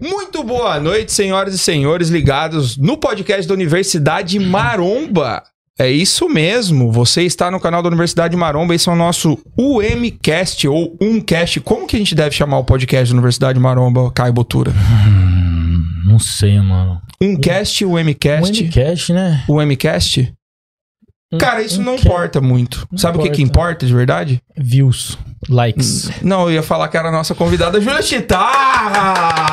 Muito boa noite, senhoras e senhores ligados no podcast da Universidade Maromba. É isso mesmo, você está no canal da Universidade Maromba, esse é o nosso UMcast ou Umcast. Como que a gente deve chamar o podcast da Universidade Maromba, Caio Botura? Hum, não sei, mano. Umcast, UMcast? Umcast, né? UMcast? Cara, isso não importa muito. Não Sabe o que que importa. de verdade? Views, likes. Não, eu ia falar que era a nossa convidada Júlia Chitarra!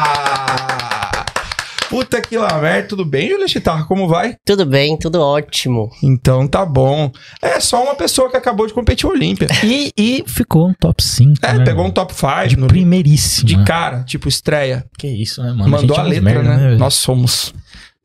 Puta que lá, merda. Tudo bem, Júlia Chitarra? Como vai? Tudo bem, tudo ótimo. Então tá bom. É só uma pessoa que acabou de competir Olímpia. E, e ficou um top 5. É, né, pegou um top 5 de no- primeiríssima. de cara, tipo estreia. Que isso, né, mano? Mandou a, gente é letra, merda, né? velho? Nós somos.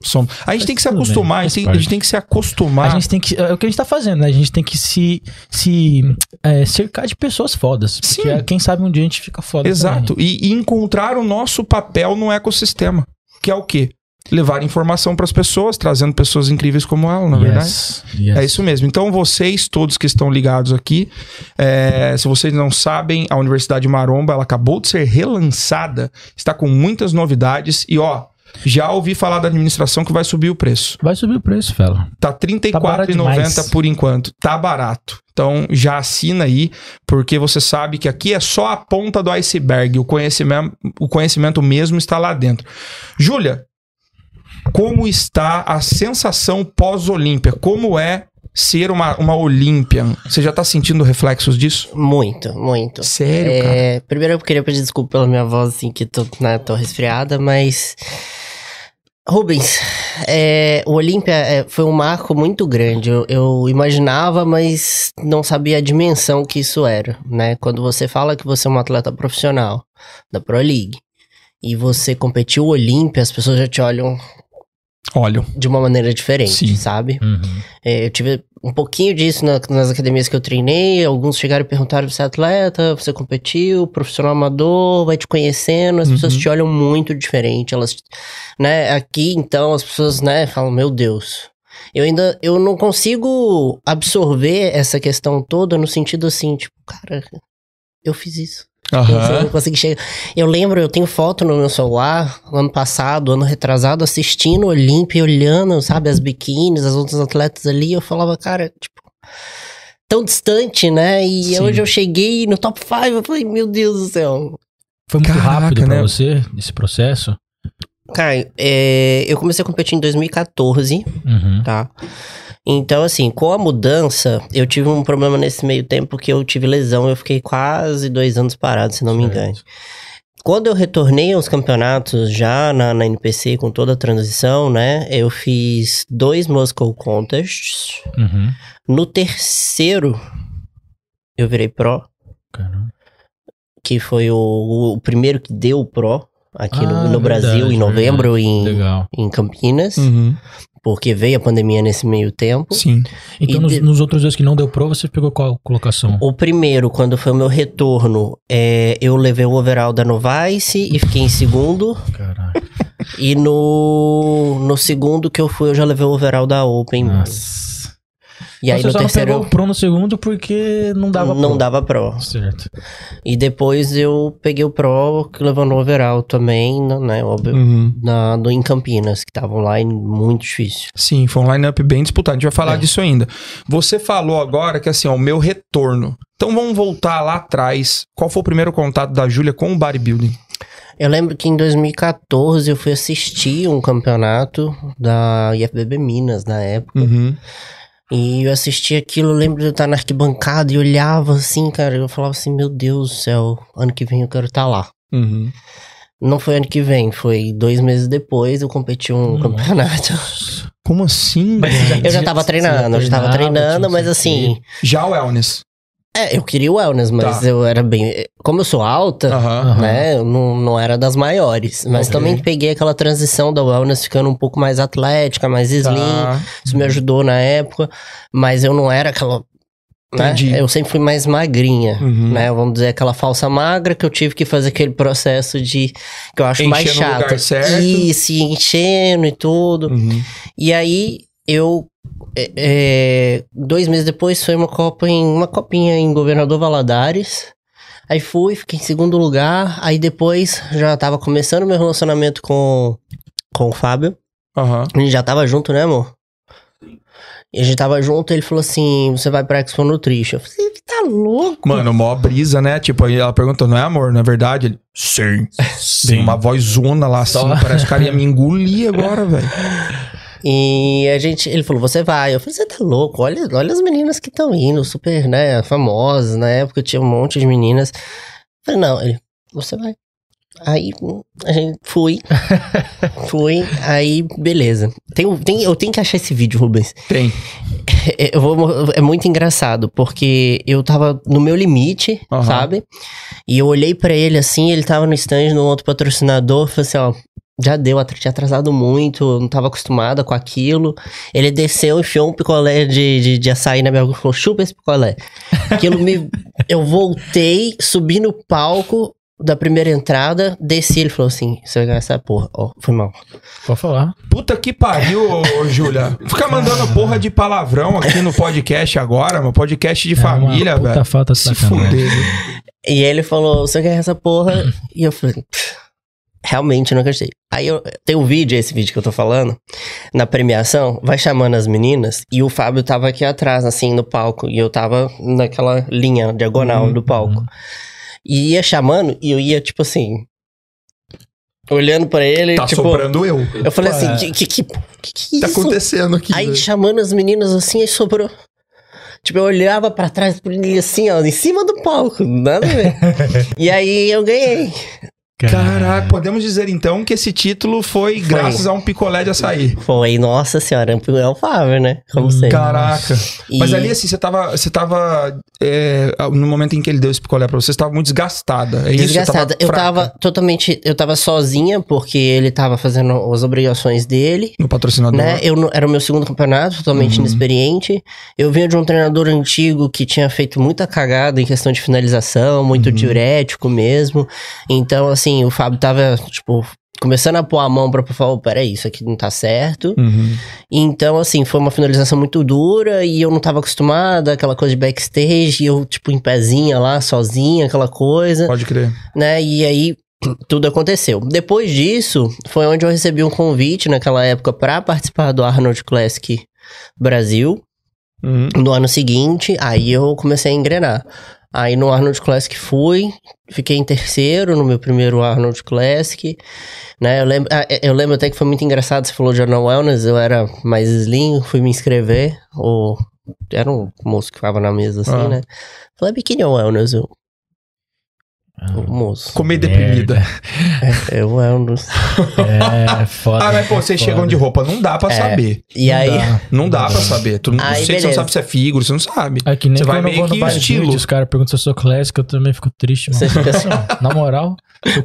Somos. A gente Mas tem que se tudo bem, acostumar, a, gente tem, a gente tem que se acostumar. A gente tem que. É o que a gente tá fazendo, né? A gente tem que se, se é, cercar de pessoas fodas. Porque Sim. é, quem sabe um dia a gente fica foda. Exato. E, e encontrar o nosso papel no ecossistema. Que é o quê? Levar informação para as pessoas, trazendo pessoas incríveis como ela, na verdade. Yes, yes. É isso mesmo. Então, vocês, todos que estão ligados aqui, é, se vocês não sabem, a Universidade Maromba ela acabou de ser relançada, está com muitas novidades e, ó, já ouvi falar da administração que vai subir o preço. Vai subir o preço, fela. Tá R$ Tá barato 34,90 demais. por enquanto. Tá barato. Então já assina aí, porque você sabe que aqui é só a ponta do iceberg. O conhecimento, o conhecimento mesmo está lá dentro. Júlia, como está a sensação pós-Olímpia? Como é ser uma, uma Olympian? Você já tá sentindo reflexos disso? Muito, muito. Sério, cara? É, primeiro eu queria pedir desculpa pela minha voz, assim, que tô, né, tô resfriada, mas. Rubens, é, o Olímpia é, foi um marco muito grande. Eu, eu imaginava, mas não sabia a dimensão que isso era, né? Quando você fala que você é um atleta profissional da Pro League e você competiu o Olímpia, as pessoas já te olham Olha, de uma maneira diferente, Sim. sabe? Uhum. É, eu tive um pouquinho disso na- nas academias que eu treinei. Alguns chegaram e perguntaram: você é atleta? Você competiu? Profissional amador? Vai te conhecendo? As pessoas Uhum. te olham muito diferente. Elas, né? Aqui, então, as pessoas, né? Falam: meu Deus. Eu ainda eu não consigo absorver essa questão toda no sentido assim, tipo, cara, eu fiz isso. Eu aham. não consegui chegar. Eu lembro, eu tenho foto no meu celular, ano passado, ano retrasado, assistindo o Olímpia, olhando, sabe, as biquínis, as outras atletas ali. Eu falava, cara, tipo, tão distante, né? E Sim. hoje eu cheguei no top 5, eu falei, meu Deus do céu. Foi muito Caraca, rápido pra né? você, esse processo? Cara, é, eu comecei a competir em 2014, Uhum. tá? Então, assim, com a mudança, eu tive um problema nesse meio tempo que eu tive lesão, eu fiquei quase dois anos parado, se não me engano. Quando eu retornei aos campeonatos, já na, na NPC, com toda a transição, né? Eu fiz dois Muscle Contests. Uhum. No terceiro, eu virei Pro, Caramba. que foi o, o primeiro que deu Pro aqui no, Ah, no Brasil, verdade, em novembro, em, Legal. em Campinas. Uhum. Porque veio a pandemia nesse meio tempo. Sim. Então, nos, de- nos outros dois que não deu pro, você pegou qual colocação? O primeiro, quando foi o meu retorno, é, eu levei o overall da Novice e fiquei em segundo. Caralho. E no, no segundo que eu fui, eu já levei o overall da Open. Nossa. E aí Então no você só terceiro não pegou o pro no segundo porque não dava não pro. dava pro. Certo. E depois eu peguei o pro que levou no overall também, né? Óbvio. Uhum. Na, do, em Campinas, que estavam lá e muito difícil. Sim, foi um line-up bem disputado. A gente vai falar É. disso ainda. Você falou agora que assim, ó, o meu retorno. Então vamos voltar lá atrás. Qual foi o primeiro contato da Júlia com o bodybuilding? Eu lembro que em 2014 eu fui assistir um campeonato da IFBB Minas na época. Uhum. E eu assisti aquilo, eu lembro de eu estar na arquibancada e olhava assim, cara, eu falava assim, meu Deus do céu, ano que vem eu quero estar lá. Uhum. Não foi ano que vem, foi dois meses depois eu competi um Nossa. campeonato. Como assim? Mas? Eu já tava treinando, eu já tava treinando, mas assim, Já o wellness. É, eu queria o wellness, mas Tá. eu era bem. Como eu sou alta, Aham. né, eu não, não era das maiores. Mas Ok. também peguei aquela transição da wellness ficando um pouco mais atlética, mais slim. Tá. Isso me ajudou na época, mas eu não era aquela. Né? Entendi. Eu sempre fui mais magrinha, Uhum. né? Vamos dizer, aquela falsa magra que eu tive que fazer aquele processo de. que eu acho mais Encher no chato. lugar certo. E enchendo e tudo. Uhum. E aí eu. É, é, dois meses depois foi uma copa em uma copinha em Governador Valadares. Aí fui, fiquei em segundo lugar. Aí depois já tava começando meu relacionamento com, com o Fábio. Aham. A gente já tava junto, né, amor? E a gente tava junto, ele falou assim: você vai pra Expo Nutrition. Eu falei, tá louco? Mano, mó brisa, né? Tipo, aí ela perguntou, não é amor, não é verdade? Ele, sim. Tem uma voz zona lá assim, Só. parece que o cara ia me engolir agora, velho. E a gente, ele falou, você vai. Eu falei, você tá louco? Olha, olha as meninas que estão indo, super, né, famosas. Na época tinha um monte de meninas. Eu falei, não, ele, você vai. Aí a gente fui. fui, aí beleza. Tem, tem, eu tenho que achar esse vídeo, Rubens. Tem. É, eu vou- é muito engraçado, porque eu tava no meu limite, Aham. sabe? E eu olhei pra ele assim, ele tava no stand no outro patrocinador, falei assim, ó, já deu, tinha atrasado muito, eu não tava acostumada com aquilo. Ele desceu, enfiou um picolé de, de, de açaí na minha boca e falou, chupa esse picolé. Aquilo me... eu voltei, subi no palco da primeira entrada, desci, ele falou assim, você vai ganhar essa porra. Ó, foi mal. Pode falar. Puta que pariu, ô, Júlia. Fica mandando porra de palavrão aqui no podcast agora, meu podcast de É uma família, puta velho. falta de Se fuder. viu? E ele falou, você quer essa porra? e eu falei, "Pff, realmente não acreditei. Aí eu, tem um vídeo, esse vídeo que eu tô falando, na premiação, vai chamando as meninas, e o Fábio tava aqui atrás, assim, no palco, e eu tava naquela linha diagonal Uhum, do palco. E ia chamando, e eu ia, tipo assim, olhando pra ele, Tá tipo... sobrando eu. Eu falei assim, que que, que, que, que Tá isso? acontecendo aqui. Aí velho. chamando as meninas assim, aí sobrou. Tipo, eu olhava pra trás pra ele assim, ó, em cima do palco, nada a ver. e aí eu ganhei. Caraca, podemos dizer então que esse título foi, graças a um picolé de açaí. Foi, nossa senhora, é o Fábio, né? Como Hum, sempre. Caraca. E- Mas ali, assim, você tava. Você tava. é, no momento em que ele deu esse picolé pra você, você tava muito desgastada. É isso? Você Desgastada. Eu tava totalmente. Eu tava sozinha, porque ele tava fazendo as obrigações dele. No patrocinador. Né? Eu era o meu segundo campeonato, totalmente Uhum. inexperiente. Eu vinha de um treinador antigo que tinha feito muita cagada em questão de finalização, muito Uhum. diurético mesmo. Então, assim, o Fábio tava, tipo, começando a pôr a mão pra falar: "Ô, peraí, isso aqui não tá certo. Uhum. Então, assim, foi uma finalização muito dura e eu não tava acostumada, aquela coisa de backstage, e eu, tipo, em pezinha lá, sozinha, aquela coisa Pode crer. né? E aí tudo aconteceu. Depois disso, foi onde eu recebi um convite naquela época para participar do Arnold Classic Brasil. Uhum. No ano seguinte, aí eu comecei a engrenar. Aí no Arnold Classic fui, fiquei em terceiro no meu primeiro Arnold Classic, né? Eu lembro, ah, eu lembro até que foi muito engraçado, você falou de Jornal Wellness, eu era mais slim, fui me inscrever, o, era um moço que ficava na mesa assim, Ah. né? Falei, biquíni ou Wellness? Eu, moço. Comer Merda. deprimida. É, é Wellness. É, foda. Ah, mas pô, vocês foda. chegam de roupa, não dá pra É. sabe. E Não aí, dá. Não dá pra saber. Tu, não Aí, sei que você não sabe se é figura, você não sabe. É que nem Você vai eu meio no que bodybuilding, estilo. os caras perguntam se eu sou clássico, eu também fico triste, mano. Você fica assim, Na moral,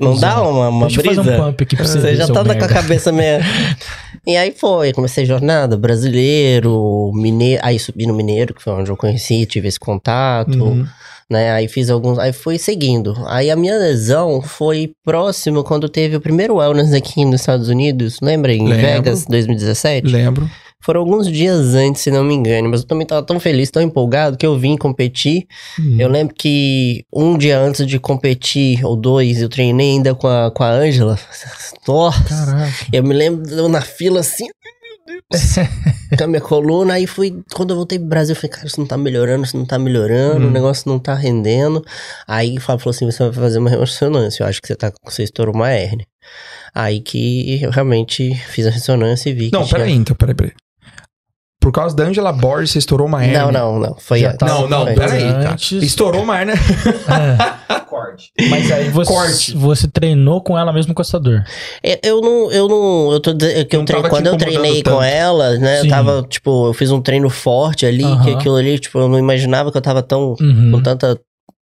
não dá uma, uma Deixa eu fazer brisa? um pump aqui pra você Você ver, já tá com a merda. cabeça meio. E aí foi, comecei jornada, brasileiro, mineiro. Aí subi no Mineiro, que foi onde eu conheci, tive esse contato, Uhum. Né? Aí fiz alguns. Aí fui seguindo. Aí a minha lesão foi próximo quando teve o primeiro wellness aqui nos Estados Unidos. Lembra? Em Lembro. Vegas, 2017? Lembro. Foram alguns dias antes, se não me engano. Mas eu também tava tão feliz, tão empolgado, que eu vim competir. Uhum. Eu lembro que um dia antes de competir, ou dois, eu treinei ainda com a, com a Ângela. Nossa! Caraca. Eu me lembro na fila assim, Deus, a minha coluna. Aí fui, quando eu voltei pro Brasil, eu falei, cara, isso não tá melhorando, isso não tá melhorando, Hum. o negócio não tá rendendo. Aí o Fábio falou assim: você vai fazer uma ressonância, eu acho que você, tá, você estourou uma hérnia. Aí que eu realmente fiz a ressonância e vi que. Não, tinha- peraí, então, peraí, peraí. Por causa da Angela Borges, você estourou uma hérnia. Não, não, não. Foi Já antes. tá- Não, não, peraí. Antes- Estourou uma hérnia. É. Corte. Mas aí você, Corte. você treinou com ela mesmo com essa dor. Eu, eu não, eu não, eu tô dizendo que eu te quando eu treinei tanto. com ela, né, Sim. eu tava, tipo, eu fiz um treino forte ali, que Aham. aquilo ali, tipo, eu não imaginava que eu tava tão, Uhum. com tanta,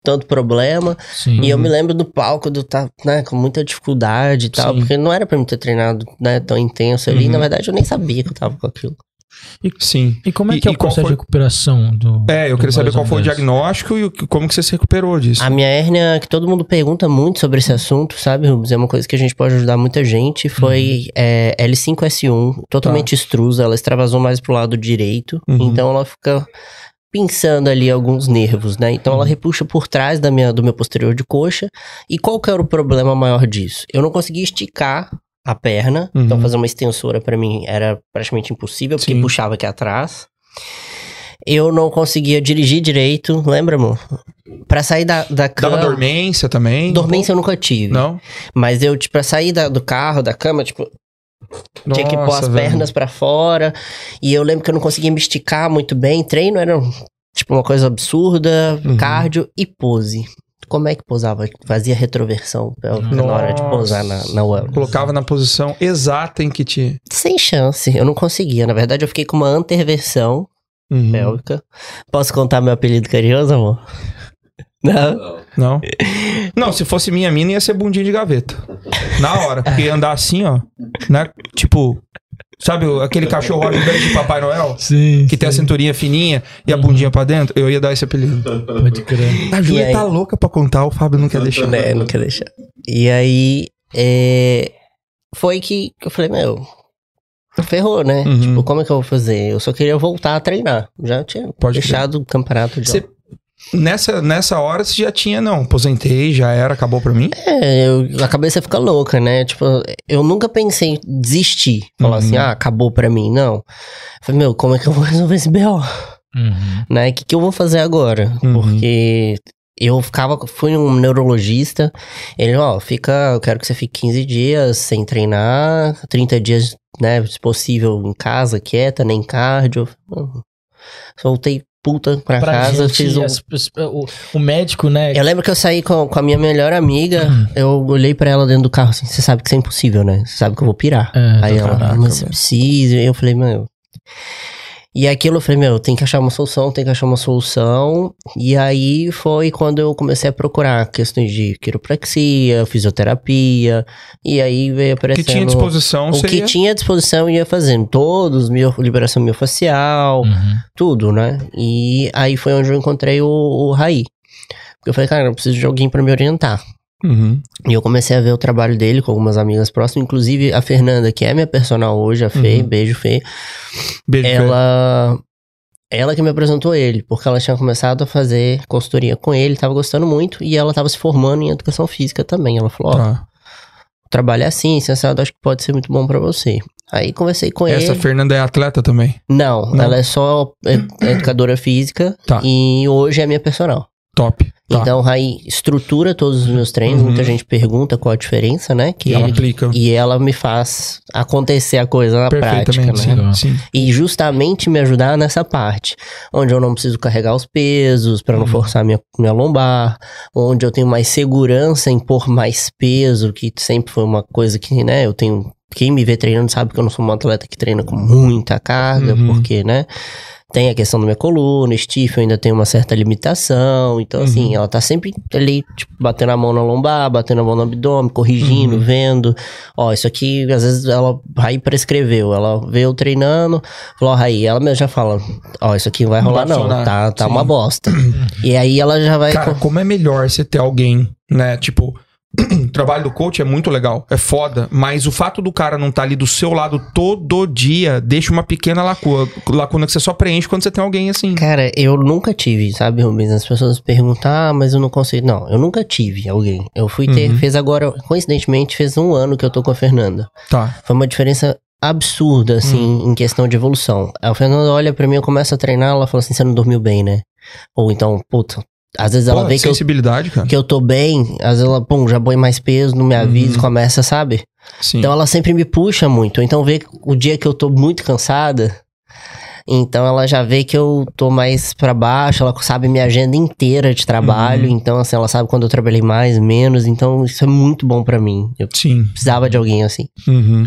tanto problema, Sim. e eu me lembro do palco, do tá, né, com muita dificuldade e tal, Sim. porque não era pra mim ter treinado, né, tão intenso ali, Uhum. na verdade eu nem sabia que eu tava com aquilo. Sim. E como é E- que é e o processo foi- de recuperação do. É, eu do queria saber qual foi o diagnóstico e como que você se recuperou disso. A minha hérnia, que todo mundo pergunta muito sobre esse assunto, sabe, Rubens? É uma coisa que a gente pode ajudar muita gente. Foi Uhum. é, L5S1, totalmente extrusa, ela extravasou mais pro lado direito. Tá. Uhum. Então ela fica pinçando ali alguns nervos, né? Então ela repuxa por trás da minha, do meu posterior de coxa. E qual que era o problema maior disso? Eu não conseguia esticar a perna, Uhum. então fazer uma extensora pra mim era praticamente impossível, porque Sim. puxava aqui atrás. Eu não conseguia dirigir direito, lembra, amor? Pra sair da, da cama. Dava dormência também? Dormência eu nunca tive. Não? Mas eu, tipo, pra sair da- do carro, da cama, tipo, tinha que pôr as velho. pernas pra fora. E eu lembro que eu não conseguia me esticar muito bem. Treino era, tipo, uma coisa absurda. Uhum. Cardio e pose. Como é que posava? Fazia retroversão na hora de posar na, na web. Colocava na posição exata em que te. Sem chance. Eu não conseguia. Na verdade, eu fiquei com uma anterversão Uhum. pélvica. Posso contar meu apelido carinhoso, amor? Não? Não? Não, se fosse minha mina, ia ser bundinha de gaveta. Na hora. Porque ia andar assim, ó. Né? Tipo. Sabe aquele cachorro ajudante de Papai Noel? Sim. Que tem a cinturinha fininha e a bundinha pra dentro? Eu ia dar esse apelido. Pode crer. A Júlia tá louca pra contar, o Fábio não quer deixar. Né, não quer deixar. E aí, é, foi que eu falei, meu, ferrou, né? Uhum. Tipo, como é que eu vou fazer? Eu só queria voltar a treinar. Já tinha Pode deixado o campeonato de Você- Nessa, nessa hora você já tinha, não, aposentei, já era, acabou pra mim. É, eu, a cabeça fica louca, né? Tipo, eu nunca pensei em desistir. Falar Uhum. assim, ah, acabou pra mim. Não. Eu falei, meu, como é que eu vou resolver esse B.O.? Uhum. né? O que, que eu vou fazer agora? Uhum. Porque eu ficava, fui um neurologista, ele, ó, fica, eu quero que você fique 15 dias sem treinar, 30 dias, né, se possível, em casa, quieta, nem cardio. Mano, Voltei puta pra, Pra casa, gente, fiz um... as- o, o médico, né? Eu lembro que eu saí com, com a minha melhor amiga, eu olhei pra ela dentro do carro assim, você sabe que isso é impossível, né? Você sabe que eu vou pirar. É, Aí ela, mas você precisa. Eu falei, meu. E aquilo eu falei, meu, tem que achar uma solução, tem que achar uma solução. E aí foi quando eu comecei a procurar questões de quiropraxia, fisioterapia. E aí veio O que aparecendo. tinha à disposição o seria... que tinha à disposição eu ia fazendo. Todos, mio, liberação miofascial, Uhum. tudo, né? E aí foi onde eu encontrei o, o Raí. Porque eu falei, cara, eu preciso de alguém pra me orientar. Uhum. E eu comecei a ver o trabalho dele com algumas amigas próximas, inclusive a Fernanda, que é minha personal hoje, a Fê, Uhum. beijo Fê. Beijo, Fê. Ela ela que me apresentou ele, porque ela tinha começado a fazer consultoria com ele, tava gostando muito, e ela tava se formando em educação física também. Ela falou, ó, Tá. o trabalho é assim, sensado, acho que pode ser muito bom pra você. Aí conversei com Essa ele. Fernanda é atleta também. Não, Não? ela é só ed- educadora física Tá. e hoje é minha personal. Top. Tá. Então, Raí estrutura todos os meus treinos. Uhum. Muita gente pergunta qual a diferença, né? Que E ela ele- aplica e ela me faz acontecer a coisa na prática, né? Sim. Sim. E justamente me ajudar nessa parte, onde eu não preciso carregar os pesos para não Uhum. forçar minha, minha lombar, onde eu tenho mais segurança em pôr mais peso, que sempre foi uma coisa que, né, eu tenho. Quem me vê treinando sabe que eu não sou um atleta que treina com muita carga, Uhum. porque, né? Tem a questão da minha coluna, eu ainda tenho uma certa limitação. Então, assim, Uhum. ela tá sempre ali, tipo, batendo a mão na lombar, batendo a mão no abdômen, corrigindo, Uhum. vendo. Ó, isso aqui, às vezes, ela Raí prescreveu. Ela veio treinando, falou, ó, Raí, ela mesmo já fala, ó, isso aqui não vai rolar não, tá, tá Sim. uma bosta. e aí ela já vai... Cara, com- como é melhor você ter alguém, né? Tipo, o trabalho do coach é muito legal, é foda, mas o fato do cara não estar ali do seu lado todo dia deixa uma pequena lacuna, lacuna que você só preenche quando você tem alguém assim. Cara, eu nunca tive, sabe, Rubens? As pessoas perguntam, ah, mas eu não consigo. Não, eu nunca tive alguém. Eu fui ter, Uhum. fez agora, coincidentemente, fez um ano que eu tô com a Fernanda. Tá. Foi uma diferença absurda, assim, Hum. em questão de evolução. A Fernanda olha pra mim, eu começo a treinar, ela fala assim, você não dormiu bem, né? Ou então, puta, às vezes ela Pô, vê que eu, sensibilidade, cara. que eu tô bem, às vezes ela, pum, já põe mais peso, não me avisa, Uhum. começa, sabe? Sim. Então ela sempre me puxa muito. Então vê que o dia que eu tô muito cansada, então ela já vê que eu tô mais pra baixo, ela sabe minha agenda inteira de trabalho, Uhum. então assim, ela sabe quando eu trabalhei mais, menos, então isso é muito bom pra mim. Eu Sim. precisava de alguém assim. Uhum.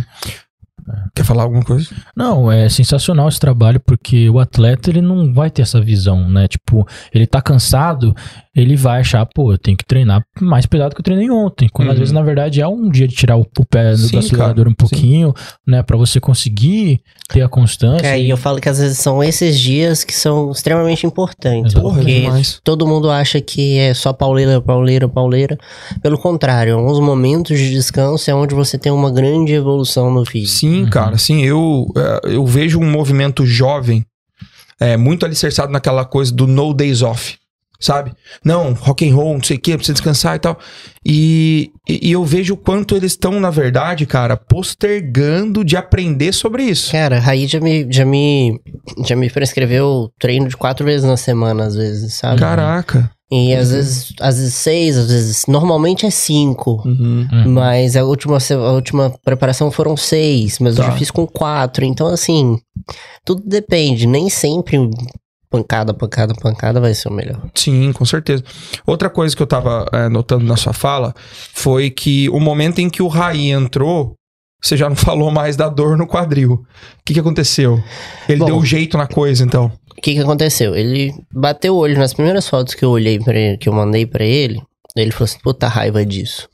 Quer falar alguma coisa? Não, é sensacional esse trabalho, porque o atleta, ele não vai ter essa visão, né? Tipo, ele tá cansado, ele vai achar, pô, eu tenho que treinar mais pesado que eu treinei ontem. Quando às Uhum. vezes, na verdade, é um dia de tirar o, o pé do Sim, acelerador cara, um pouquinho, né? Pra você conseguir ter a constância. É, e eu falo que às vezes são esses dias que são extremamente importantes. Exato. Porra, é porque todo mundo acha que é só pauleira, pauleira, pauleira. Pelo contrário, alguns momentos de descanso é onde você tem uma grande evolução no físico. Sim, Uhum. cara, sim, eu, é, eu vejo um movimento jovem é, muito alicerçado naquela coisa do no days off, sabe? Não, rock and roll, não sei o que, precisa descansar e tal. E, e, e eu vejo o quanto eles estão, na verdade, cara, postergando de aprender sobre isso. Cara, a Raí já me, já me, já me prescreveu treino de quatro vezes na semana, às vezes, sabe? Caraca. E às vezes, às vezes seis, às vezes, normalmente é cinco. Uhum. Uhum. Mas a última, a última preparação foram seis, mas eu Tá. já fiz com quatro. Então, assim, tudo depende. Nem sempre pancada, pancada, pancada vai ser o melhor. Sim, com certeza. Outra coisa que eu tava é, notando na sua fala foi que o momento em que o Raí entrou, você já não falou mais da dor no quadril. O que, que aconteceu? Ele Bom. deu um jeito na coisa, então. O que que aconteceu? Ele bateu o olho nas primeiras fotos que eu olhei para ele, que eu mandei pra ele. Ele falou assim: puta raiva disso.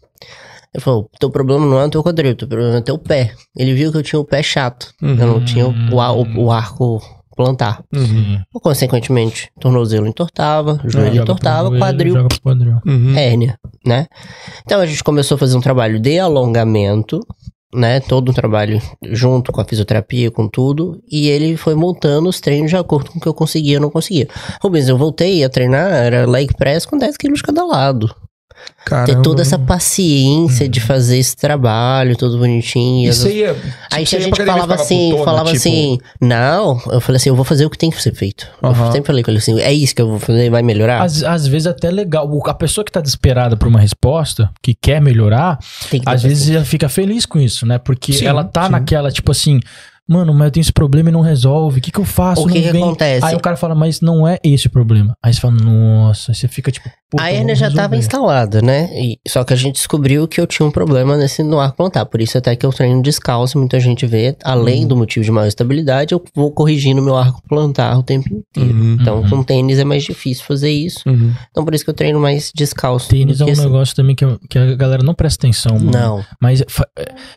Ele falou: teu problema não é o teu quadril, teu problema é o teu pé. Ele viu que eu tinha o pé chato. Eu não tinha o, o, o- o arco plantar. Sim. Consequentemente, tornozelo entortava, joelho Joga pro entortava, joelho, quadril quadril. Uhum. hérnia, né? Então a gente começou a fazer um trabalho de alongamento, né? Todo um trabalho junto com a fisioterapia, com tudo. E ele foi montando os treinos de acordo com o que eu conseguia e não conseguia. Rubens, eu voltei a treinar, era leg press com 10 quilos de cada lado. Caramba. Ter toda essa paciência de fazer esse trabalho, tudo bonitinho. E às você vezes- ia. Aí tipo, a gente falava assim, putona, falava tipo, assim, não, eu falei assim, eu vou fazer o que tem que ser feito. Aham. Eu sempre falei com ele assim, é isso que eu vou fazer, vai melhorar? Às, às vezes até legal. A pessoa que tá desesperada por uma resposta, que quer melhorar, que às vezes ela fica feliz com isso, né? Porque Sim, ela tá sim. naquela, tipo assim, mano, mas eu tenho esse problema e não resolve. O que que eu faço? O que que acontece? Aí o cara fala, mas não é esse o problema. Aí você fala, nossa, você fica tipo, A hernia já estava instalada, né? E- só que a gente descobriu que eu tinha um problema nesse no arco plantar. Por isso até que eu treino descalço, muita gente vê. Além Uhum. do motivo de maior estabilidade, eu vou corrigindo meu arco plantar o tempo inteiro. Uhum. Então, Uhum. com tênis é mais difícil fazer isso. Uhum. Então, por isso que eu treino mais descalço. Tênis é um assim. negócio também que, eu- que a galera não presta atenção, mano. Não. Mas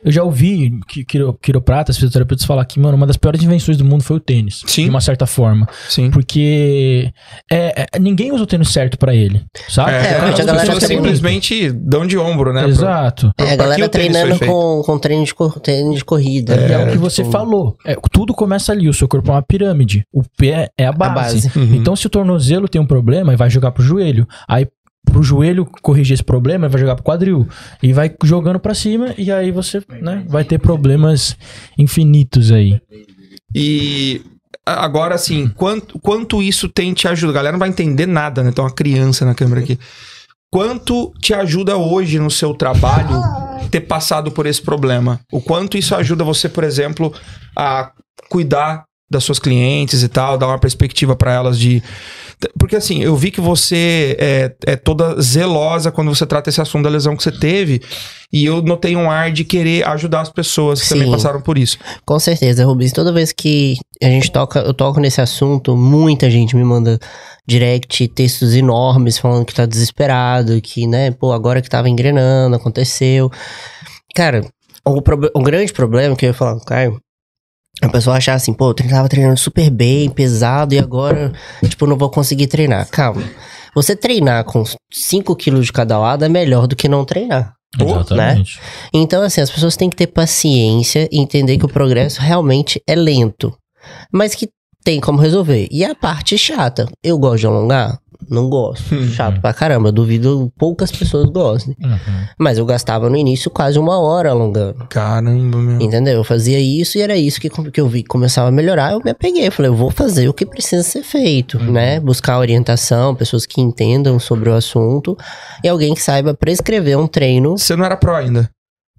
eu já ouvi que quiro- quiropratas, fisioterapeutas falar que, mano, uma das piores invenções do mundo foi o tênis. Sim. De uma certa forma. Sim. Porque é, é, ninguém usa o tênis certo pra ele, sabe? É, É, as a galera pessoas simplesmente dão de ombro, né? Exato. Pra- É, a galera treinando com, com treino, de cor- treino de corrida. E é, o que você tipo, falou. É, tudo começa ali. O seu corpo é uma pirâmide. O pé é a A base. base. Uhum. Então, se o tornozelo tem um problema, vai jogar pro joelho. Aí, pro joelho corrigir esse problema, vai jogar pro quadril. E vai jogando pra cima. E aí você né, vai ter problemas infinitos aí. E agora, assim, quanto, quanto isso tem te ajudado? A galera não vai entender nada, né? Tem uma criança na câmera aqui. Quanto te ajuda hoje no seu trabalho ter passado por esse problema? O quanto isso ajuda você, por exemplo, a cuidar das suas clientes e tal, dar uma perspectiva pra elas de. Porque assim, eu vi que você é, é toda zelosa quando você trata esse assunto da lesão que você teve. E eu notei um ar de querer ajudar as pessoas que Sim. também passaram por isso. Com certeza, Rubens. Toda vez que a gente toca, eu toco nesse assunto, muita gente me manda direct, textos enormes falando que tá desesperado, que, né, pô, agora que tava engrenando, aconteceu. Cara, o, prob- o grande problema que eu ia falar com o Caio, a pessoa achar assim, pô, eu tava treinando super bem, pesado, e agora, tipo, não vou conseguir treinar. Calma. Você treinar com 5 quilos de cada lado é melhor do que não treinar. Exatamente. Então, assim, as pessoas têm que ter paciência e entender que o progresso realmente é lento, mas que tem como resolver. E a parte chata, eu gosto de alongar? Não gosto. Uhum. Chato pra caramba. Duvido poucas pessoas gostem. Uhum. Mas eu gastava no início quase uma hora alongando. Caramba, meu. Entendeu? Eu fazia isso e era isso que, que eu vi que começava a melhorar. Eu me apeguei. Eu falei, eu vou fazer o que precisa ser feito, né? Buscar orientação, pessoas que entendam sobre o assunto e alguém que saiba prescrever um treino. Você não era pró ainda?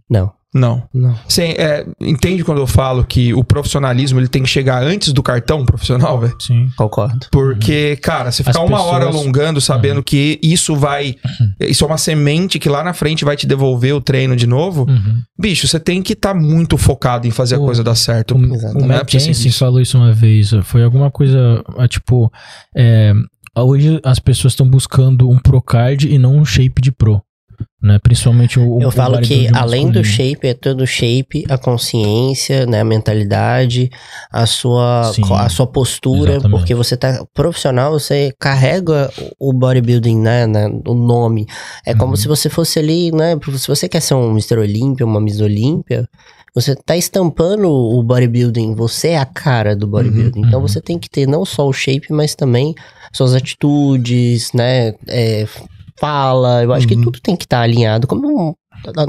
Não, Não. não. Você é, entende quando eu falo que o profissionalismo ele tem que chegar antes do cartão profissional, velho? Sim. Concordo. Porque, cara, você ficar As uma hora pessoas- alongando sabendo que isso vai. Isso é uma semente que lá na frente vai te devolver o treino de novo. Uhum. Bicho, você tem que estar muito focado em fazer a O- coisa dar certo. O, o é Matt Jensen isso. falou isso uma vez. Foi alguma coisa, ah, tipo... é, hoje as pessoas estão buscando um Pro Card e não um Shape de Pro. Né? Principalmente o o Eu falo que além do shape, é todo o shape, a consciência, né, a mentalidade, a sua, Sim, a sua postura, exatamente. porque você tá profissional, você carrega o bodybuilding, né, né, o nome. É como Uhum. se você fosse ali, né, se você quer ser um Mr. Olímpia, uma Miss Olímpia, Você tá estampando o bodybuilding, você é a cara do bodybuilding. Uhum, então uhum. você tem que ter não só o shape, mas também suas atitudes, né? é, fala. Eu acho que Uhum. tudo tem que estar alinhado. Como,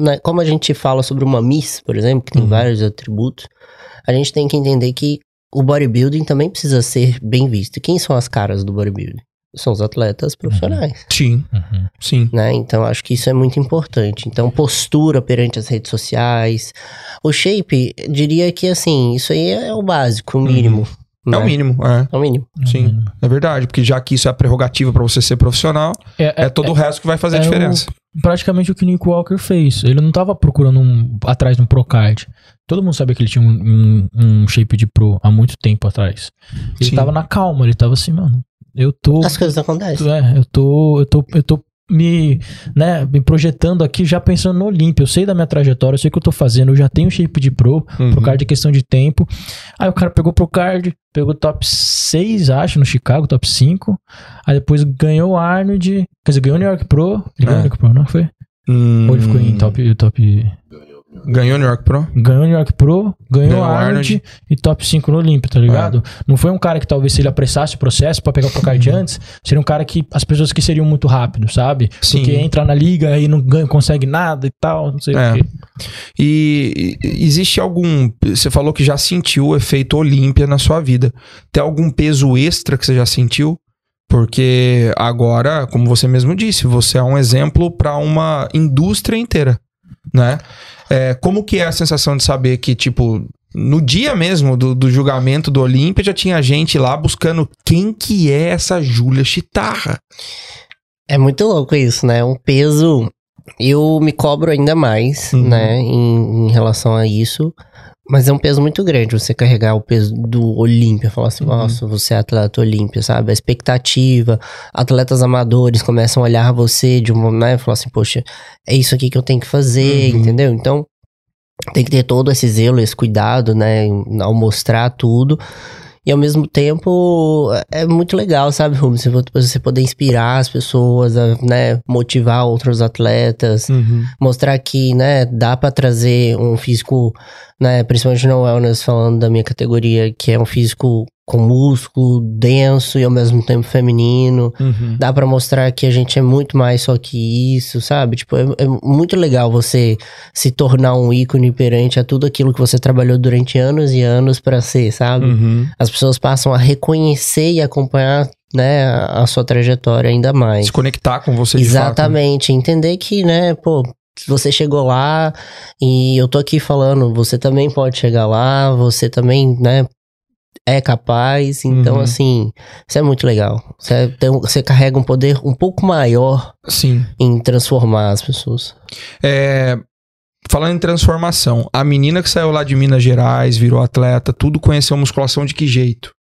né, como a gente fala sobre uma Miss, por exemplo, que tem Uhum. vários atributos, a gente tem que entender que o bodybuilding também precisa ser bem visto. Quem são as caras do bodybuilding? São os atletas profissionais. Sim, Uhum. sim. Né? Então, acho que isso é muito importante. Então, postura perante as redes sociais. O shape, diria que, assim, isso aí é o básico, o mínimo. É né? o mínimo, é. É o mínimo. Sim, é verdade. Porque já que isso é a prerrogativa pra você ser profissional, É, é, todo o resto que vai fazer a é diferença. praticamente o que o Nick Walker fez. Ele não tava procurando um, atrás de um Procard. Todo mundo sabia que ele tinha um, um- um shape de pro há muito tempo atrás. Ele Sim. tava na calma, ele tava assim, mano. Eu tô. As coisas acontecem. É, eu tô. Eu tô. Eu tô me, né, me projetando aqui já pensando no Olímpia. Eu sei da minha trajetória, eu sei o que eu tô fazendo, eu já tenho shape de pro, Uhum. Procard é questão de tempo. Aí o cara pegou Procard, pegou top 6, acho, no Chicago, top 5. Aí depois ganhou o Arnold, quer dizer, ganhou o New York Pro. Ele ganhou o É. New York Pro, não foi? Hum, Ou ele ficou em top, top. Ganhou New York Pro? Ganhou New York Pro, ganhou Ganhou Arnold, Arnold. e top 5 no Olímpia, tá ligado? Não foi um cara que talvez se ele apressasse o processo pra pegar o Procard antes, seria um cara que as pessoas que seriam muito rápido, sabe? Sim. Porque entra na liga e não ganha, consegue nada e tal, não sei É. o quê. E e- existe algum. Você falou que já sentiu o efeito Olímpia na sua vida. Tem algum peso extra que você já sentiu? Porque agora, como você mesmo disse, você é um exemplo para uma indústria inteira, né? É, como que é a sensação de saber que, tipo, no dia mesmo do, do julgamento do Olímpia já tinha gente lá buscando quem que é essa Júlia Chitarra? É muito louco isso, né? Um peso. Eu me cobro ainda mais, Uhum. né? Em, em relação a isso. Mas é um peso muito grande você carregar o peso do Olímpia. Falar assim, Uhum. nossa, você é atleta Olímpia, sabe? A expectativa. Atletas amadores começam a olhar você de uma, né? Falar assim, poxa, é isso aqui que eu tenho que fazer, Uhum. entendeu? Então, tem que ter todo esse zelo, esse cuidado, né? Ao mostrar tudo. E ao mesmo tempo, é muito legal, sabe, Rubens? Você, você poder inspirar as pessoas, a, né? Motivar outros atletas, mostrar que, né, dá pra trazer um físico, né, principalmente no wellness, falando da minha categoria, que é um físico com músculo, denso e ao mesmo tempo feminino. Uhum. Dá pra mostrar que a gente é muito mais só que isso, sabe? Tipo, é, é muito legal você se tornar um ícone perante a tudo aquilo que você trabalhou durante anos e anos pra ser, sabe? Uhum. As pessoas passam a reconhecer e acompanhar, né, a sua trajetória ainda mais. Se conectar com você de fato. Exatamente, entender que, né, pô, você chegou lá e eu tô aqui falando, você também pode chegar lá, você também, né, é capaz. Então, Uhum. assim, isso é muito legal. Você, tem um- você carrega um poder um pouco maior Sim. em transformar as pessoas. É, falando em transformação, a menina que saiu lá de Minas Gerais, virou atleta, tudo conheceu musculação de que jeito?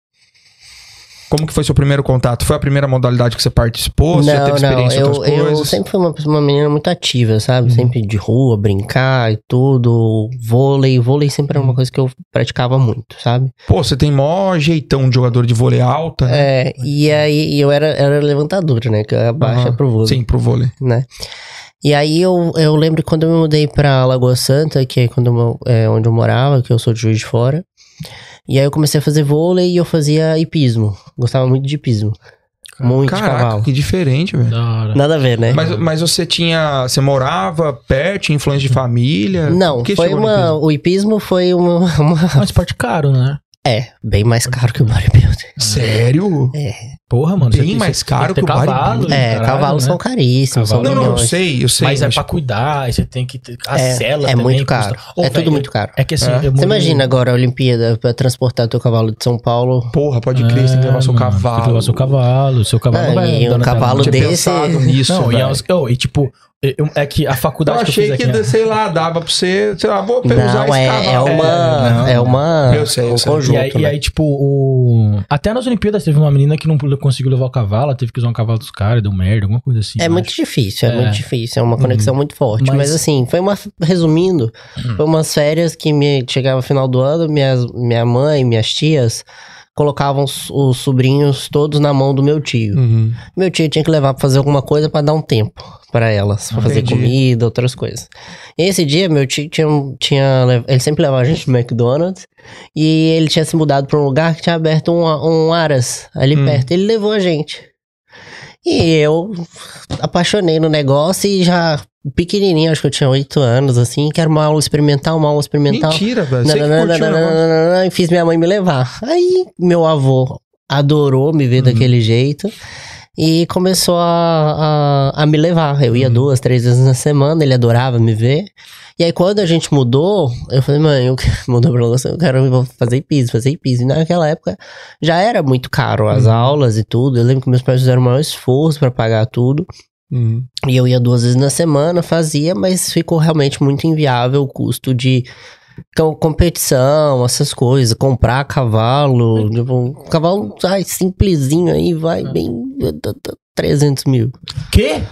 Como que foi seu primeiro contato? Foi a primeira modalidade que você participou? Você já teve experiência em eu, eu sempre fui uma, uma menina muito ativa, sabe? Uhum. Sempre de rua, brincar e tudo. Vôlei, vôlei sempre era uma Uhum. coisa que eu praticava muito, sabe? Pô, você tem mó jeitão de jogador de vôlei alta, né? É, e aí e eu era, era levantadora, né? Que eu abaixa Aham. pro vôlei, Sim, pro vôlei. né? E aí eu, eu lembro quando eu me mudei pra Lagoa Santa, que é, quando eu, é onde eu morava, que eu sou de Juiz de Fora. E aí eu comecei a fazer vôlei e eu fazia hipismo. Gostava muito de hipismo. Muito Caraca, cavalo. que diferente, velho. Nada a ver, né? Mas, mas você tinha. Você morava perto, tinha influência de família? Não, foi uma. O hipismo foi uma, uma- um esporte caro, né? É, bem mais caro que o bodybuilding. Sério? Porra, mano. Bem tem- mais caro que o cavalo. bodybuilding. É, caralho, cavalos né? são caríssimos. Cavalo- são Não, não, eu sei, eu sei. Mas é mas, pra cuidar, você tem que ter. A É, cela é também muito custa- caro. Ô, é tudo velho, muito caro. É que assim, É. eu Você imagina agora a Olimpíada pra transportar teu cavalo de São Paulo. Porra, pode crer, você tem que levar seu É, mano, cavalo. Tem que levar seu cavalo. Seu cavalo Ah, não vai e um cavalo desse- pensado nisso, Não, e, é oh, e tipo, eu- é que a Eu faculdade que eu achei que, aqui... né? sei lá, dava pra você, sei lá, vou usar Não, esse é, cavalo. é uma. não. É uma. Eu sei, eu um sei. conjunto. E aí, e né? aí, tipo, o... até nas Olimpíadas teve uma menina que não conseguiu levar o cavalo, ela teve que usar um cavalo dos caras, deu merda, alguma coisa assim. É eu muito acho. difícil, é, É. muito difícil. É uma conexão muito forte. Mas... Mas- assim, foi uma. Resumindo, foi umas férias que me chegava no final do ano, minhas, minha mãe, minhas tias colocavam os, os sobrinhos todos na mão do meu tio. Uhum. Meu tio tinha que levar pra fazer alguma coisa pra dar um tempo pra elas, pra fazer comida, outras coisas. E esse dia, meu tio tinha, tinha ele sempre levava a gente no McDonald's e ele tinha se mudado pra um lugar que tinha aberto um, um Aras ali Hum. perto. Ele levou a gente. E eu apaixonei no negócio e já pequenininho, acho que eu tinha oito anos, assim, que era uma aula experimental, uma aula experimental. Mentira, velho. E fiz minha mãe me levar. Aí meu avô adorou me ver daquele jeito e começou a, a, a me levar. Eu ia duas, três vezes na semana, ele adorava me ver. E aí quando a gente mudou, eu falei, mãe, eu quero, mudou pra você, eu quero fazer piso, fazer piso. E naquela época já era muito caro as aulas e tudo. Eu lembro que meus pais fizeram o maior esforço pra pagar tudo. Uhum. E eu ia duas vezes na semana, fazia, mas ficou realmente muito inviável o custo de com- competição, essas coisas, comprar cavalo, tipo, um cavalo ai, simplesinho aí, vai bem 300 mil. Quê?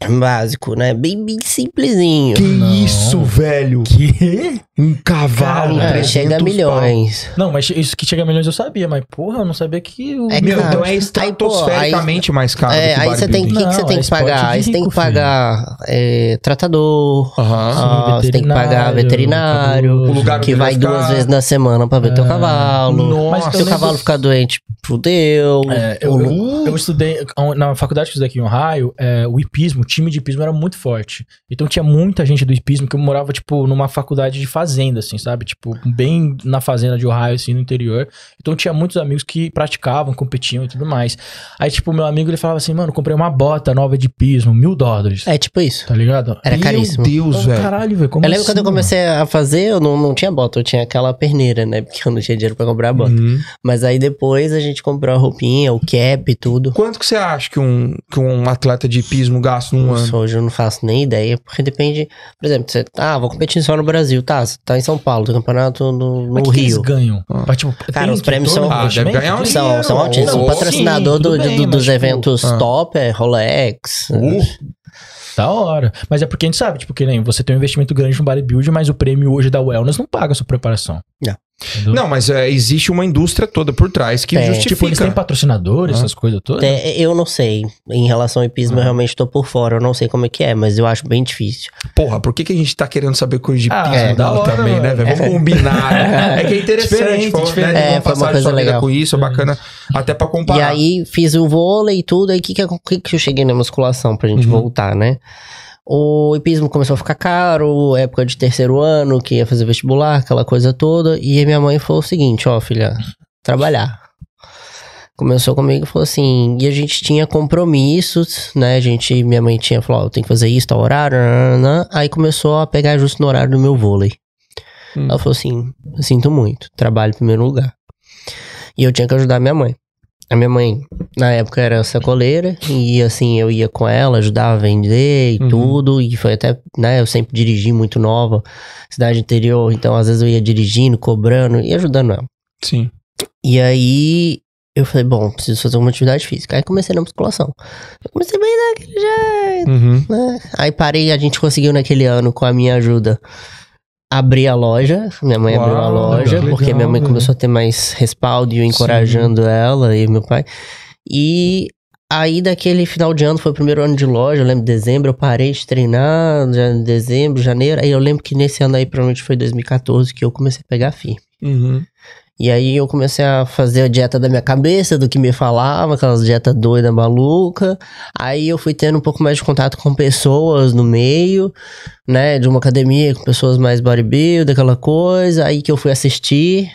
É básico, né? Bem, bem simplesinho. Que Não. isso, velho? Quê? Um cavalo, Cara, É, 300 chega a pau. milhões. Não, mas isso que chega a milhões eu sabia, mas porra, eu não sabia que o. É Meu, então é Aí, pô, estratosfericamente mais caro É, que aí você tem, o que, que Não, você tem é que pagar? Aí você tem que pagar é, tratador, Aham. ah, você tem que pagar veterinário, O lugar que onde vai ficar. duas vezes na semana pra ver teu É. cavalo. Nossa. Se o cavalo ficar doente, fudeu. É, eu, eu, eu estudei na faculdade que eu estudei aqui em Ohio, é, o hipismo, o time de hipismo era muito forte. Então tinha muita gente do hipismo que eu morava, tipo, numa faculdade de fazenda, assim, sabe? Tipo, bem na fazenda de Ohio, assim, no interior. Então tinha muitos amigos que praticavam, competiam e tudo mais. Aí, tipo, meu amigo, ele falava assim, mano, comprei uma bota nova de hipismo, mil dólares. É tipo isso. Tá ligado? Era Meu caríssimo. Deus, Oh, velho. caralho, velho, como eu lembro assim, quando eu comecei a fazer, eu não, não tinha bota, eu tinha aquela perneira, né? Porque eu não tinha dinheiro pra comprar a bota. Uhum. Mas aí depois a gente comprou a roupinha, o cap e tudo. Quanto que você acha que um, que um atleta de hipismo gasta num Nossa, ano? hoje eu não faço nem ideia, porque depende. Por exemplo, você. Ah, vou competir só no Brasil, tá? Você tá em São Paulo, tem campeonato no, Mas no o que, que eles Rio. ganham? Ah. Pra, tipo, Cara, os prêmios são- Ah, um? São, dinheiro, são altíssimos. O patrocinador sim, do- bem, do- mas, dos tipo, eventos ah. top é Rolex. Uh, Da hora. Mas é porque a gente sabe, tipo, que nem você tem um investimento grande no bodybuilding, mas o prêmio hoje da Wellness não paga a sua preparação. Não. Entendeu? não, mas é, existe uma indústria toda por trás que É. justifica. Tipo, eles têm patrocinadores, Ah. essas coisas todas. É, eu não sei. Em relação ao hipismo, eu realmente tô por fora. Eu não sei como é que é, mas eu acho bem difícil. Porra, por que, que a gente tá querendo saber coisa de Ah, pismo é, da hora, também, né, velho? Vamos combinar. né? É que é interessante, Diferente, pô, diferente. né? É, Vamos foi uma passar a coisa sua vida legal. com isso, é bacana. Até pra comparar. E aí fiz o vôlei e tudo. Aí que que, que que eu cheguei na musculação pra gente Uhum. voltar, né? O hipismo começou a ficar caro, época de terceiro ano, que ia fazer vestibular, aquela coisa toda. E minha mãe falou o seguinte: ó, filha, trabalhar. Começou comigo e falou assim, e a gente tinha compromissos, né? A gente, minha mãe tinha falado, eu tenho que fazer isso, tal horário, nananã. aí começou a pegar justo no horário do meu vôlei. Hum. Ela falou assim: sinto muito, trabalho em primeiro lugar. E eu tinha que ajudar minha mãe. A minha mãe, na época, era sacoleira, e assim, eu ia com ela, ajudava a vender e Uhum. tudo, e foi até, né, eu sempre dirigi muito nova, cidade interior, então às vezes eu ia dirigindo, cobrando e ajudando ela. Sim. E aí, eu falei, bom, preciso fazer uma atividade física. Aí comecei na musculação. Eu comecei bem daquele jeito, Uhum. né? Aí parei, a gente conseguiu naquele ano, com a minha ajuda, abrir a loja. Minha mãe abriu a Uau, loja, legal, porque minha mãe velho. começou a ter mais respaldo e eu encorajando ela e meu pai. E aí, daquele final de ano, foi o primeiro ano de loja, eu lembro, dezembro, eu parei de treinar, já em dezembro, janeiro. Aí eu lembro que nesse ano aí, provavelmente foi 2014, que eu comecei a pegar firme. Uhum. E aí eu comecei a fazer a dieta da minha cabeça, do que me falava, aquelas dieta doida, maluca. Aí eu fui tendo um pouco mais de contato com pessoas no meio, né, de uma academia, com pessoas mais bodybuilder, aquela coisa. Aí que eu fui assistir,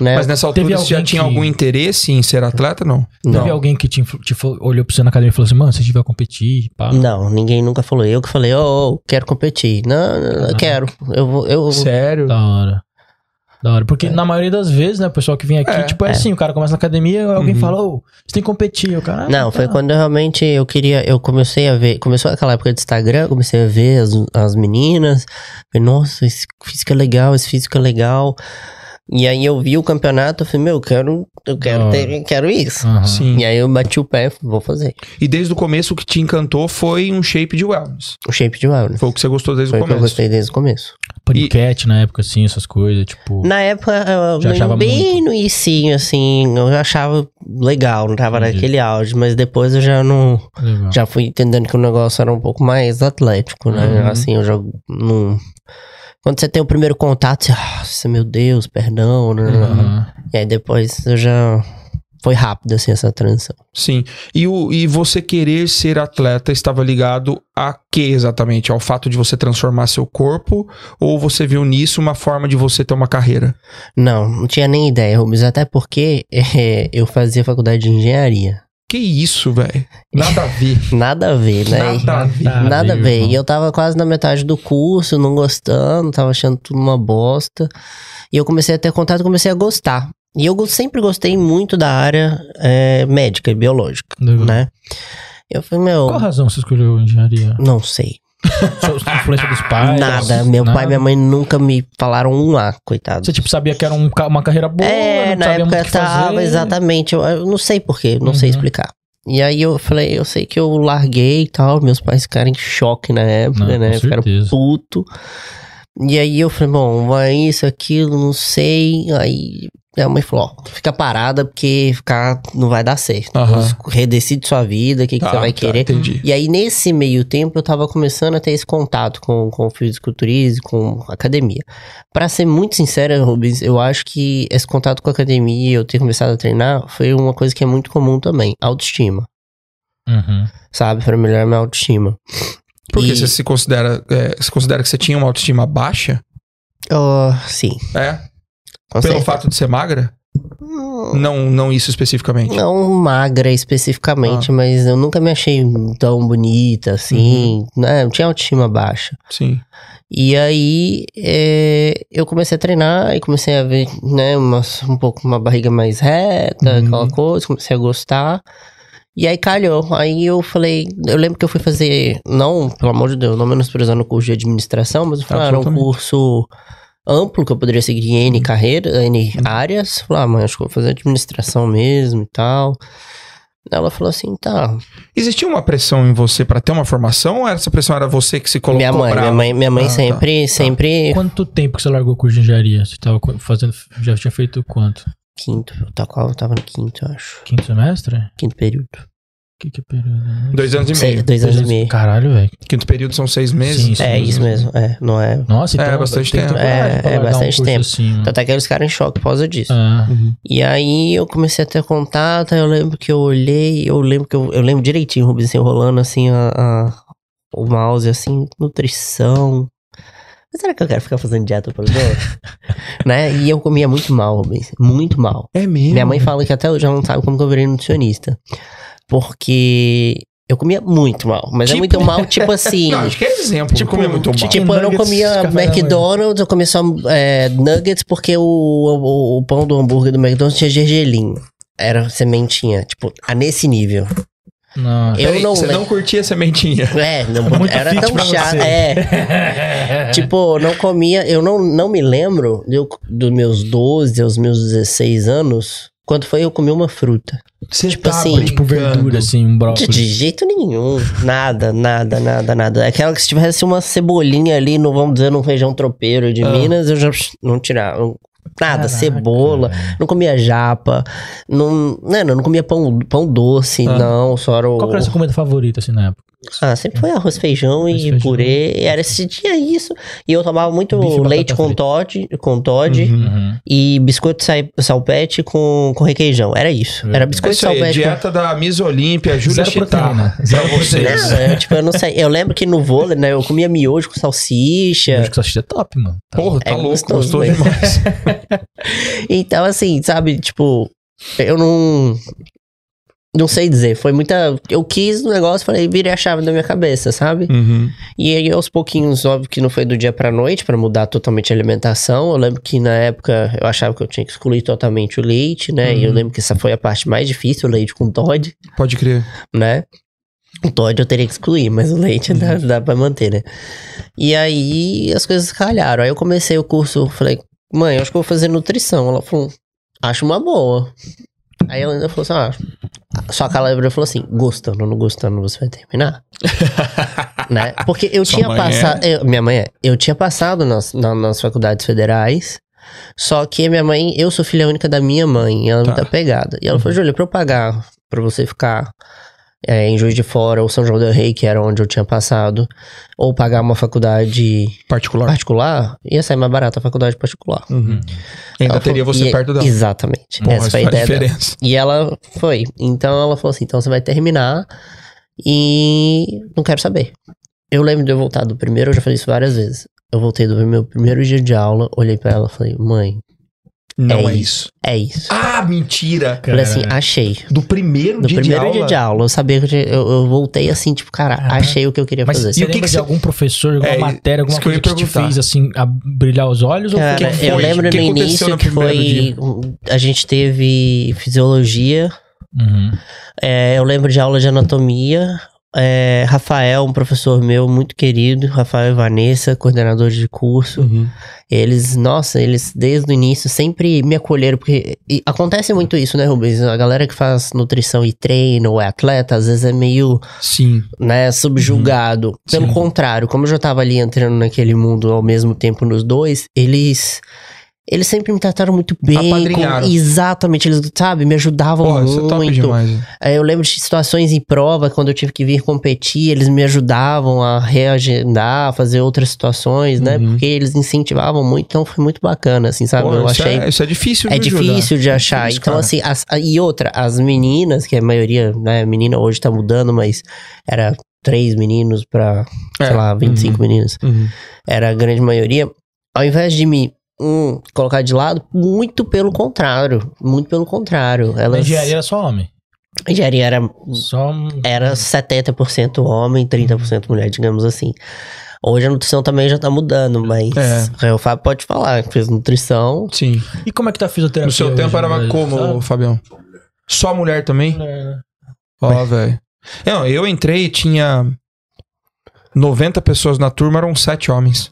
né. Mas nessa altura Teve você já tinha que- algum interesse em ser atleta, não? não. Teve alguém que te, te olhou pra você na academia e falou assim, mano, se a gente vai competir, pá. Não, ninguém nunca falou. Eu que falei, ô, ô, quero competir. Não, não, não, eu Ah. quero. Eu vou, eu... Sério? Da hora. Da hora. Porque na maioria das vezes, né, o pessoal que vem aqui, É, tipo, é, é. assim, o cara começa na academia, alguém Uhum. fala, ô, você tem que competir. O cara, ah, Não, foi tá. quando eu realmente eu queria, eu comecei a ver, começou aquela época de Instagram, eu comecei a ver as, as meninas, falei, nossa, esse físico é legal, esse físico é legal. E aí eu vi o campeonato, eu falei, meu, eu quero, eu quero, Da ter, quero isso. Sim. E aí eu bati o pé e falei, vou fazer. E desde o começo o que te encantou foi um shape de wellness. O shape de wellness. Foi o que você gostou desde Foi o o que eu começo. gostei desde o começo. Paniquete na época, assim, essas coisas, tipo. Na época, eu, Já achava bem no início, assim, eu achava legal, não tava Entendi. naquele auge, mas depois eu já não. Legal. Já fui entendendo que o negócio era um pouco mais atlético, né? Uhum. Assim, eu já não. Quando você tem o primeiro contato, você, nossa, meu Deus, perdão, né? Aham. E aí depois eu já. Foi rápido, assim, essa transição. Sim. E, o, e você querer ser atleta estava ligado a que exatamente? Ao fato de você transformar seu corpo? Ou você viu nisso uma forma de você ter uma carreira? Não, não tinha nem ideia, Rubens, até porque eh, eu fazia faculdade de engenharia. Que isso, velho? Nada a ver. Nada a ver, né? Nada a ver. Nada a ver. E eu tava quase na metade do curso, não gostando, tava achando tudo uma bosta. E eu comecei a ter contato, comecei a gostar. E eu sempre gostei muito da área eh, médica e biológica, Legal. né? Eu falei, meu, Qual razão você escolheu engenharia? não sei. Influência dos pais? Nada. Meu pai Nada? e minha mãe nunca me falaram um A, coitado. Você, tipo, sabia que era um uma carreira boa, É, na época que tava, fazer. exatamente. Eu, eu não sei porquê, não sei Uhum. explicar. E aí eu falei, eu sei que eu larguei e tal, meus pais ficaram em choque na época, Não, né? Ficaram puto. E aí eu falei, bom, vai isso, aquilo, não sei. Aí a mãe falou, ó, fica parada porque ficar não vai dar certo. Aham. Redecide sua vida, o que, que você Ah, vai tá, querer. Entendi. E aí, nesse meio tempo, eu tava começando a ter esse contato com, com fisiculturismo, com academia. Pra ser muito sincera, Rubens, eu acho que esse contato com a academia, eu ter começado a treinar, foi uma coisa que é muito comum também. Autoestima, Uhum. sabe? Pra melhorar minha autoestima. Porque E- você se considera, é, se considera que você tinha uma autoestima baixa? Oh, sim, É? Pelo fato de ser magra? Não, não isso especificamente. Não magra especificamente, Ah. mas eu nunca me achei tão bonita assim, Uhum. né? Eu tinha autoestima baixa. Sim. E aí é, eu comecei a treinar e comecei a ver, né, uma, um pouco uma barriga mais reta, Uhum. aquela coisa, comecei a gostar. E aí calhou. Aí eu falei, eu lembro que eu fui fazer, não, pelo amor de Deus, não menosprezando o curso de administração, mas eu falei, ah, era um curso amplo que eu poderia seguir em N carreira, N áreas. Falei, ah, mãe, acho que eu vou fazer administração mesmo e tal. Ela falou assim, tá. Existia uma pressão em você pra ter uma formação ou essa pressão era você que se colocou Minha mãe, minha mãe, minha mãe Ah, tá. sempre, sempre Quanto tempo que você largou o curso de engenharia? Você tava fazendo. Já tinha feito quanto? quinto, eu tava, eu tava no quinto, eu acho. Quinto semestre? Quinto período. Que que é período? né? Dois anos e Sei, meio. dois anos e meio. Caralho, velho. Quinto período são seis meses. Sim, Isso É, mesmo. isso mesmo. É, não é. Nossa, então. É, bastante tem tempo. É, pra é largar um bastante curso tempo. Assim, mano. Tanto é que eles ficaram em choque por causa disso. Ah, Uhum. E aí eu comecei a ter contato, aí eu lembro que eu olhei, eu lembro que eu, eu lembro direitinho, o Rubens assim, rolando assim a, a- o mouse, assim, nutrição. Mas será que eu quero ficar fazendo dieta por dois? né? E eu comia muito mal, Rubens. Muito mal. É mesmo? Minha mãe fala que até hoje ela não sabe como que eu virei nutricionista. Porque eu comia muito mal. Mas é Tipo? muito mal, tipo assim. Não, acho que é exemplo. Tipo, comer muito mal. Tipo, eu não comia. McDonald's, eu comia só é, nuggets porque o, o, o pão do hambúrguer do McDonald's tinha gergelim. Era sementinha, tipo, a nesse nível. Nossa. Eu Peraí, não Você lembro. não curtia sementinha. É, não, Muito era fit tão chato. É, tipo, não comia. Eu não, não me lembro eu- dos meus 12 aos meus 16 anos. Quando foi eu comi uma fruta. Você Tipo assim, Tipo verdura, assim, um brócolis. de jeito nenhum. Nada, nada, nada, nada. Aquela que se tivesse uma cebolinha ali, no, vamos dizer, num feijão tropeiro de Ah. Minas, eu já não tirava. Nada, Caraca, cebola. Não comia japa. Não, né, não, não comia pão, pão doce, Ah. não. Só era o. Qual era a sua comida favorita, assim, na época? Ah, sempre foi arroz, feijão Arroz, e feijão. purê. E era esse dia isso. E eu tomava muito Bife leite com. Todd, com Todd Uhum. Uhum. e biscoito salpete com, com requeijão. Era isso. Era É É biscoito isso aí, salpete. com- dieta da Miss Olímpia, Júlia. Zero Pra vocês. Não, eu, tipo, eu não sei. Eu lembro que no vôlei, né, eu comia miojo com salsicha. Acho que salsicha é top, mano. Tá Porra, tá É louco, gostoso, gostou demais. Então, assim, sabe, tipo, eu não. Não sei dizer. Foi muita. Eu quis o negócio, falei, virei a chave da minha cabeça, sabe? Uhum. E aí, aos pouquinhos, óbvio que não foi do dia pra noite pra mudar totalmente a alimentação. Eu lembro que na época eu achava que eu tinha que excluir totalmente o leite, né? E eu Uhum. lembro que essa foi a parte mais difícil, o leite com Todd. Pode crer. né? O Todd eu teria que excluir, mas o leite Uhum. dá, dá pra manter, né? E aí as coisas calharam. Aí eu comecei o curso, falei, mãe, eu acho que eu vou fazer nutrição. Ela falou, acho uma boa. Aí ela ainda falou assim, ah, só que ela ela falou assim, gostando ou não gostando, você vai terminar. né? Porque eu Sua tinha é? passado, eu- minha mãe é, eu tinha passado nas, na- nas faculdades federais, só que minha mãe, eu sou filha única da minha mãe, ela é Tá. muito apegada. E ela falou, Júlia, pra eu pagar, pra você ficar é, em Juiz de Fora ou São João del Rei, que era onde eu tinha passado, ou pagar uma faculdade Particular. particular, ia sair mais barato a faculdade particular. Uhum. Ainda Ela teria falou- você e- perto dela. Exatamente. Porra, Essa foi a ideia dela. E ela foi. Então ela falou assim: então você vai terminar e não quero saber. Eu lembro de eu voltar do primeiro, eu já falei isso várias vezes. Eu voltei do meu primeiro dia de aula, olhei pra ela e falei: mãe, Não é, É isso. é isso. Ah, mentira! falei assim: achei. Do primeiro No dia primeiro de aula. dia de aula, eu sabia que eu, eu, voltei assim, tipo, cara, achei o que eu queria Mas fazer. você E o que que de você- algum professor, alguma É, matéria, alguma isso que eu coisa que, te fez, assim, a brilhar os olhos? ou Cara, foi- eu lembro O que no início no que foi. dia? A gente teve fisiologia, Uhum. É, eu lembro de aula de anatomia. É, Rafael, um professor meu muito querido, Rafael e Vanessa, coordenadores de curso. Uhum. Eles, nossa, eles desde o início sempre me acolheram, porque acontece muito isso, né, Rubens? A galera que faz nutrição e treino ou é atleta, às vezes é meio, Sim. né, subjugado. Pelo Sim. contrário, como eu já tava ali entrando naquele mundo ao mesmo tempo nos dois, eles. Eles sempre me trataram muito bem. Apadrinharam. exatamente, eles, sabe, me ajudavam Pô, isso é top muito. demais. É, Eu lembro de situações em prova, quando eu tive que vir competir, eles me ajudavam a reagendar, fazer outras situações, né? Uhum. Porque eles incentivavam muito, então foi muito bacana, assim, sabe? Eu isso, achei. é, isso é difícil, É viu, Júlia? difícil de achar. difícil, então, assim, as- e outra, as meninas, que a maioria, né, menina hoje tá mudando, mas era três meninos pra, É, sei lá, 25 meninas. Uhum. Era a grande maioria. Ao invés de me hum, colocar de lado, muito pelo contrário. Muito pelo contrário. Elas, engenharia era só homem. engenharia era Só. era 70% homem, 30% mulher, digamos assim. Hoje a nutrição também já tá mudando, mas É. o Fábio pode falar, que fez nutrição. Sim. E como é que tá a fisioterapia? No seu hoje, tempo era Brasil, como, sabe? Fabião? Só mulher também? É, Ó, velho. Eu entrei e tinha 90 pessoas na turma, eram 7 homens.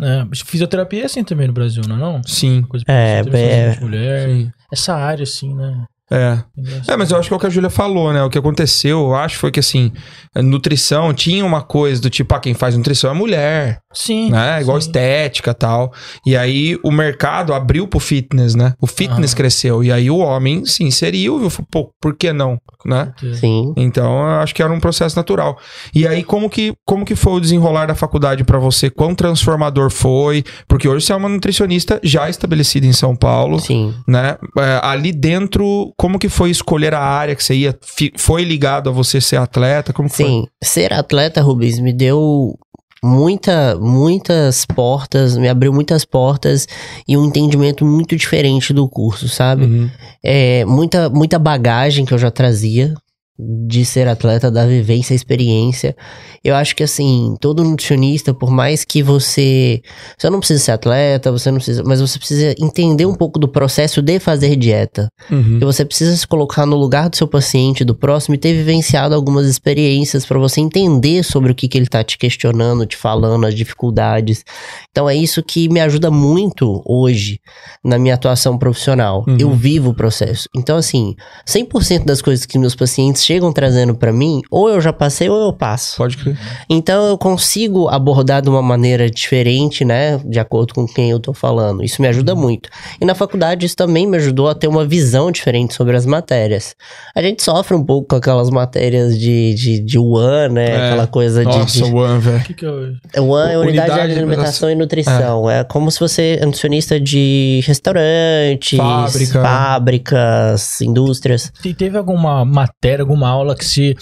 É, fisioterapia é assim também no Brasil, não é não? Sim. Coisa É, é. mulher. Sim. Essa área, assim, né? É. É, mas eu acho que é o que a Júlia falou, né? O que aconteceu, eu acho, foi que assim, a nutrição tinha uma coisa do tipo, ah, quem faz nutrição é mulher, Sim. né? Igual sim. estética e tal. E aí o mercado abriu pro fitness, né? O fitness Aham. cresceu. E aí o homem se inseriu, viu? Pô, por que não? Né? Sim. Então, eu acho que era um processo natural. E aí, como que, como que foi o desenrolar da faculdade pra você? Quão transformador foi? Porque hoje você é uma nutricionista já estabelecida em São Paulo, Sim. né? É, ali dentro, como que foi escolher a área que você ia? Foi ligado a você ser atleta? Como que foi? Sim. Ser atleta, Rubens, me deu muita, muitas portas, me abriu muitas portas e um entendimento muito diferente do curso, sabe? Uhum. é, muita, muita bagagem que eu já trazia de ser atleta, da vivência, experiência. Eu acho que assim, todo nutricionista, por mais que você. Você não precisa ser atleta, você não precisa. Mas você precisa entender um pouco do processo de fazer dieta. Uhum. E você precisa se colocar no lugar do seu paciente, do próximo, e ter vivenciado algumas experiências para você entender sobre o que, que ele tá te questionando, te falando, as dificuldades. Então é isso que me ajuda muito hoje na minha atuação profissional. Uhum. Eu vivo o processo. Então, assim, 100% das coisas que meus pacientes chegam trazendo para mim, ou eu já passei ou eu passo. Pode crer. Então eu consigo abordar de uma maneira diferente, né? De acordo com quem eu tô falando. Isso me ajuda muito. E na faculdade isso também me ajudou a ter uma visão diferente sobre as matérias. A gente sofre um pouco com aquelas matérias de, de, de UAN, né? É. Aquela coisa de. Nossa, de... o One, velho. O que que eu... UAN é unidade, Unidade de de alimentação e nutrição. É. como se você é nutricionista de restaurantes, Fábrica. fábricas, indústrias. E teve alguma matéria, alguma aula que você,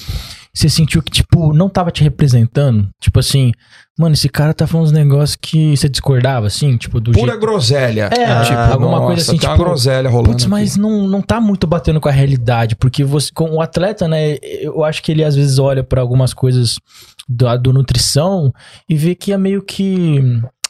você sentiu que, tipo, não tava te representando? Tipo assim, mano, esse cara tá falando uns negócios que você discordava, assim, tipo, do Pura jeito... groselha. É, tipo, alguma coisa assim, tipo, groselha rolando. Putz, mas aqui. não, não tá muito batendo com a realidade, porque você, com o atleta, né, eu acho que ele às vezes olha pra algumas coisas do, do nutrição e vê que é meio que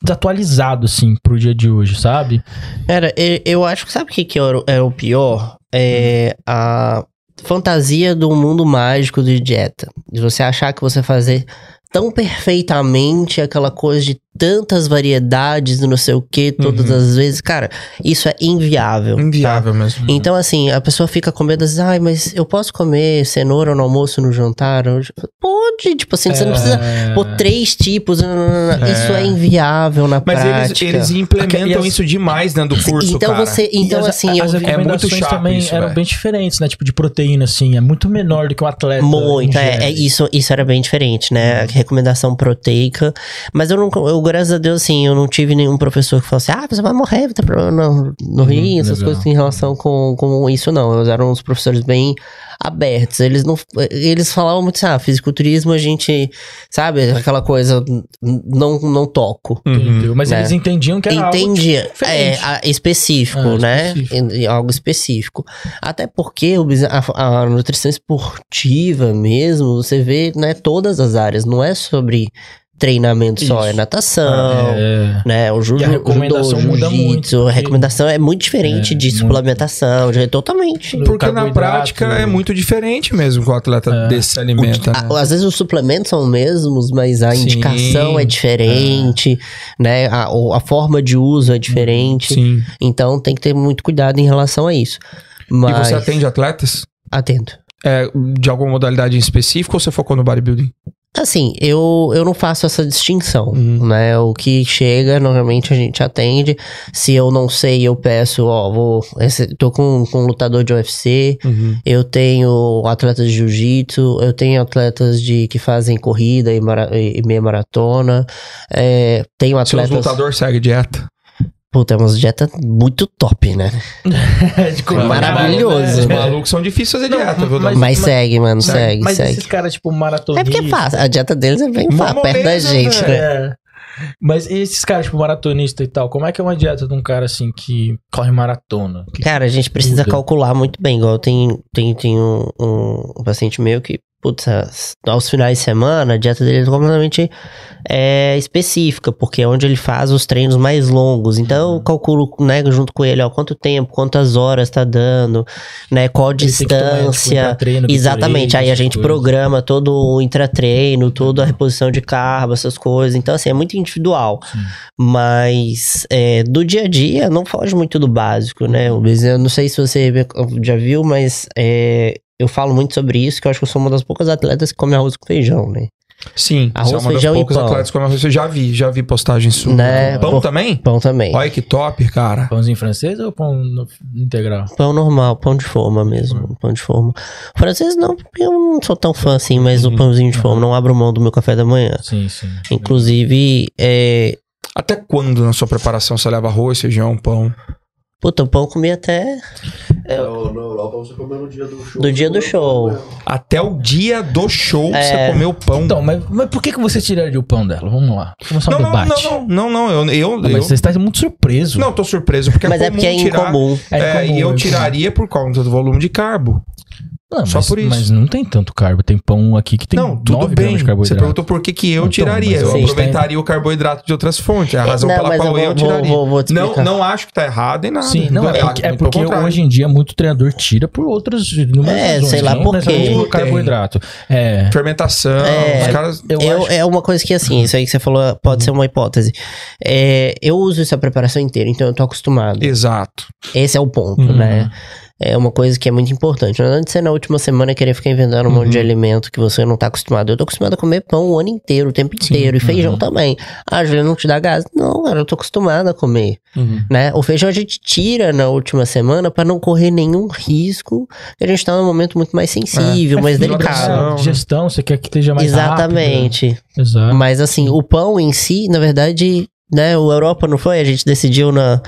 desatualizado, assim, pro dia de hoje, sabe? Cara, e- eu acho que sabe o que, que era, o- era o pior? É a fantasia do mundo mágico de dieta. De você achar que você fazer tão perfeitamente aquela coisa de tantas variedades, não sei o que, todas Uhum. as vezes. Cara, isso é inviável. Inviável mesmo. Então, assim, a pessoa fica com medo, assim, ai, mas eu posso comer cenoura no almoço, no jantar? hoje?" Pode, tipo assim, você não precisa É. pôr três tipos. não, não, não, não. É. Isso é inviável na Mas eles, prática. eles implementam E as- isso demais dentro do curso, então cara. você, então as, assim, as eu É recomendações muito chato também isso, eram velho. bem diferentes, né? Tipo de proteína, assim, é muito menor do que um atleta. Muito, é, é isso, isso era bem diferente, né? A recomendação proteica. Mas eu não, eu, graças a Deus, assim, eu não tive nenhum professor que falasse, ah, você vai morrer, vai ter problema no, no rim, essas legal. coisas em relação com, com isso, não. Eles eram uns professores bem abertos. Eles não. Eles falavam muito assim, ah, fisiculturismo a gente, sabe, aquela coisa, não, não toco. Uhum. Mas Né? eles entendiam que era algo Entendi. É, específico, Ah, né? específico. Algo específico. Até porque a, a nutrição esportiva mesmo, você vê, né, todas as áreas. Não é sobre treinamento só, Isso. é natação. É. Né, o ju E a recomendação judô, muda muito, a recomendação é muito diferente É, de muito. suplementação, de, totalmente. Porque na prática é muito diferente mesmo que o atleta É. desse se alimenta, né? A- às vezes os suplementos são os mesmos, mas a Sim. indicação é diferente, né? A, a forma de uso é diferente. Sim. Então tem que ter muito cuidado em relação a isso. Mas E você atende atletas? atento. É, de alguma modalidade em específico ou você focou no bodybuilding? Assim, eu, eu não faço essa distinção, Uhum. né? O que chega, normalmente a gente atende. Se eu não sei, eu peço, ó, vou. esse- tô com, com um lutador de UFC, eu tenho atletas de jiu-jitsu, eu tenho atletas de que fazem corrida e, mara- e meia maratona. É, tenho Seus atletas. lutador segue dieta? Puta, é umas dieta muito top, né? De Maravilhoso. Os né? malucos são difíceis fazer Não, dieta, viu? mas-? Mas, segue, mano, segue, Mas segue. esses caras, tipo, É maratonistas... porque é fácil, a dieta deles é bem fácil, perto da gente, né? É. Mas esses caras, tipo, maratonista e tal, como é que é uma dieta de um cara, assim, que corre maratona? Que- Cara, a gente precisa Muda. calcular muito bem. Igual tem, tem, tem um, um, um paciente meu que, putz, aos finais de semana, a dieta dele é completamente é, específica, porque é onde ele faz os treinos mais longos. Então Uhum. eu calculo, né, junto com ele, ó, quanto tempo, quantas horas tá dando, né, qual tipo, distância. intratreino, Exatamente, aí a gente coisas. programa todo o intratreino, toda a reposição de carbo, essas coisas. Então, assim, é muito individual. Sim. Mas é, do dia a dia não foge muito do básico, né? Uhum. Eu não sei se você já viu, mas é, eu falo muito sobre isso, que eu acho que eu sou uma das poucas atletas que come arroz com feijão, né? Sim, Arroz, você é uma das feijão e poucas pão. atletas que eu já vi, já vi postagem sua. Né, Pão pô. também? Pão também. Olha que top, cara. Pãozinho francês ou pão no- integral? Pão normal, pão de forma mesmo, pão de forma. Francês não, porque eu não sou tão fã assim, mas o Uhum. pãozinho de forma, não abro mão do meu café da manhã. Sim, sim. Inclusive, é, Até quando na sua preparação você leva arroz, feijão, pão? Puta, o pão eu comi até Não, na Europa você comeu no dia do show. do dia do show. Até o dia do show É. você comeu pão. Então, mas, mas por que, que você tiraria o pão dela? Vamos lá. Começar não, um não, debate. não, não, não, não, eu, eu, eu- mas você está muito surpreso. não tô surpreso porque Mas é comum porque é tirar- incomum. É É, incomum, e eu é tiraria por conta do volume de carbo. Não, Só mas, por isso. Mas não tem tanto carbo. Tem pão aqui que tem não, tudo 9 bem. gramas de Você perguntou por que, que eu Então, tiraria. Eu aproveitaria o carboidrato de outras fontes. É a razão Não, pela qual eu eu, vou- tiraria. vou- vou não, não acho que tá errado em nada. Sim, não, é, porque, é porque contrário. hoje em dia muito treinador tira por outras inúmeras É, razões, sei lá por quê. por carboidrato. É, Fermentação, É, os caras... eu, Eu, acho... é uma coisa que, assim, isso aí que você falou pode ser uma hipótese. É, eu uso essa preparação inteira, então eu tô acostumado. Exato. Esse é o ponto, Uhum. né? É uma coisa que é muito importante. Não adianta você na última semana querer ficar inventando um monte Uhum. de alimento que você não tá acostumado. Eu tô acostumado a comer pão o ano inteiro, o tempo inteiro. E feijão uhum. também. Ah, Julia, não te dá gás? Não, cara, eu tô acostumado a comer. Uhum. Né? O feijão a gente tira na última semana pra não correr nenhum risco. que A gente tá num momento muito mais sensível, É mais fibra, delicado. né? Digestão, você quer que esteja mais Exatamente. rápido. Exato. Mas assim, o pão em si, na verdade, né, o Europa não foi? A gente decidiu na.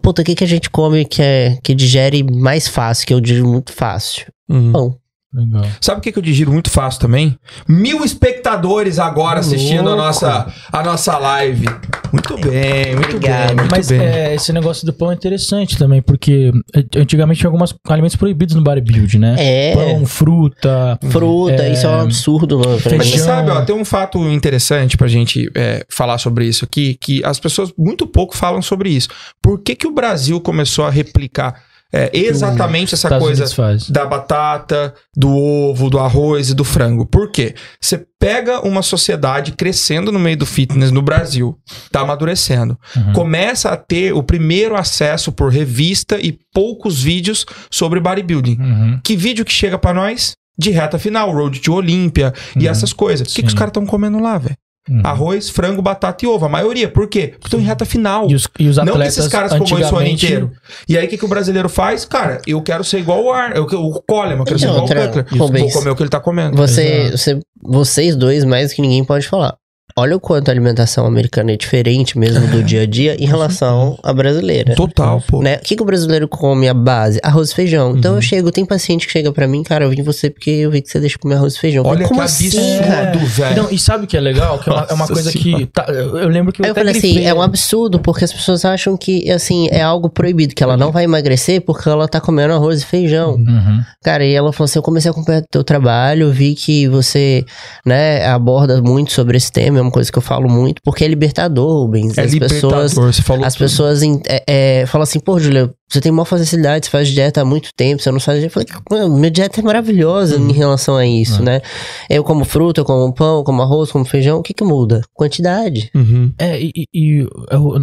Puta, o que, que a gente come que, é, que digere mais fácil, que eu digiro muito fácil? Uhum. Pão. Legal. Sabe o que, que eu digiro muito fácil também? Mil espectadores agora assistindo a nossa, a nossa live. Muito bem, muito Obrigado. bem, muito Mas bem. é, esse negócio do pão é interessante também, porque antigamente tinha alguns alimentos proibidos no bodybuild, né? É. Pão, fruta. Fruta, É, isso é um absurdo, mano. Mas você sabe, ó, tem um fato interessante pra gente é, falar sobre isso aqui, que as pessoas muito pouco falam sobre isso. Por que, que o Brasil começou a replicar é, exatamente essa Estados coisa da batata, do ovo, do arroz e do frango. Por quê? Você pega uma sociedade crescendo no meio do fitness no Brasil, tá amadurecendo, Uhum. começa a ter o primeiro acesso por revista e poucos vídeos sobre bodybuilding. Uhum. Que vídeo que chega pra nós? De reta final, Road to Olímpia e Uhum. essas coisas. O que, que os caras estão comendo lá, velho? Uhum. Arroz, frango, batata e ovo. A maioria. Por quê? Porque estão em reta final. E os, e os Não que esses caras comam isso o ano inteiro. E aí, o que, que o brasileiro faz? Cara, eu quero ser igual o Ar, eu, o Coleman, eu quero ser E igual outra, o Cutler. Rubens, Vou comer o que ele tá comendo. Você, você, vocês dois, mais que ninguém pode falar. Olha o quanto a alimentação americana é diferente mesmo do dia a dia em relação à brasileira. Total, pô. Né? O que, que o brasileiro come a base? Arroz e feijão. Então Uhum. eu chego, tem paciente que chega pra mim, cara, eu vim você porque eu vi que você deixa de comer arroz e feijão. Olha falei, que Como assim, absurdo, cara? velho. Não, e sabe o que é legal? Que é uma, é uma coisa que. tá, eu lembro que eu, eu até falei assim, grifei. é um absurdo, porque as pessoas acham que, assim, é algo proibido, que ela não vai emagrecer porque ela tá comendo arroz e feijão. Uhum. Cara, e ela falou assim: eu comecei a acompanhar teu trabalho, vi que você, né, aborda muito sobre esse tema, é uma coisa que eu falo muito, porque é libertador, Rubens. É as libertador, pessoas. você falou As tudo. pessoas em- é, é, falam assim, pô, Julia, você tem maior facilidade, você faz dieta há muito tempo, você não faz dieta. Eu falei, minha dieta é maravilhosa Uhum. em relação a isso, É. né? Eu como fruta, eu como pão, como arroz, como feijão, o que que muda? Quantidade. Uhum. É, e, e- eu-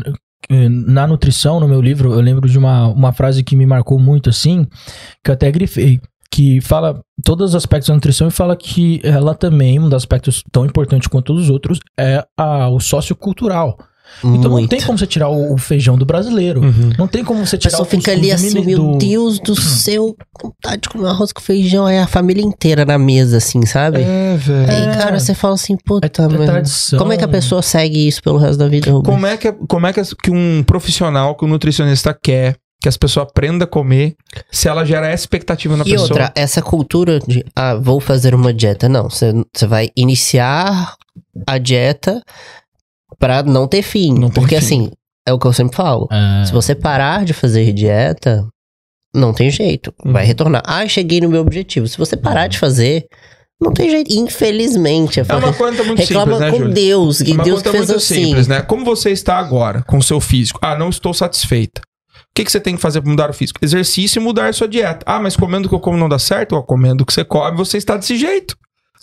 eh, na nutrição, no meu livro, eu lembro de uma, uma frase que me marcou muito assim, que eu até grifei, que fala todos os aspectos da nutrição e fala que ela também, um dos aspectos tão importantes quanto os outros, é a, o sociocultural. Então não muito. tem como você tirar o, o feijão do brasileiro. Uhum. Não tem como você A tirar pessoa o fica ali assim, meu do- Deus do céu, vontade de comer arroz com feijão, aí a família inteira na mesa, assim, sabe? É, velho. Aí, É. cara, você fala assim, puta, É, é mano. tradição. Como é que a pessoa segue isso pelo resto da vida, Rubens? Como é que, como é que um profissional, que um nutricionista quer que as pessoas aprendam a comer se ela gera essa expectativa na E pessoa? outra, essa cultura de, ah, vou fazer uma dieta. Não, você vai iniciar a dieta pra não ter fim. Não porque fim. assim, é o que eu sempre falo. É. Se você parar de fazer dieta, não tem jeito. Vai Uhum. retornar. Ah, cheguei no meu objetivo. Se você parar de fazer, não tem jeito. Infelizmente. É uma conta muito Reclama simples, né, com Júlia? Deus, que uma Deus conta fez muito assim. simples, né? Como você está agora com o seu físico? Ah, não estou satisfeita. Que, que você tem que fazer para mudar o físico? Exercício e mudar a sua dieta. Ah, mas comendo o que eu como não dá certo? Ó, comendo o que você come, você está desse jeito.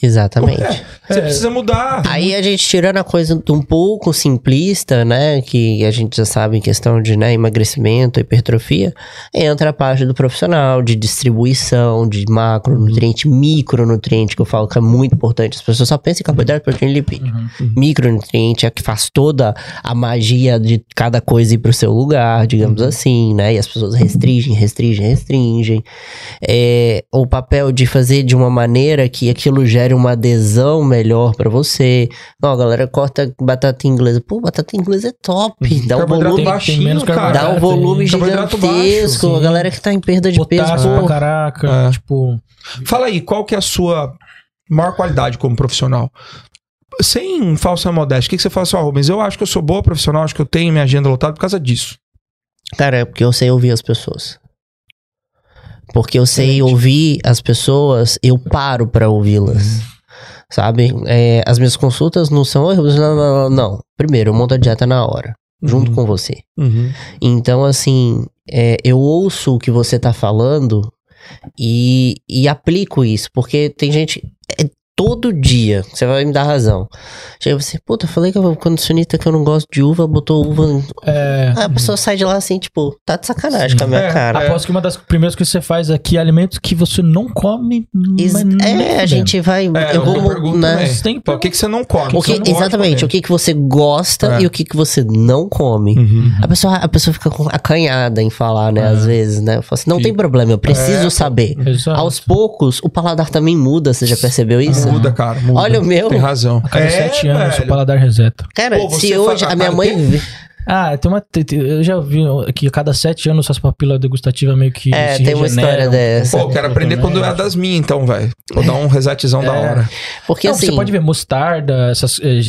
Exatamente. Ué, Você É. precisa mudar. Aí a gente tirando a coisa um pouco simplista, né, que a gente já sabe em questão de né, emagrecimento, hipertrofia, entra a parte do profissional, de distribuição, de macronutriente, micronutriente, que eu falo que é muito importante. As pessoas só pensam em carboidrato, proteína e lipídio. Uhum. Micronutriente é que faz toda a magia de cada coisa ir pro seu lugar, digamos assim, né, e as pessoas restringem, restringem, restringem. É, o papel de fazer de uma maneira que aquilo gere uma adesão melhor pra você. Não, a galera corta batata inglesa. Pô, batata inglesa é top. Dá um volume, Tem- tem baixinho, menos cara. dá um volume gigantesco. baixo, a galera que tá em perda de peso, Potássio pra pô. caraca. É. Tipo, Fala aí, qual que é a sua maior qualidade como profissional? Sem falsa modéstia, o que, que você fala assim, ó, Rubens, eu acho que eu sou boa profissional, acho que eu tenho minha agenda lotada por causa disso. Cara, é porque eu sei ouvir as pessoas. Porque eu sei Excelente. ouvir as pessoas, eu paro pra ouvi-las. Sabe? É, as minhas consultas não são. Não, não, não, não. Primeiro, eu monto a dieta na hora, junto Uhum. com você. Uhum. Então, assim, é, eu ouço o que você tá falando e, e aplico isso, porque tem gente. é todo dia, você vai me dar razão. Chega você, puta, falei que o condicionista que eu não gosto de uva, botou uva. em-" é. Ah, a pessoa sai de lá assim, tipo, tá de sacanagem Sim. com a minha É, cara. Aposto que uma das primeiras coisas que você faz aqui é alimentos que você não come. Ex- mas nem é, a gente vai. É, eu eu vou. né? tem O que, que você não come? O que, não exatamente, o que, que você gosta É. e o que, que você não come. Uhum. A pessoa, a pessoa fica acanhada em falar, né? É. Às vezes, né? Eu falo assim, não Sim. tem problema, eu preciso É, saber. Exato. Aos poucos, o paladar também muda, você já percebeu isso? Muda, cara. muda. Olha o meu. Tem razão. A cada sete anos, seu velho. paladar reseta. Cara, Pô, se hoje fala- a minha cara, mãe. vê- Ah, tem uma. tem- tem- Eu já vi que a cada sete anos suas papilas degustativas meio que. É, se tem uma história dessa. Pô, eu quero aprender quando é das minhas, então, velho. Vou dar um resetzão da É. hora. Porque Não, assim. Você pode ver mostarda, essas, eh,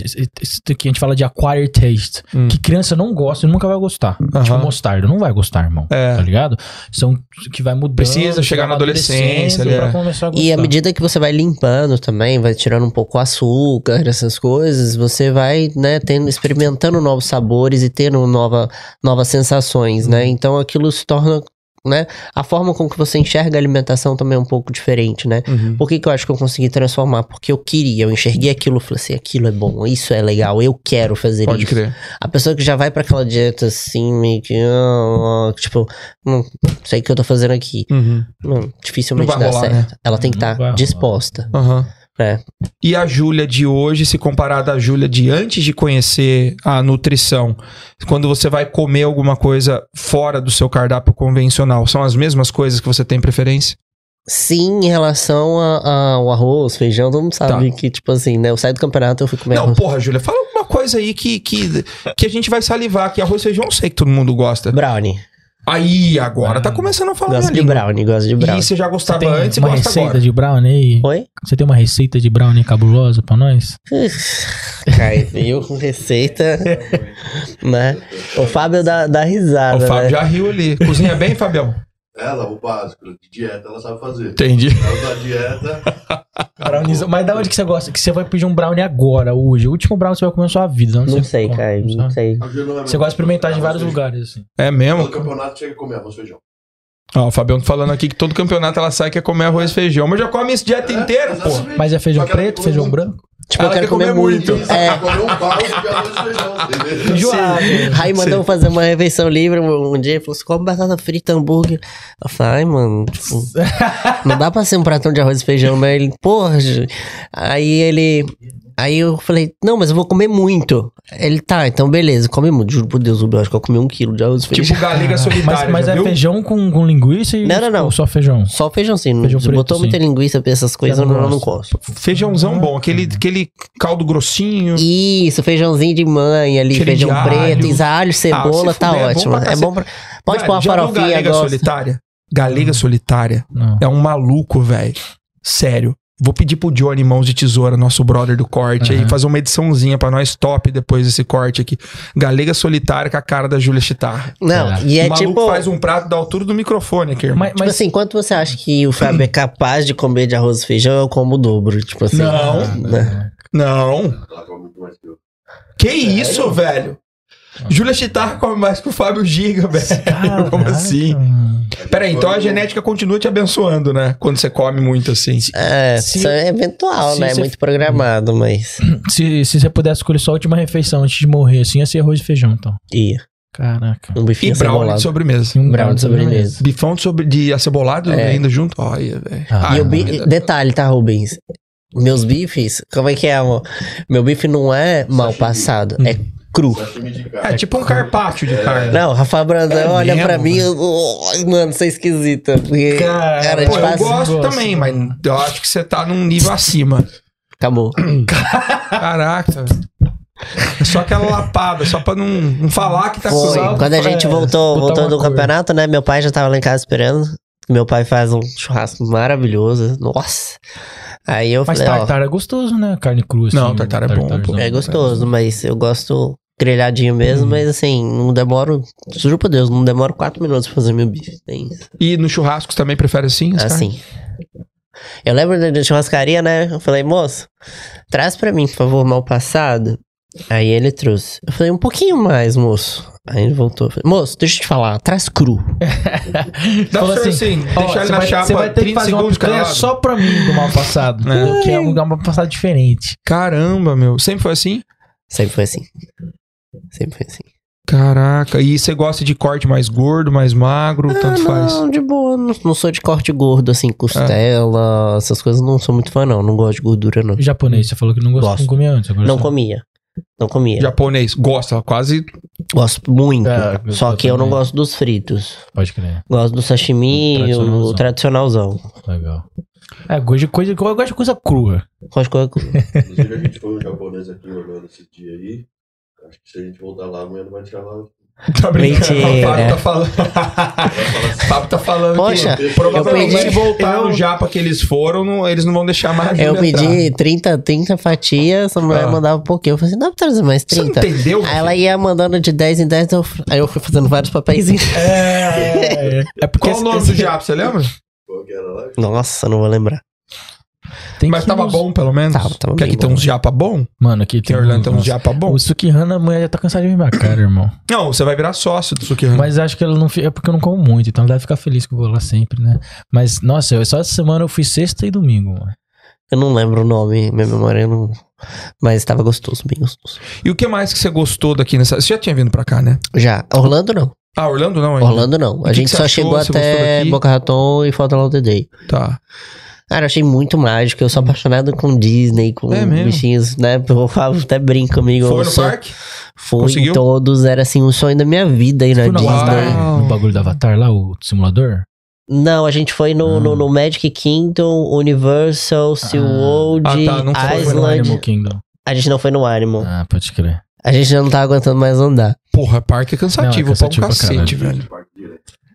que a gente fala de acquired taste, Hum. que criança não gosta e nunca vai gostar. Aham. Tipo, mostarda, não vai gostar, irmão. É. Tá ligado? São que vai mudando. Precisa chegar na adolescência, pra é. começar a gostar. E à medida que você vai limpando também, vai tirando um pouco o açúcar, essas coisas, você vai, né, tendo, experimentando novos sabores e tendo nova, novas sensações, né? Então aquilo se torna né? A forma com que você enxerga a alimentação também é um pouco diferente, né? Uhum. Por que, que eu acho que eu consegui transformar? Porque eu queria, eu enxerguei aquilo, falei assim, aquilo é bom, isso é legal, eu quero fazer Pode isso. crer. A pessoa que já vai pra aquela dieta assim, meio que, ah, ah, tipo, não sei o que eu tô fazendo aqui. Uhum. Não, dificilmente Não dá rolar, certo. né? Ela tem que estar rolar. disposta. Aham. É. E a Júlia de hoje, se comparada à Júlia de antes de conhecer a nutrição, quando você vai comer alguma coisa fora do seu cardápio convencional, são as mesmas coisas que você tem preferência? Sim, em relação ao arroz, feijão, todo mundo sabe que, tipo assim, né? Eu saio do campeonato, eu comer Tá. Não, arroz. porra, Júlia, fala alguma coisa aí que, que, que a gente vai salivar, que arroz e feijão eu sei que todo mundo gosta. Brownie. Aí, agora tá começando a falar Gosto de brownie, gosto de E brownie. você já gostava tem antes e uma gosta receita agora. de brownie aí? Oi? Você tem uma receita de brownie cabulosa pra nós? Caio, eu com receita, né? O Fábio dá, dá risada, O Fábio né? já riu ali. Cozinha bem, Fabião? Ela, o básico, de dieta, ela sabe fazer. Entendi. Ela da dieta, Brownies- Mas da onde que você gosta? Que você vai pedir um brownie agora, hoje? O último brownie que você vai comer na sua vida. Não sei, Caio, não sei. é Você gosta de experimentar de vários lugares, assim. É mesmo? Todo campeonato chega a comer arroz e feijão. Ó, o Fabião falando aqui que todo campeonato ela sai quer comer arroz e feijão, mas já come isso dieta inteira, pô. Mas é feijão preto, feijão branco? Tipo, Ela eu quero quer comer comer muito. muito. É. Ela come um balde de arroz e feijão, entendeu? Enjoado. Aí mandou fazer uma refeição livre um, um dia e falou assim: come batata frita, hambúrguer. Eu falei, ai, mano, tipo, não dá pra ser um pratão de arroz e feijão, né? Ele, porra. Ju." Aí ele. Aí eu falei, não, mas eu vou comer muito. Ele, tá, então beleza, come muito. Juro por Deus, eu acho que eu comi um quilo de arroz e feijão. Tipo galega solitária, Mas, mas é viu? feijão com, com linguiça e Não, não, não. ou só feijão? Só feijãozinho. Feijão Se preto, botou sim. muita linguiça pra essas coisas, Eu não não, eu não gosto. Feijãozão bom, aquele, aquele caldo grossinho. Isso, feijãozinho de mãe ali, Cheirinho feijão preto, alho. alho, cebola, se tá fuder, é bom ótimo. pra É cacete. bom pra... Pode Velho, pôr uma já viu farofinha, galega solitária? Galega solitária Não. é um maluco, velho. Sério. Vou pedir pro Johnny Mãos de Tesoura, nosso brother do corte, aí, Aham. fazer uma ediçãozinha pra nós top depois desse corte aqui. Galega solitária com a cara da Júlia Chitar. Não, Caralho. e é o maluco tipo... faz um prato da altura do microfone aqui, irmão. Mas, Tipo mas assim, quanto você acha que o Fábio é capaz de comer de arroz e feijão, eu como o dobro. Tipo assim. Não. né? Não. Ela come muito mais que eu. Que isso, velho? Júlia Chitar come mais que o Fábio Giga, velho. Como assim? Peraí, então a genética continua te abençoando, né? Quando você come muito assim. É, Se- isso é eventual, se né? É muito programado, mas. Se, se você pudesse escolher só a última refeição antes de morrer, assim, ia ser arroz e feijão, então. Ia. Caraca. Um E bifinho brownie de sobremesa. E um Brownie de sobremesa. Bifão de, sobre, de acebolado É. ainda junto? Olha, velho. Ah, E Ah, o bi... Detalhe, tá, Rubens? Meus bifes, como é que é, amor? Meu bife não é mal passado, é cru. É tipo um carpaccio de carne. Não, Rafael Brandão É olha mesmo, pra mim, eu, ai, mano, você é esquisita. Porque, Cara, cara, Pô, tipo eu gosto gosto, também, mano. mas eu acho que você tá num nível acima. acabou. Caraca. É só aquela lapada, só pra não, não falar que tá Foi. com Quando a gente é, voltou, voltou do cor. campeonato, né? Meu pai já tava lá em casa esperando. Meu pai faz um churrasco maravilhoso. Nossa. Aí eu Mas falei, ó, tartar é gostoso, né? Carne crua. Não, assim, tartar é bom, pô. é gostoso, mas eu gosto grelhadinho mesmo, Hum. mas assim, não demoro, juro por Deus, não demoro quatro minutos pra fazer meu bife. Tem. E no churrasco também prefere assim? as carnes? Assim. Eu lembro da churrascaria, né? Eu falei, moço, traz pra mim, por favor, mal passado. Aí ele trouxe. Eu falei, um pouquinho mais, moço. Aí ele voltou. Eu falei, moço, deixa eu te falar, traz cru. Dá pra assim, assim, ó, deixar ele você na vai- chapa Você vai ter que 30 fazer uma picanha só pra mim do mal passado. É. Que é um mal passado diferente. Caramba, meu. Sempre foi assim? Sempre foi assim. Sempre foi assim. Caraca. E você gosta de corte mais gordo, mais magro, tanto Ah, faz? Não, de boa. Não, não sou de corte gordo, assim, costela, essas coisas. Não sou muito fã, não. Não gosto de gordura, não. Japonês, você falou que não Gosto. não comia antes. Agora Não comia. Não comia. Japonês. Gosta, quase. Gosto muito. É, só que eu não gosto dos fritos. Pode crer. Gosto do sashimi, O o, o tradicionalzão. Legal. É, gosto de coisa, eu gosto de coisa crua. Gosto de coisa crua. Inclusive, a gente foi um japonês aqui em Orlando esse dia aí. Acho que se a gente voltar lá, amanhã não vai tirar lá. Tá brincando. Mentira. O Fábio tá falando. o Fábio tá falando Poxa, que provavelmente eu se pedi- voltar eu- no Japa que eles foram, não- eles não vão deixar mais Eu entrar. pedi 30, 30 fatias, a mulher Ah. mandava um pouquinho. Eu falei assim, dá pra trazer mais Você não 30? entendeu? Aí ela ia mandando de 10 em 10, eu- aí eu fui fazendo vários papeizinhos. É, é, é porque Qual o nome esse- do Japa, você lembra? Qual que era lá? Nossa, não vou lembrar. Tem Mas que tava nos- bom, pelo menos? Tava, tava Porque bem aqui tem bom. uns japa bom. Mano, aqui Tem Orlando tem uns japa bom. O Sukihana, a mulher já tá cansada de minha cara, irmão. Não, você vai virar sócio do Sukihana. Mas acho que ela não fica. É porque eu não como muito, então ela deve ficar feliz que eu vou lá sempre, né? Mas, nossa, eu, só essa semana eu fui sexta e domingo, mano. Eu não lembro o nome, minha memória não. Mas tava gostoso, bem gostoso. E o que mais que você gostou daqui nessa... Você já tinha vindo pra cá, né? Já. Orlando não. Ah, Orlando não ainda? Orlando não. A que gente só achou? chegou até? Boca Raton e Falta Lauderdale Day. Tá. Cara, eu achei muito mágico. Eu sou apaixonado com Disney, com É bichinhos, né? O Fábio até brinca comigo. Foi eu no sou- parque? Fui Conseguiu? em todos, era assim, um sonho da minha vida aí na Disney. Avatar, no bagulho do Avatar lá, o simulador. Não, a gente foi no, Ah. no, no Magic Kingdom, Universal, SeaWorld, Ah, tá, não foi, Foi no Island. Animal Kingdom. A gente não foi no Animal. Ah, pode crer. A gente já não tá aguentando mais andar. Porra, parque é cansativo, Não, é cansativo pra um cacete, velho.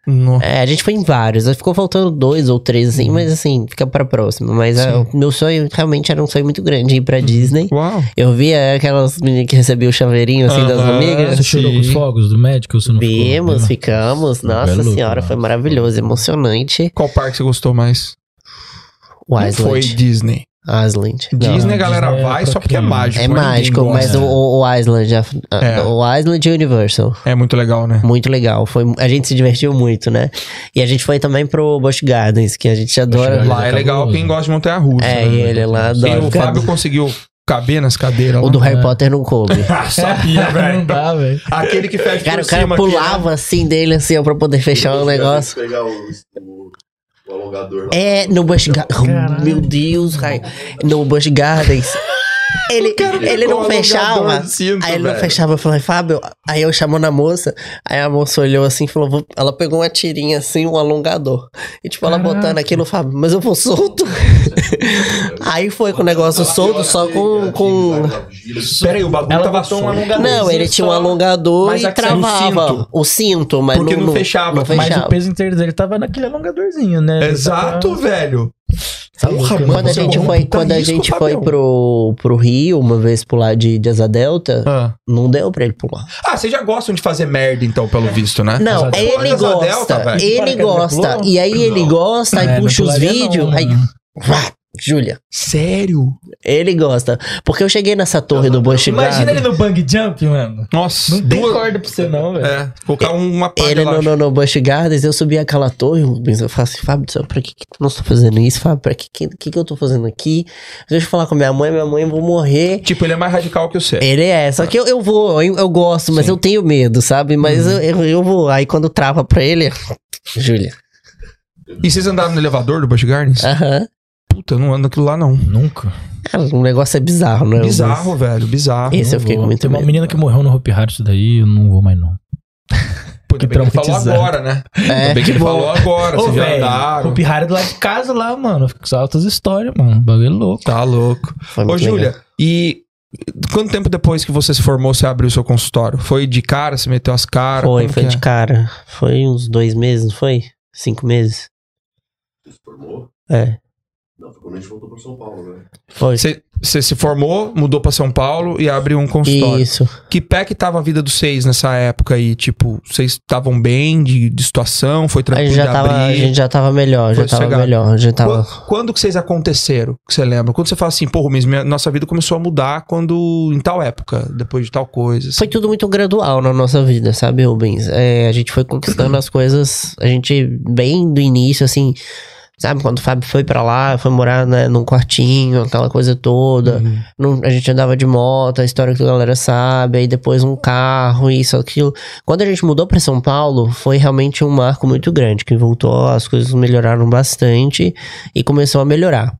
Nossa. É, a gente foi em vários. Aí Ficou faltando dois ou três, assim, mas assim, fica pra próxima. Mas é, Uhum. Sim. o meu sonho realmente era um sonho muito grande ir pra Disney. Uau. Eu via aquelas meninas que recebiam o chaveirinho assim das amigas. Você chorou com os fogos do médico? Você não ficou? Vimos, ficamos. Nossa É senhora, foi maravilhoso, emocionante. Qual parque você gostou mais? O Não foi. Disney. Island. Não. Disney a galera Disney é vai pra só porque é mágico. É mágico, gosta. mas o, o Island, a- a- É. o Island e Universal, É muito legal, né? muito legal. Foi, a gente se divertiu muito, né? E a gente foi também pro Busch Gardens, que a gente adora. Lá é legal quem gosta de montanha russa. É, né? e ele lá E adora. o ficar- Fábio conseguiu caber nas cadeiras O lá. do Harry É. Potter não coube. Ah, sabia, Não velho. dá, velho. Aquele que fecha Cara, por o cara cima aqui, né? pulava assim dele, assim, ó, pra poder fechar o negócio. Pegar o, o, o alongador lá. É, no Busch Gardens. Meu Deus, cara. No Busch Gardens. Ele, ele não fechava. cinto, Aí ele não velho. fechava. Eu falei, Fábio. Aí eu chamou na moça. Aí a moça olhou assim e falou: "Vou-" Ela pegou uma tirinha assim, um alongador. E tipo, ela Caraca. botando aquilo, Fábio, mas eu vou solto. aí foi com o negócio solto, só com. com... Pera aí, o bagulho Ela tava botou um alongador. Não, ele tinha um só- alongador Mas e travava o cinto, mas Porque não fechava. Não Mas fechava. o peso inteiro dele tava naquele alongadorzinho, né? Exato, velho. Tá Porra, louco, mano, Quando a é gente foi, quando a gente foi pro, pro Rio, uma vez pular de, de asa delta, Ah. não deu pra ele pular. Ah, vocês já gostam de fazer merda, então, pelo visto, né? Não, Asa ele delta. Asa delta, gosta, velho. ele gosta. E aí ele gosta, aí É, puxa os vídeos, não, aí... Júlia, Sério? ele gosta. Porque eu cheguei nessa torre do Busch Imagina ele no bang jump, mano. Nossa, Não tem duas- corda pra você não, velho. É, colocar uma palha Ele no, no, no Busch Gardens, eu subi aquela torre, Rubens, eu falo assim, Fábio pra que que tu não tá fazendo isso, Fábio? Pra que que, que que eu tô fazendo aqui? Deixa eu falar com minha mãe, minha mãe, eu vou morrer. Tipo, ele é mais radical que você. Ele é, só que eu, eu vou, eu, eu gosto, mas Sim. eu tenho medo, sabe? Mas Uhum. eu, eu, eu vou. Aí quando trava pra ele, Júlia. E vocês andaram no elevador do Busch Gardens? Aham. Puta, eu não ando naquilo lá, não. Nunca. Cara, o negócio é bizarro, né? Bizarro, velho, bizarro. Esse eu fiquei com Vou. muito Tem uma medo. menina que morreu no Hopi Hari, isso daí eu não vou mais não. Bem que ele falou agora, né? É, Ainda bem que ele falou agora, Ô, vocês já velho, andaram. Hopi Hari do lado de casa lá, mano. Fica só altas histórias, mano. O bagulho é louco. Tá louco. Foi Ô, Júlia, legal. e quanto tempo depois que você se formou, você abriu seu consultório? Foi de cara, você meteu as caras? Foi, foi de é? cara. Foi uns dois meses, não foi? Cinco meses? Você se formou? É. Não, foi quando a gente voltou pra São Paulo, né? Foi. Você, se formou, mudou pra São Paulo e abriu um consultório. Isso. Que pé que tava a vida dos seis nessa época aí? Tipo, vocês estavam bem de, de situação? Foi A tranquilo gente, já de tava, a gente já tava melhor, já tava melhor. Já tava. Quando, quando que vocês aconteceram? Que você lembra? Quando você fala assim, pô, Rubens, minha- nossa vida começou a mudar quando em tal época, depois de tal coisa. assim. Foi tudo muito gradual na nossa vida, sabe, Rubens? É, a gente foi conquistando as coisas, a gente, bem do início, assim, sabe? Quando o Fábio foi pra lá, foi morar né, num quartinho, aquela coisa toda. Uhum. A gente andava de moto, a história que a galera sabe, aí depois um carro, isso, aquilo. Quando a gente mudou pra São Paulo, foi realmente um marco muito grande, que voltou, as coisas melhoraram bastante e começou a melhorar.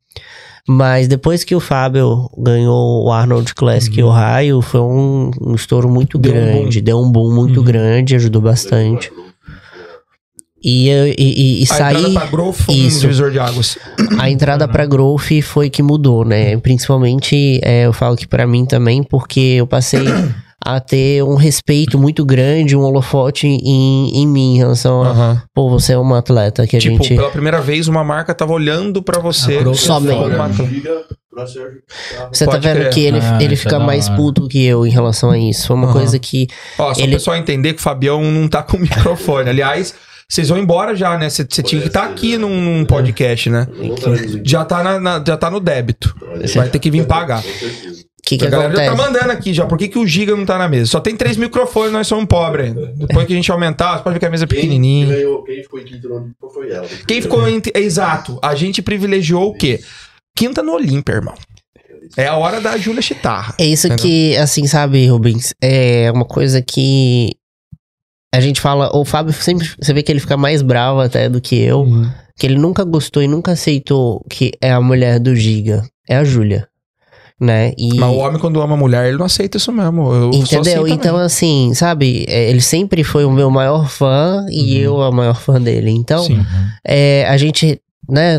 Mas depois que o Fábio ganhou o Arnold Classic Uhum. Ohio, foi um, um estouro muito Deu um grande, deu um boom muito Uhum. grande, ajudou bastante. E, e, e, e A entrada sair, pra Growth foi um Isso. divisor de águas. a entrada pra Growth foi que mudou, né? Principalmente, é, eu falo que pra mim também, porque eu passei a ter um respeito muito grande, um holofote em, em mim, em relação a, pô, você é uma atleta que a Tipo, gente... pela primeira vez uma marca tava olhando pra você. A Growth Somente. Você tá vendo crer. que ele, Ah, ele é fica mais puto que eu em relação a isso. Foi uma Aham. coisa que Ó, só Ele- o pessoal entender que o Fabião não tá com o microfone. Aliás, Vocês vão embora já, né? Você tinha que estar aqui num, num podcast, né? Já tá, na, na- já tá no débito. Vai ter que vir pagar. O que, que a galera já tá acontece? mandando aqui já. Por que, que o Giga não tá na mesa? Só tem três microfones, nós somos pobres ainda. Depois que a gente aumentar, você pode ver que a mesa é Quem, quem, pequenininha. ganhou, quem ficou em quinto no Olímpico foi ela. Quem ficou em. Exato. A gente privilegiou o quê? Quinta no Olímpia, irmão. É a hora da Júlia Chitarra. É isso Entendeu? que, assim, sabe, Rubens? É uma coisa que a gente fala. O Fábio sempre. Você vê que ele fica mais bravo até do que eu. Que ele nunca gostou e nunca aceitou que é a mulher do Giga. É a Júlia. Né? E. Mas o homem, quando ama a mulher, ele não aceita isso mesmo. Eu sou Entendeu? assim então, assim, sabe? é, Ele sempre foi o meu maior fã e Uhum. eu a maior fã dele. Então, Sim. é, a gente, né?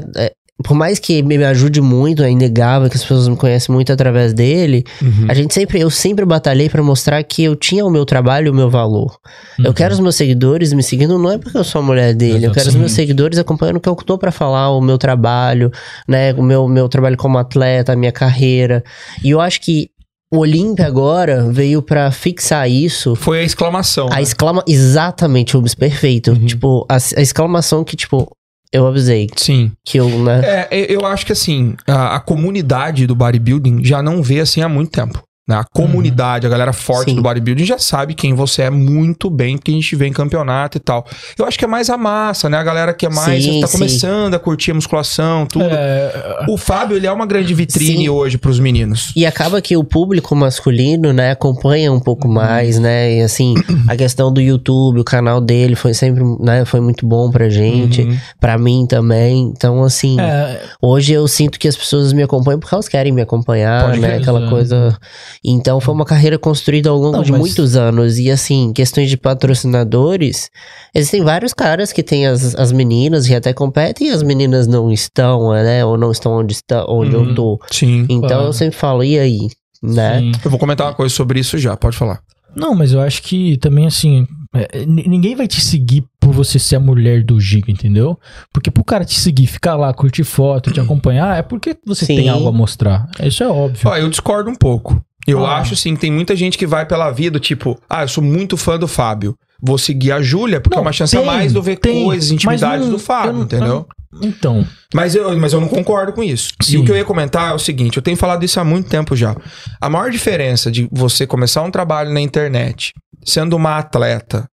Por mais que me ajude muito, é inegável que as pessoas me conhecem muito através dele. Uhum. A gente sempre, eu sempre batalhei pra mostrar que eu tinha o meu trabalho e o meu valor. Eu Uhum. quero os meus seguidores me seguindo, não é porque eu sou a mulher dele. Eu quero os meus seguidores acompanhando o que eu tô pra falar, o meu trabalho, né? O meu, meu trabalho como atleta, a minha carreira. E eu acho que o Olímpia agora veio pra fixar isso. Foi a exclamação. A né? exclama... Exatamente, Rubens, perfeito. Uhum. Tipo, a, a exclamação que, tipo, eu avisei. Sim. Que eu, né? É, eu- eu acho que assim, a, a comunidade do bodybuilding já não vê assim há muito tempo. Né? A comunidade, a galera forte Sim. do bodybuilding já sabe quem você é muito bem, porque a gente vê em campeonato e tal. Eu acho que é mais a massa, né? A galera que é mais. Sim, tá sim. começando a curtir a musculação, tudo. É, O Fábio, ele é uma grande vitrine Sim. hoje pros meninos. E acaba que o público masculino, né, acompanha um pouco Uhum. mais, né? E assim, a questão do YouTube, o canal dele foi sempre, né, foi muito bom pra gente, Uhum. pra mim também. Então, assim, é, hoje eu sinto que as pessoas me acompanham porque elas querem me acompanhar, Pode né? Aquela coisa. Então, foi uma carreira construída ao longo Não, de mas- muitos anos. E assim, questões de patrocinadores, existem vários caras que têm as, as meninas que até competem e as meninas não estão, né? Ou não estão onde, está, onde Uhum. eu tô. Sim. Então, Claro. eu sempre falo, e aí? Né? sim. Eu vou comentar uma coisa sobre isso já, pode falar. Não, mas eu acho que também, assim, é, n- ninguém vai te seguir por você ser a mulher do Giga, entendeu? Porque pro cara te seguir, ficar lá, curtir foto, te acompanhar, é porque você Sim. tem algo a mostrar. Isso é óbvio. Ó, eu discordo um pouco. Eu Ah. acho, que tem muita gente que vai pela vida, tipo, ah, eu sou muito fã do Fábio. Vou seguir a Júlia, porque Não, é uma chance a tem, mais de eu ver tem, coisas, intimidades não- do Fábio, eu entendeu? Então, Mas eu, mas eu não concordo com isso. E Sim. o que eu ia comentar é o seguinte: eu tenho falado isso há muito tempo já. A maior diferença de você começar um trabalho na internet sendo uma atleta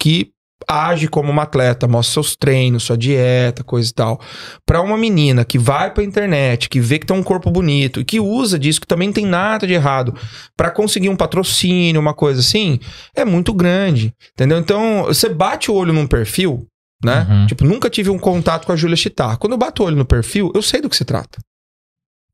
que age como uma atleta, mostra seus treinos, sua dieta, coisa e tal, pra uma menina que vai pra internet, que vê que tem um corpo bonito e que usa disso, que também não tem nada de errado, pra conseguir um patrocínio, uma coisa assim, é muito grande, entendeu? Então, você bate o olho num perfil, né? Uhum. Tipo, nunca tive um contato com a Júlia Chitar. Quando eu bato o olho no perfil, eu sei do que se trata.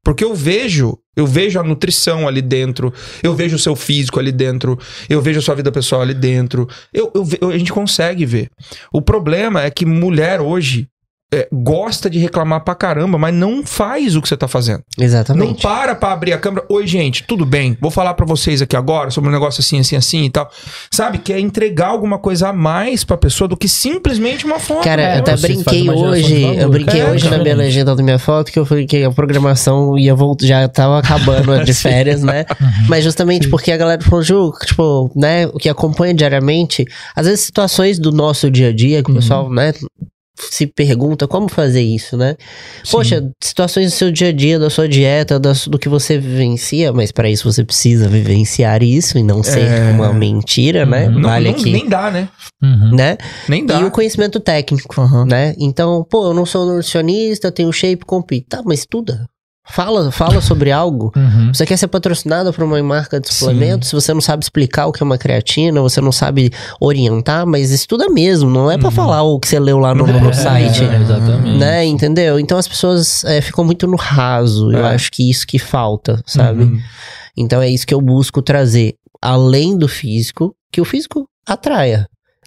Porque eu vejo, eu vejo a nutrição ali dentro, eu vejo o seu físico ali dentro, eu vejo a sua vida pessoal ali dentro. Eu, eu a gente consegue ver. O problema é que mulher hoje é, gosta de reclamar pra caramba, mas não faz o que você tá fazendo. Não Exatamente. para pra abrir a câmera. Oi, gente, tudo bem? Vou falar pra vocês aqui agora sobre um negócio assim, assim, assim e tal. Sabe? Que é entregar alguma coisa a mais pra pessoa do que simplesmente uma foto. Cara, É, eu até brinquei hoje, eu brinquei cara. hoje É na minha legenda da minha foto que eu falei que a programação ia voltar, já tava acabando de férias, né? Uhum. Mas justamente porque a galera falou, Ju, tipo, né, o que acompanha diariamente, às vezes situações do nosso dia a dia que o Uhum. pessoal, né, se pergunta como fazer isso, né? Poxa, situações do seu dia a dia, da sua dieta, do que você vivencia, mas pra isso você precisa vivenciar isso e não ser É. uma mentira, né? Uhum. Não, Vale não- aqui, nem dá, né? uhum. né? Nem dá. E o conhecimento técnico, Aham. né? Então, pô, eu não sou nutricionista, eu tenho shape, compito. Tá, mas estuda. Fala, fala sobre algo. Uhum. Você quer ser patrocinado por uma marca de suplemento, se você não sabe explicar o que é uma creatina, você não sabe orientar, mas estuda mesmo, não é pra Uhum. falar o que você leu lá no, É, no site. É, exatamente. Né, entendeu? Então as pessoas é, ficam muito no raso. Eu É. acho que isso que falta, sabe? Uhum. Então é isso que eu busco trazer, além do físico, que o físico atraia,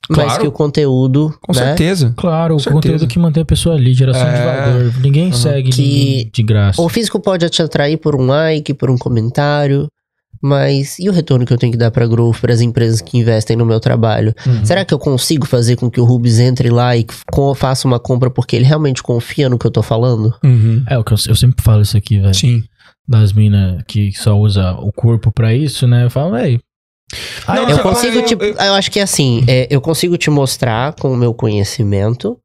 mas Claro. que o conteúdo, Com né? certeza. Claro, o certeza. conteúdo que mantém a pessoa ali, geração de É. valor. Ninguém Uhum. segue Que- ninguém de graça. O físico pode te atrair por um like, por um comentário, mas e o retorno que eu tenho que dar pra Growth, para as empresas que investem no meu trabalho? Uhum. Será que eu consigo fazer com que o Rubens entre lá e faça uma compra porque ele realmente confia no que eu tô falando? Uhum. É o que eu, eu sempre falo isso aqui, velho. Sim. Das minas que só usa o corpo pra isso, né? Eu falo, véi, Ah, Não, Eu eu- consigo eu- te. eu- Eu acho que é assim, é, eu consigo te mostrar com o meu conhecimento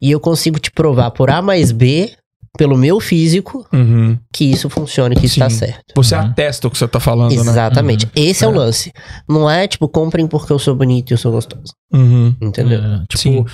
e eu consigo te provar por A mais B, pelo meu físico, Uhum. que isso funciona e que isso tá certo. Você Uhum. atesta o que você tá falando, né? Exatamente. Esse é. o É. lance. Não é tipo, comprem porque eu sou bonito e eu sou gostoso. Uhum. Entendeu? É, tipo, Sim.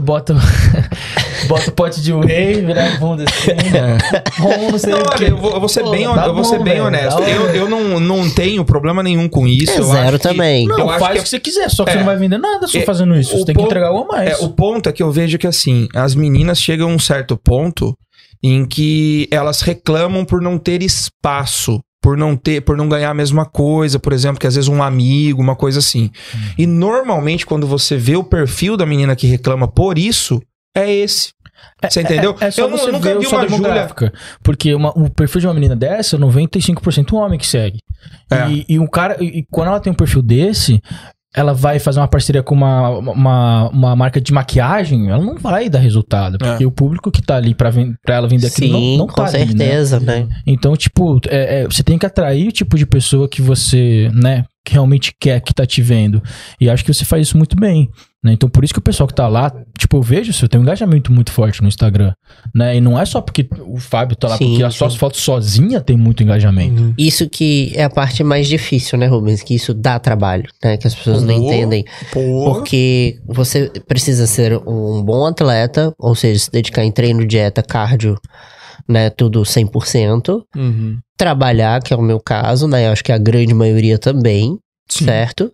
bota, bota o pote de whey, virar a bunda assim. É. Bom, não sei Não, o olha, quê. eu vou, eu vou ser Pô, bem, tá eu vou ser bom, bem velho, honesto. tá Eu, eu não, não tenho problema nenhum com isso. É eu zero acho que- também. Não, eu acho faz que o que você quiser, só que é. você não vai vender nada só É, fazendo isso. Você tem que entregar algo a mais. É, o ponto é que eu vejo que assim, as meninas chegam a um certo ponto em que elas reclamam por não ter espaço, por não ter, por não ganhar a mesma coisa, por exemplo, que às vezes um amigo, uma coisa assim. E normalmente quando você vê o perfil da menina que reclama por isso, é esse. Você entendeu? É, é só eu você nunca ver vi uma a Júlia demográfica. Porque uma- o perfil de uma menina dessa, 95% um homem que segue. É. E, e um cara, e, e quando ela tem um perfil desse, ela vai fazer uma parceria com uma, uma, uma marca de maquiagem, ela não vai dar resultado. Porque o público que tá ali pra, ven- pra ela vender aquilo Sim, não, não com tá ali, né? certeza, né? Então, tipo, é- é, você tem que atrair o tipo de pessoa que você, né, que realmente quer, que tá te vendo. E acho que você faz isso muito bem, né? Então, por isso que o pessoal que tá lá, tipo, eu vejo, você tem um engajamento muito forte no Instagram, né? E não é só porque o Fábio tá lá, Sim, porque as suas fotos sozinha tem muito engajamento. Isso que é a parte mais difícil, né, Rubens? Que isso dá trabalho, né? Que as pessoas não entendem. Pô, Porque você precisa ser um bom atleta, ou seja, se dedicar em treino, dieta, cardio, né? Tudo 100%. Uhum. Trabalhar, que é o meu caso, né? Eu acho que a grande maioria também. Sim. Certo?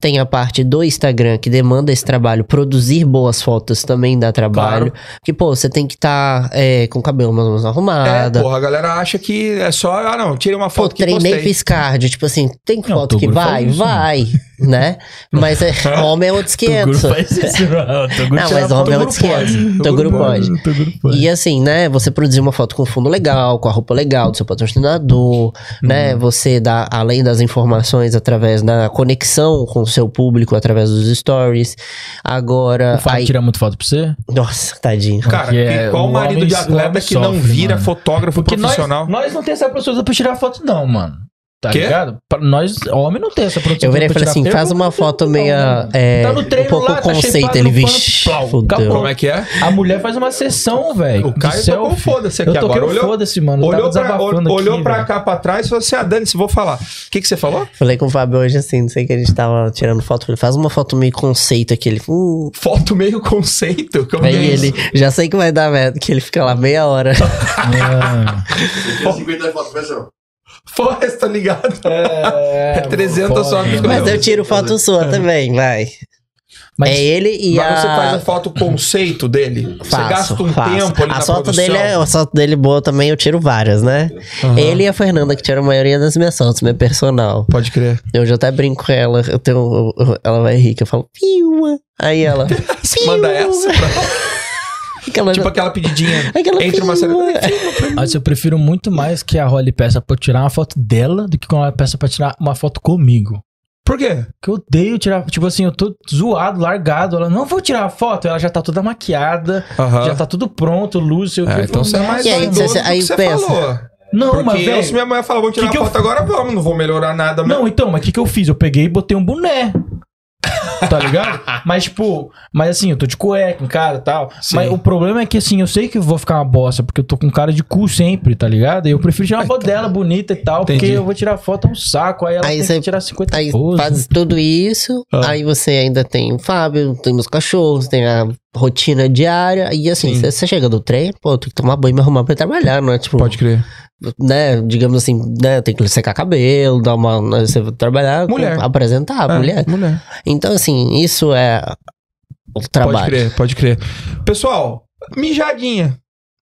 Tem a parte do Instagram que demanda esse trabalho. Produzir boas fotos também dá trabalho. Porque, pô, você tem que estar com o cabelo mais ou menos É, arrumada. porra, a galera acha que é só, ah não, tirei uma Pô, foto que treinei, postei. fiz cardio. Tipo assim, tem Não, foto que vai? isso, vai, né? Mas é, homem é outros 500. Toguro faz isso, não. Mas homem é outros 500. pode. Toguro pode. Toguro pode. E assim, né? Você produzir uma foto com fundo legal, com a roupa legal do seu patrocinador, né? Uhum. Você dá, além das informações através da conexão com o seu público, através dos stories. Agora. O Fábio aí- tira muito foto pra você? Nossa, tadinho. Cara, é- qual o marido de atleta que não sofre, vira mano. fotógrafo Porque nós, profissional? nós não tem essa produção pra tirar foto, não, mano. Tá Quê? ligado? Pra nós, homem não tem essa produção Eu virei e falei assim: faz uma foto meia. é, Tá no treino um pouco lá, tá conceito. shapeado Ele, vixe. Como é que é? A mulher faz uma sessão, velho. O Caio tocou foda-se aqui Eu toquei agora. Olhou, foda-se, mano. Olhou, tava pra, olhou aqui, pra cá pra trás e falou assim: ah, Dani, se vou falar. O que, que você falou? Falei com o Fábio hoje assim, não sei que a gente tava tirando foto. Falei, faz uma foto meio conceito aqui. Ele, hum. Foto meio conceito. Como Aí é isso? ele, já sei que vai dar merda, que ele fica lá meia hora. Ah, 50 fotos, pessoal. Forrest, tá ligado? é, É 300 foda, só fica- Mas eu tiro foto sua também, vai. Mas é ele e Mas a... você faz a foto conceito dele? você Faço, gasta um faço. tempo ali a na foto produção? dele é A foto dele boa também, eu tiro várias, né? Aham. Ele e a Fernanda que tiram a maioria das minhas fotos, minha personal. Pode crer. Eu já até brinco com ela, eu tenho, eu- eu- ela vai rir, que eu falo, piua. Aí ela, Você manda essa pra... aquela, Tipo aquela pedidinha aquela entre uma. Mas eu prefiro muito mais que a Holly peça pra eu tirar uma foto dela do que quando ela peça pra tirar uma foto comigo. Por quê? Que eu odeio tirar, tipo assim, eu tô zoado, largado. Ela, não vou tirar a foto. Ela já tá toda maquiada, já tá tudo pronto, luz, sei o É, que. então você é mais E aí, você- aí você pensa. falou. Não, Porque mas eu, velho. se minha mulher falar, vou tirar que que uma eu foto agora, vamos. Não vou melhorar nada. mas- Não, então, mas o que, que eu fiz? Eu peguei e botei um boné. Tá ligado? mas, tipo, mas assim, eu tô de cueca em cara e tal. Sim. Mas o problema é que, assim, eu sei que eu vou ficar uma bosta, porque eu tô com cara de cu sempre, tá ligado? E eu prefiro tirar uma foto dela bonita e tal, porque Entendi. eu vou tirar foto é um saco. Aí ela Aí tem você- que tirar 50 Aí poses. faz tudo isso, Ah. aí você ainda tem o Fábio, tem os cachorros, tem a rotina diária, e assim, Sim. você chega do treino, pô, tem que tomar banho e me arrumar pra trabalhar, não é tipo, Pode crer. né, digamos assim, né, tem que secar cabelo, dar uma, né, você vai trabalhar, com- Mulher. apresentar a É, mulher. Mulher. Então, assim, isso é o trabalho. Pode crer, pode crer. Pessoal, mijadinha.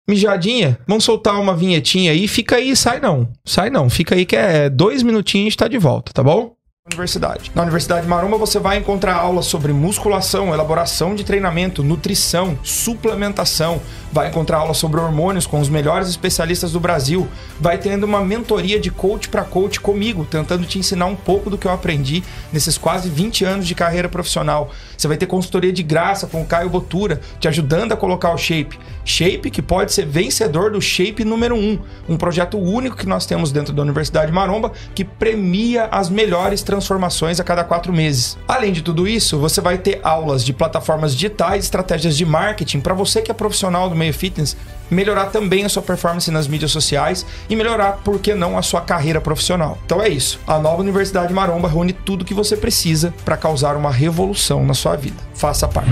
Mijadinha, vamos soltar uma vinhetinha aí. Fica aí, sai não. Sai não. Fica aí que é dois minutinhos e a gente tá de volta, tá bom? Universidade. Na Universidade Maromba você vai encontrar aulas sobre musculação, elaboração de treinamento, nutrição, suplementação. Vai encontrar aulas sobre hormônios com os melhores especialistas do Brasil. Vai tendo uma mentoria de coach para coach comigo, tentando te ensinar um pouco do que eu aprendi nesses quase 20 anos de carreira profissional. Você vai ter consultoria de graça com o Caio Botura, te ajudando a colocar o shape. Shape que pode ser vencedor do Shape número 1, um projeto único que nós temos dentro da Universidade Maromba que premia as melhores transformações a cada quatro meses. Além de tudo isso, você vai ter aulas de plataformas digitais, estratégias de marketing para você que é profissional do meio fitness melhorar também a sua performance nas mídias sociais e melhorar, por que não, a sua carreira profissional. Então é isso. A nova Universidade Maromba reúne tudo que você precisa para causar uma revolução na sua vida. Faça parte.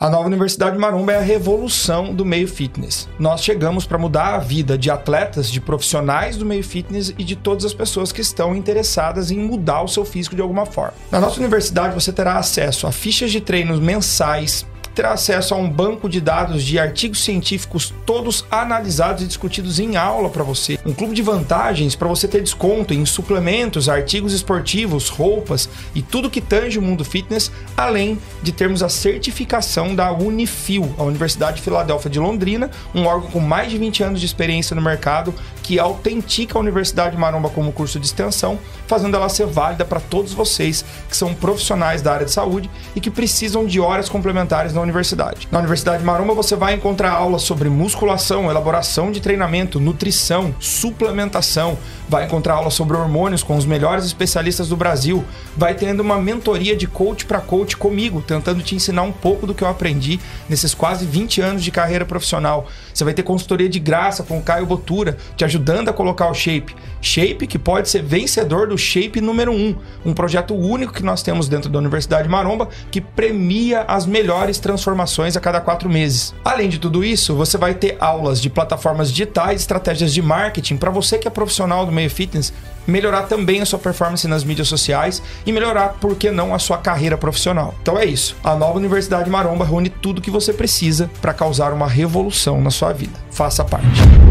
A nova Universidade Maromba é a revolução do meio fitness. Nós chegamos para mudar a vida de atletas, de profissionais do meio fitness e de todas as pessoas que estão interessadas em mudar o seu físico de alguma forma. Na nossa universidade você terá acesso a fichas de treinos mensais, terá acesso a um banco de dados de artigos científicos todos analisados e discutidos em aula para você. Um clube de vantagens para você ter desconto em suplementos, artigos esportivos, roupas e tudo que tange o mundo fitness, além de termos a certificação da Unifil, a Universidade de Filadélfia de Londrina, um órgão com mais de 20 anos de experiência no mercado que autentica a Universidade Maromba como curso de extensão, fazendo ela ser válida para todos vocês que são profissionais da área de saúde e que precisam de horas complementares na universidade. Na Universidade Maromba você vai encontrar aulas sobre musculação, elaboração de treinamento, nutrição, suplementação, vai encontrar aulas sobre hormônios com os melhores especialistas do Brasil, vai tendo uma mentoria de coach para coach comigo, tentando te ensinar um pouco do que eu aprendi nesses quase 20 anos de carreira profissional. Você vai ter consultoria de graça com o Caio Botura, te ajudando a colocar o shape. Shape que pode ser vencedor do Shape número 1, um projeto único que nós temos dentro da Universidade Maromba que premia as melhores transformações a cada quatro meses. Além de tudo isso, você vai ter aulas de plataformas digitais, estratégias de marketing para você que é profissional do meio fitness melhorar também a sua performance nas mídias sociais e melhorar, por que não, a sua carreira profissional. Então é isso. A nova Universidade Maromba reúne tudo que você precisa para causar uma revolução na sua vida. Faça parte.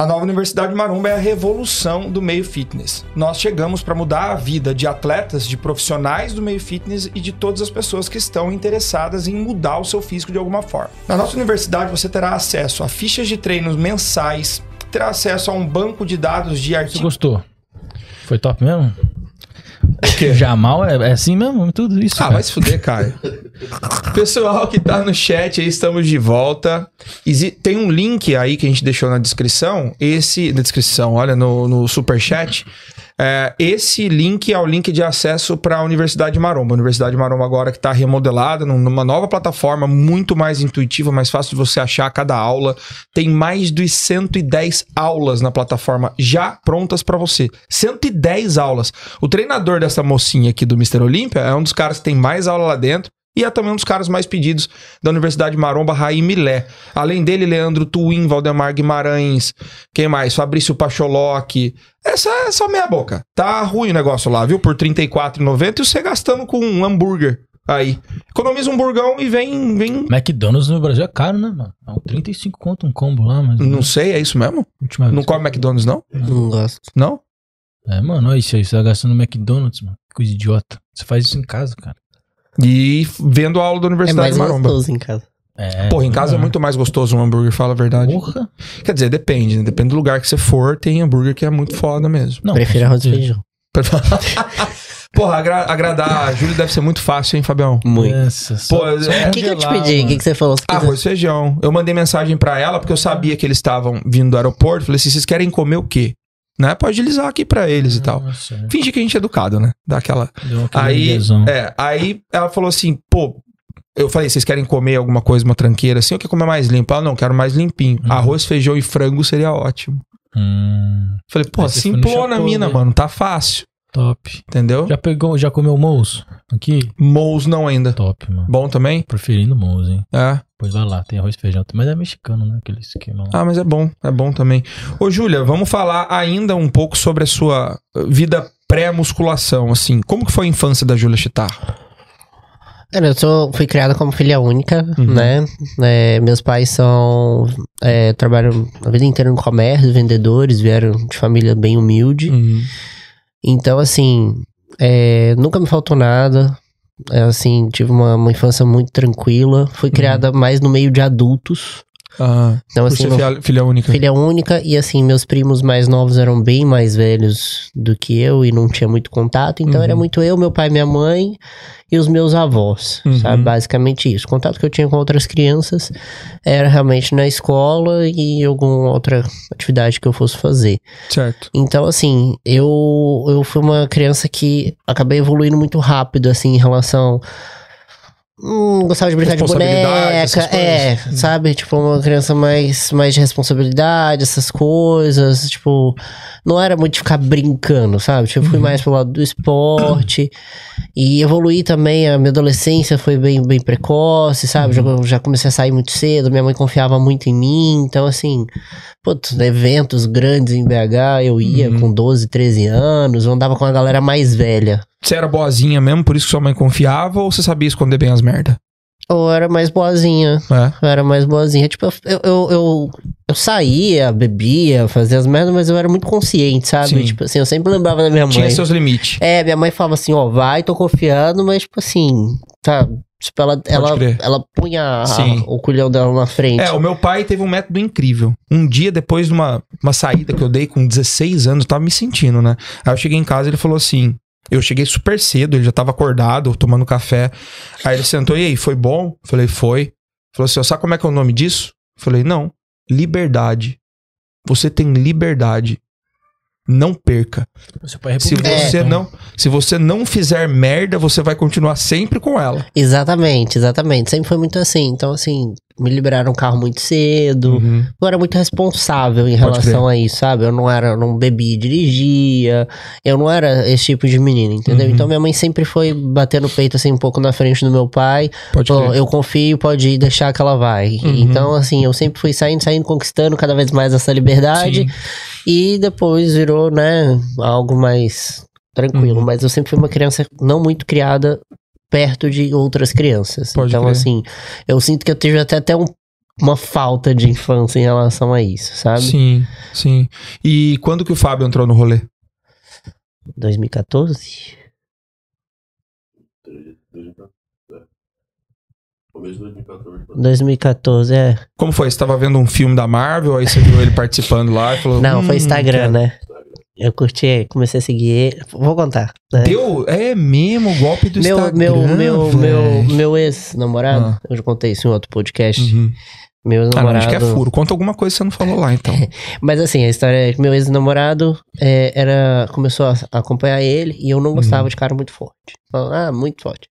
A nova Universidade Maromba é a revolução do meio fitness. Nós chegamos para mudar a vida de atletas, de profissionais do meio fitness e de todas as pessoas que estão interessadas em mudar o seu físico de alguma forma. Na nossa universidade você terá acesso a fichas de treinos mensais, terá acesso a um banco de dados de Você artigos. gostou? Foi top mesmo? Jamal é, é assim mesmo? Tudo isso. Ah, cara. vai se fuder, Caio. Pessoal que tá no chat aí, estamos de volta. Exi- Tem um link aí que a gente deixou na descrição. Esse. Na descrição, olha, no, no superchat. É, esse link é o link de acesso para a Universidade Maromba. A Universidade Maromba agora que está remodelada, num- numa nova plataforma muito mais intuitiva, mais fácil de você achar cada aula. Tem mais de 110 aulas na plataforma já prontas para você. 110 aulas. O treinador dessa mocinha aqui do Mr. Olímpia é um dos caras que tem mais aula lá dentro. E é também um dos caras mais pedidos da Universidade Maromba, Raí Milé. Além dele, Leandro Twin, Valdemar Guimarães, quem mais? Fabrício Pacholoc. Essa é só meia boca. Tá ruim o negócio lá, viu? Por R$ 34,90 e você gastando com um hambúrguer aí. Economiza um burgão e vem, vem... McDonald's no Brasil é caro, né, mano? É um 35 conto um combo lá, mas. Não sei, é isso mesmo? Última Não come McDonald's, não? Não gosto. Não? É, mano, olha isso aí. Você tá gastando no McDonald's, mano. Que coisa idiota. Você faz isso em casa, cara. E vendo a aula da É Universidade mais Maromba. gostoso em casa. É. Porra, em casa é muito mais gostoso um hambúrguer, fala a verdade. Porra. Quer dizer, depende, né? Depende do lugar que você for, tem hambúrguer que é muito foda mesmo. Não, Prefiro arroz e feijão. Porra, agra- agradar a Júlia deve ser muito fácil, hein, Fabião? Muito. Pô, é- O que, que eu te pedi? O que, que você falou? Arroz e feijão. Eu mandei mensagem pra ela porque eu sabia que eles estavam vindo do aeroporto. Falei assim: vocês querem comer o quê? Né? Pode agilizar aqui pra eles e tal. Nossa, Fingir que a gente é educado, né? Dá aquela. deu aquele Aí, é, aí ela falou assim: pô. Eu falei, vocês querem comer alguma coisa, uma tranqueira assim? Ou quer comer mais limpo? Ela, não, quero mais limpinho. Hum. Arroz, feijão e frango seria ótimo. Hum, Falei, pô, simplona, Chateau, mina, né? mano. Tá fácil. top. Entendeu? Já pegou, já comeu mousse? Aqui? Mous não ainda. Top, mano. Bom também? Preferindo mousse, hein? É. Pois vai lá, tem arroz e feijão. Mas é mexicano, né? Aquele esquema lá. Ah, mas é bom, é bom também. Ô, Júlia, vamos falar ainda um pouco sobre a sua eh, vida pré-musculação, assim. Como que foi a infância da Júlia Chitar? Cara, eu sou, fui criada como filha única, Uhum. né? É, meus pais são. é, trabalham a vida inteira no comércio, vendedores, vieram de família bem humilde. Então, assim, é, nunca me faltou nada. É, assim, tive uma, uma infância muito tranquila. Fui criada mais no meio de adultos. Ah, Então, assim, filha, filha única. filha única. E assim, meus primos mais novos eram bem mais velhos do que eu e não tinha muito contato. Então Uhum. era muito eu, meu pai, minha mãe e os meus avós, Uhum. sabe? Basicamente isso. O contato que eu tinha com outras crianças era realmente na escola e alguma outra atividade que eu fosse fazer. Certo. Então, assim, eu, eu fui uma criança que acabei evoluindo muito rápido, assim, em relação. Hum, gostava de brincar de boneca, é, coisas. sabe? Tipo, uma criança mais, mais de responsabilidade, essas coisas. Tipo, não era muito de ficar brincando, sabe? Tipo, eu fui Uhum. mais pro lado do esporte. E evoluí também, a minha adolescência foi bem, bem precoce, sabe? Uhum. Já, já comecei a sair muito cedo, minha mãe confiava muito em mim. Então, assim, putz, eventos grandes em BH, eu ia Uhum. com 12, 13 anos, eu andava com a galera mais velha. Você era boazinha mesmo, por isso que sua mãe confiava, ou você sabia esconder bem as merda? Eu era mais boazinha. É. Eu era mais boazinha. Tipo, eu, eu, eu, eu saía, bebia, fazia as merdas, mas eu era muito consciente, sabe? Sim. Tipo assim, eu sempre lembrava da minha mãe. Tinha seus limites. É, minha mãe falava assim, ó, vai, tô confiando, mas tipo assim, tá. Tipo, ela, ela, crer. ela punha a- o culhão dela na frente. É, o meu pai teve um método incrível. Um dia, depois de uma, uma saída que eu dei com 16 anos, eu tava me sentindo, né? Aí eu cheguei em casa e ele falou assim. Eu cheguei super cedo, ele já tava acordado, tomando café. Aí ele sentou, e aí, foi bom? Falei, foi. Falou assim, ó, sabe como é que é o nome disso? Falei, não. Liberdade. Você tem liberdade. Não perca. É Se você então. não, se você não fizer merda, você vai continuar sempre com ela. Exatamente, exatamente. Sempre foi muito assim. Então, assim, me liberaram um carro muito cedo. Uhum. Eu era muito responsável em relação a isso, sabe? Eu não era, eu não bebia e dirigia. Eu não era esse tipo de menino, entendeu? Uhum. Então minha mãe sempre foi bater no peito assim um pouco na frente do meu pai. Pode Falou, crer. eu confio, pode ir, deixar que ela vai. Uhum. Então, assim, eu sempre fui saindo, saindo, conquistando cada vez mais essa liberdade. Sim. E depois virou, né, algo mais tranquilo. Uhum. Mas eu sempre fui uma criança não muito criada perto de outras crianças. Pode então, crer. assim, eu sinto que eu tive até, até um- uma falta de infância em relação a isso, sabe? Sim, sim. E quando que o Fábio entrou no rolê? 2014? Começo de 2014. 2014, é. Como foi? Você tava vendo um filme da Marvel, aí você viu ele participando lá e falou. Não, foi "Hum, Instagram, quero." né? Eu curti, comecei a seguir ele. Vou contar. né? Deu, é mesmo o golpe do meu, Instagram. meu, meu, meu, meu ex-namorado, Ah. eu já contei isso em outro podcast. Uhum. Meu Ah, não, ex-namorado. acho que é furo. Conta alguma coisa que você não falou lá, então. Mas assim, a história é que meu ex-namorado é, era, começou a a acompanhar ele e eu não gostava Uhum. de cara muito forte. Falando, ah, muito forte.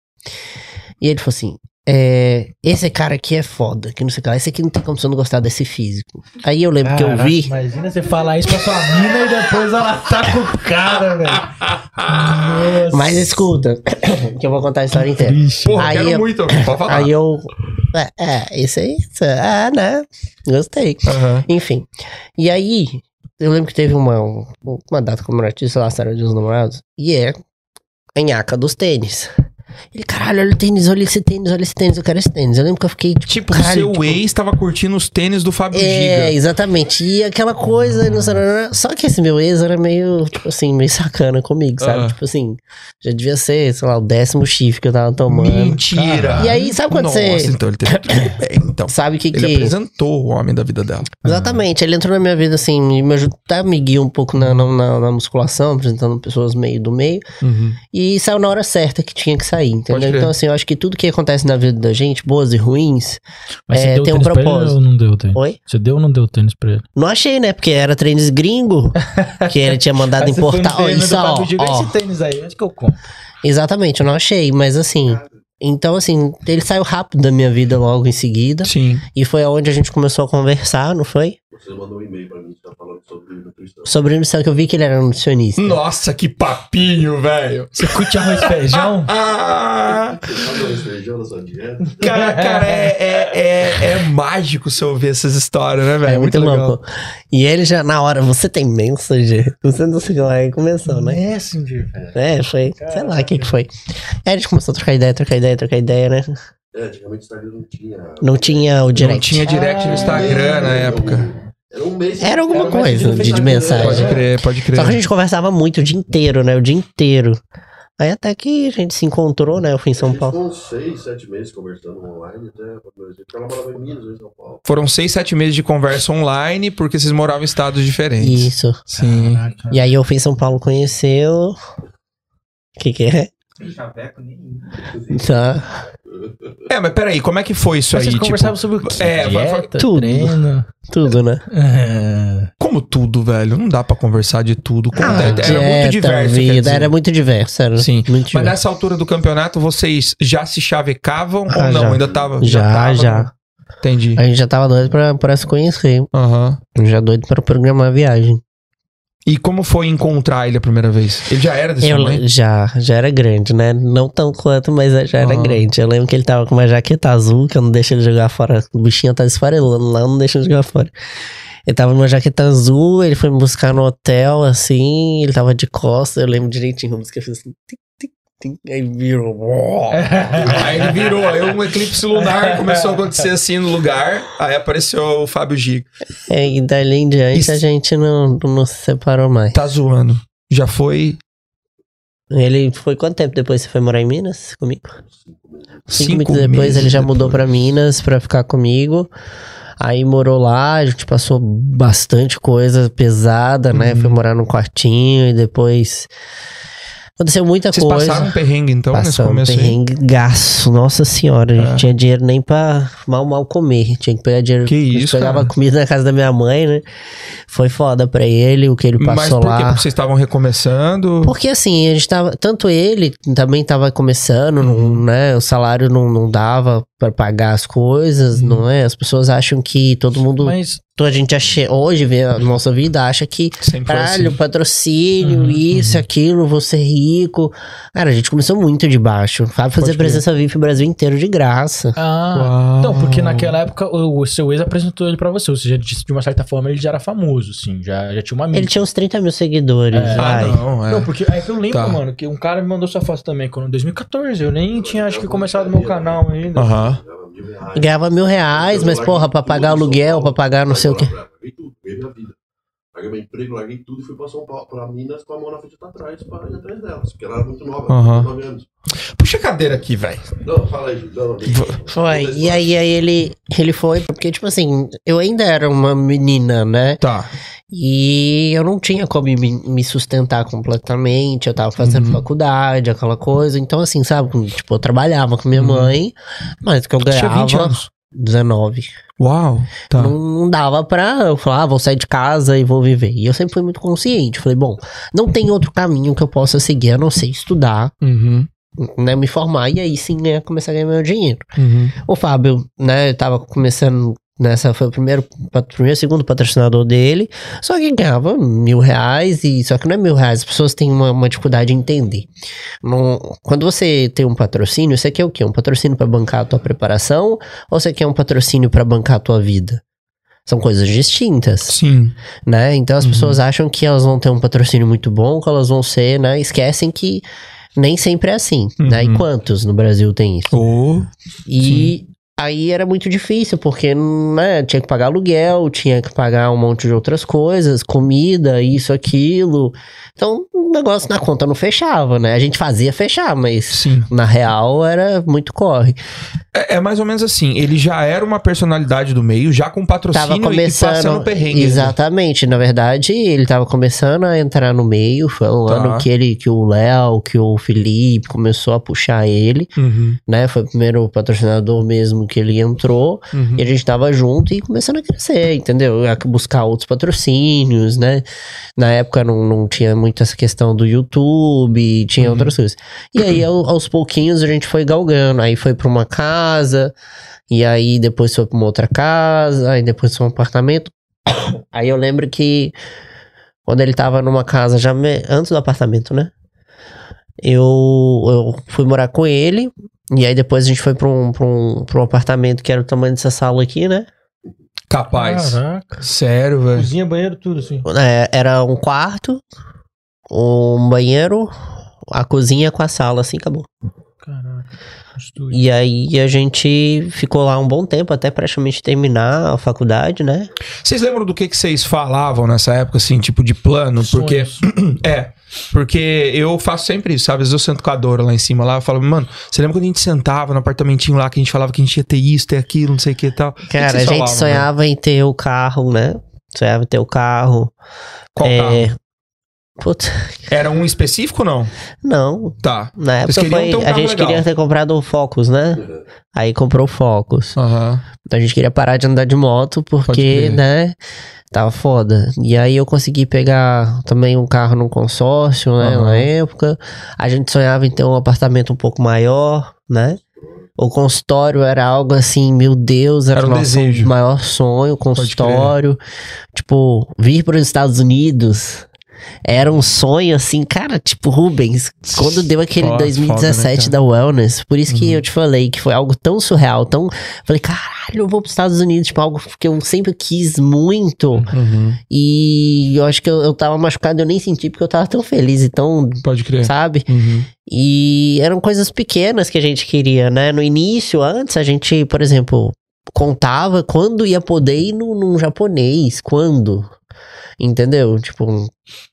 E ele falou assim: é, esse cara aqui é foda, que não sei o que lá, esse aqui não tem como você não gostar desse físico. Aí eu lembro que eu vi. Imagina você falar isso pra sua mina e depois ela tá com o cara, velho. Mas escuta, que eu vou contar a história inteira. Pô, Aí quero eu- muito, pode falar. Aí eu. É, é, isso aí, isso, é, né? Gostei. Aham. Enfim. E aí, eu lembro que teve uma, um- uma data comemorativa, sei lá, Dia dos Namorados, e é a nhaca dos tênis. Ele, caralho, olha o tênis, olha esse tênis, olha esse tênis, eu quero esse tênis. Eu lembro que eu fiquei, tipo, Tipo, o caralho, seu tipo, ex tava curtindo os tênis do Fábio É, Giga. exatamente. E aquela coisa, não sei, só que esse meu ex era meio, tipo assim, meio sacana comigo, sabe? Ah. Tipo assim, já devia ser, sei lá, o décimo chifre que eu tava tomando. Mentira. E aí, sabe quando Nossa, você- então ele teve tudo bem, então. Sabe o que Ele que... apresentou o homem da vida dela. Exatamente, ele entrou na minha vida assim, me ajudou, até me guiou um pouco na, na, na- na musculação, apresentando pessoas meio do meio, Uhum. e saiu na hora certa que tinha que sair, Pode entendeu? Então, assim, eu acho que tudo que acontece na vida da gente, boas e ruins, Mas é, você deu tem um tênis pra ele propósito. ou não deu tênis? Oi? Você deu ou não deu tênis pra ele? Não achei, né? Porque era tênis gringo, que ele tinha mandado importar. Ó, treino isso, do ó. Esse tênis aí, onde que eu compro? Exatamente, eu não achei, mas assim. Então, assim, ele saiu rápido da minha vida logo em seguida. Sim. E foi aonde a gente começou a conversar, não foi? Você mandou um e-mail pra mim, você tá falando sobre nutrição. Sobre nutrição, que eu vi que ele era nutricionista. Nossa, que papinho, velho. Você curte arroz e feijão? Ah, Você falou esse feijão na sua dieta? cara, cara é, é, é, é mágico você ouvir essas histórias, né, velho? É muito, legal. louco. E ele já, na hora, você tem Messenger? Você não sei lá, aí começou, né? Messenger, velho. É, foi, sei lá o que que foi. Aí a gente começou a trocar ideia, trocar ideia, trocar ideia, né? É, antigamente o Instagram não tinha. Não tinha o direct. Não tinha direct no Instagram na época. Era um mês. Era alguma Era coisa de, de mensagem. Pode crer, pode crer. Só que a gente conversava muito o dia inteiro, né? O dia inteiro. Aí até que a gente se encontrou, né? Eu fui em São Paulo. uns seis, sete meses conversando online eu- porque ela morava em Minas, em São Paulo. Foram seis, sete meses de conversa online porque vocês moravam em estados diferentes. Isso. Sim. Caraca. E aí eu fui em São Paulo conhecer o. O que que é? Tá. É, mas peraí, como é que foi isso Mas aí? Vocês Tipo, conversavam sobre o quê? é, vai- vai- Dieta, tudo. treino. Tudo, né? É. como tudo, velho? Não dá pra conversar de tudo. Ah, era dieta, muito diverso. quer vida, dizer. era muito diverso. Era Sim. muito Mas diverso. nessa altura do campeonato, vocês já se chavecavam Ah, ou não? já. Ainda tava? Já, tava, já. Entendi. A gente já tava doido pra, pra se conhecer. Aham. Já doido pra programar a viagem. E como foi encontrar ele a primeira vez? Ele já era desse Eu tamanho? já, já era grande, né? Não tão quanto, mas já era Aham. grande. Eu lembro que ele tava com uma jaqueta azul, que eu não deixo ele jogar fora. O bichinho tá esfarelando lá, eu não deixo ele jogar fora. Ele tava numa jaqueta azul, ele foi me buscar no hotel, assim, ele tava de costas, eu lembro direitinho, a música fez assim, tic, aí virou. Aí ele virou, aí um eclipse lunar começou a acontecer assim no lugar, aí apareceu o Fábio Giga. É, e dali em diante Isso. a gente não, não se separou mais. Tá zoando. Já foi Ele foi quanto tempo depois você foi morar em Minas comigo? Cinco, cinco minutos depois meses ele já mudou depois. pra Minas pra ficar comigo. Aí morou lá, a gente passou bastante coisa pesada, né? Uhum. Foi morar num quartinho e depois. Aconteceu muita Vocês coisa. passaram um perrengue então nesse Passamos começo aí? perrengue gaço, nossa senhora. A gente É. tinha dinheiro nem pra mal, mal comer. Tinha que pegar dinheiro. Que isso, pegava cara. comida na casa da minha mãe, né? Foi foda pra ele, o que ele Mas passou por quê? lá. Porque vocês estavam recomeçando? Porque assim, a gente tava. Tanto ele também tava começando, não- Uhum. né? O salário não, não dava pra pagar as coisas, Uhum. não é? As pessoas acham que todo mundo. Mas A gente acha, hoje vê a nossa vida, acha que. Caralho, assim. patrocínio, Uhum, isso, aquilo, vou ser rico. Cara, a gente começou muito de baixo. Pode crer. presença VIP Brasil inteiro de graça. Ah, Uau. então, porque naquela época o, o seu ex apresentou ele pra você, ou seja, de, de uma certa forma ele já era famoso, assim, já, já tinha uma mídia. Ele tinha uns 30 mil seguidores. É. Ah, não, é. Não, porque aí que eu lembro, Tá. mano, que um cara me mandou sua foto também, quando em 2014, eu nem tinha, acho que, começado meu canal ainda. Aham. Ganhava E Ganhava mil reais, mas porra, pra pagar aluguel, pra pagar não sei o quê. Paguei meu emprego, larguei tudo e fui pra São Paulo, pra Minas com a mão na frente e atrás pra ir atrás delas. Porque ela era muito nova, Aham. 9 anos. Puxa a cadeira aqui, velho. Não, fala aí. Não, não, Foi. E aí, aí ele, ele foi, porque, tipo assim, eu ainda era uma menina, né? Tá. E eu não tinha como me, me sustentar completamente. Eu tava fazendo Uhum. faculdade, aquela coisa. Então, assim, sabe? Tipo, eu trabalhava com minha Uhum. mãe, mas o que eu Tinha 20 ganhava. anos. 19. Uau. Tá. Não, dava pra eu falar, ah, vou sair de casa e vou viver. E eu sempre fui muito consciente. Falei, bom, não tem outro caminho que eu possa seguir a não ser estudar, Uhum. né? Me formar e aí sim né, começar a ganhar meu dinheiro. Uhum. O Fábio, né, eu tava começando nessa, foi o primeiro, primeiro, segundo patrocinador dele, só que ganhava mil reais, e só que não é mil reais, as pessoas têm uma, uma dificuldade em entender. Não- quando você tem um patrocínio, você quer o quê? Um patrocínio pra bancar a tua preparação, ou você quer um patrocínio pra bancar a tua vida? São coisas distintas, Sim. né? Então as Uhum. pessoas acham que elas vão ter um patrocínio muito bom, que elas vão ser, né? Esquecem que nem sempre é assim, né? Uhum. E quantos no Brasil tem isso? Oh. E aí era muito difícil, porque né, tinha que pagar aluguel, tinha que pagar um monte de outras coisas, comida, isso, aquilo. Então o negócio na conta não fechava, né? A gente fazia fechar, mas Sim. na real era muito corre. É, é mais ou menos assim. Ele já era uma personalidade do meio, já com patrocínio Tava e começando. passando perrengue. Exatamente. Na verdade, ele tava começando a entrar no meio. Foi um Tá. ano que ele, que o Léo, que o Felipe começou a puxar ele, Uhum. né? Foi o primeiro patrocinador mesmo que ele entrou. Uhum. E a gente tava junto e começando a crescer, entendeu? A buscar outros patrocínios, né? Na época não, não tinha muito essa questão do YouTube, tinha Uhum. outras coisas. E aí, ao- aos pouquinhos, a gente foi galgando. Aí foi pra uma casa, e aí depois foi pra uma outra casa, aí depois foi um apartamento. Aí eu lembro que quando ele tava numa casa já me- antes do apartamento, né? Eu, eu fui morar com ele, e aí depois a gente foi pra um, pra, um, pra um apartamento que era o tamanho dessa sala aqui, né? Capaz. Caraca. Sério, velho. Cozinha, banheiro, tudo assim. É, era um quarto, um banheiro, a cozinha com a sala, assim, acabou. Caraca. Estúdio. E aí a gente ficou lá um bom tempo, até praticamente terminar a faculdade, né? Vocês lembram do que, que vocês falavam nessa época, assim, tipo de plano? Porque. Sonhos. É. Porque eu faço sempre isso, sabe? Às vezes eu sento com a Dora lá em cima lá, eu falo, mano, você lembra quando a gente sentava no apartamentinho lá que a gente falava que a gente ia ter isso, ter aquilo, não sei o que e tal? O que que Cara, a gente falavam, né? sonhava em ter o carro, né? Sonhava em ter o carro. Qual é... carro? Putz, Era um específico ou não? não. Tá. Na época foi. ter um a gente legal. queria ter comprado o Focus, né? Aí comprou o Focus. Aham. A gente queria parar de andar de moto porque, né? Tava foda. E aí eu consegui pegar também um carro num consórcio, né? Aham. Na época. A gente sonhava em ter um apartamento um pouco maior, né? O consultório era algo assim, meu Deus, era, Era o um nosso desejo. maior sonho, o consultório. Tipo, vir para os Estados Unidos era um sonho assim, cara, tipo, Rubens, quando deu aquele Foda, 2017 foda, né, da Wellness, por isso que Uhum. eu te falei que foi algo tão surreal, tão. Falei, caralho, eu vou para os Estados Unidos, tipo, algo que eu sempre quis muito. Uhum. E eu acho que eu, eu tava machucado, eu nem senti, porque eu tava tão feliz e tão. Pode crer. Sabe? Uhum. E eram coisas pequenas que a gente queria, né? No início, antes, a gente, por exemplo, contava quando ia poder ir num, num japonês, quando. Entendeu? Tipo,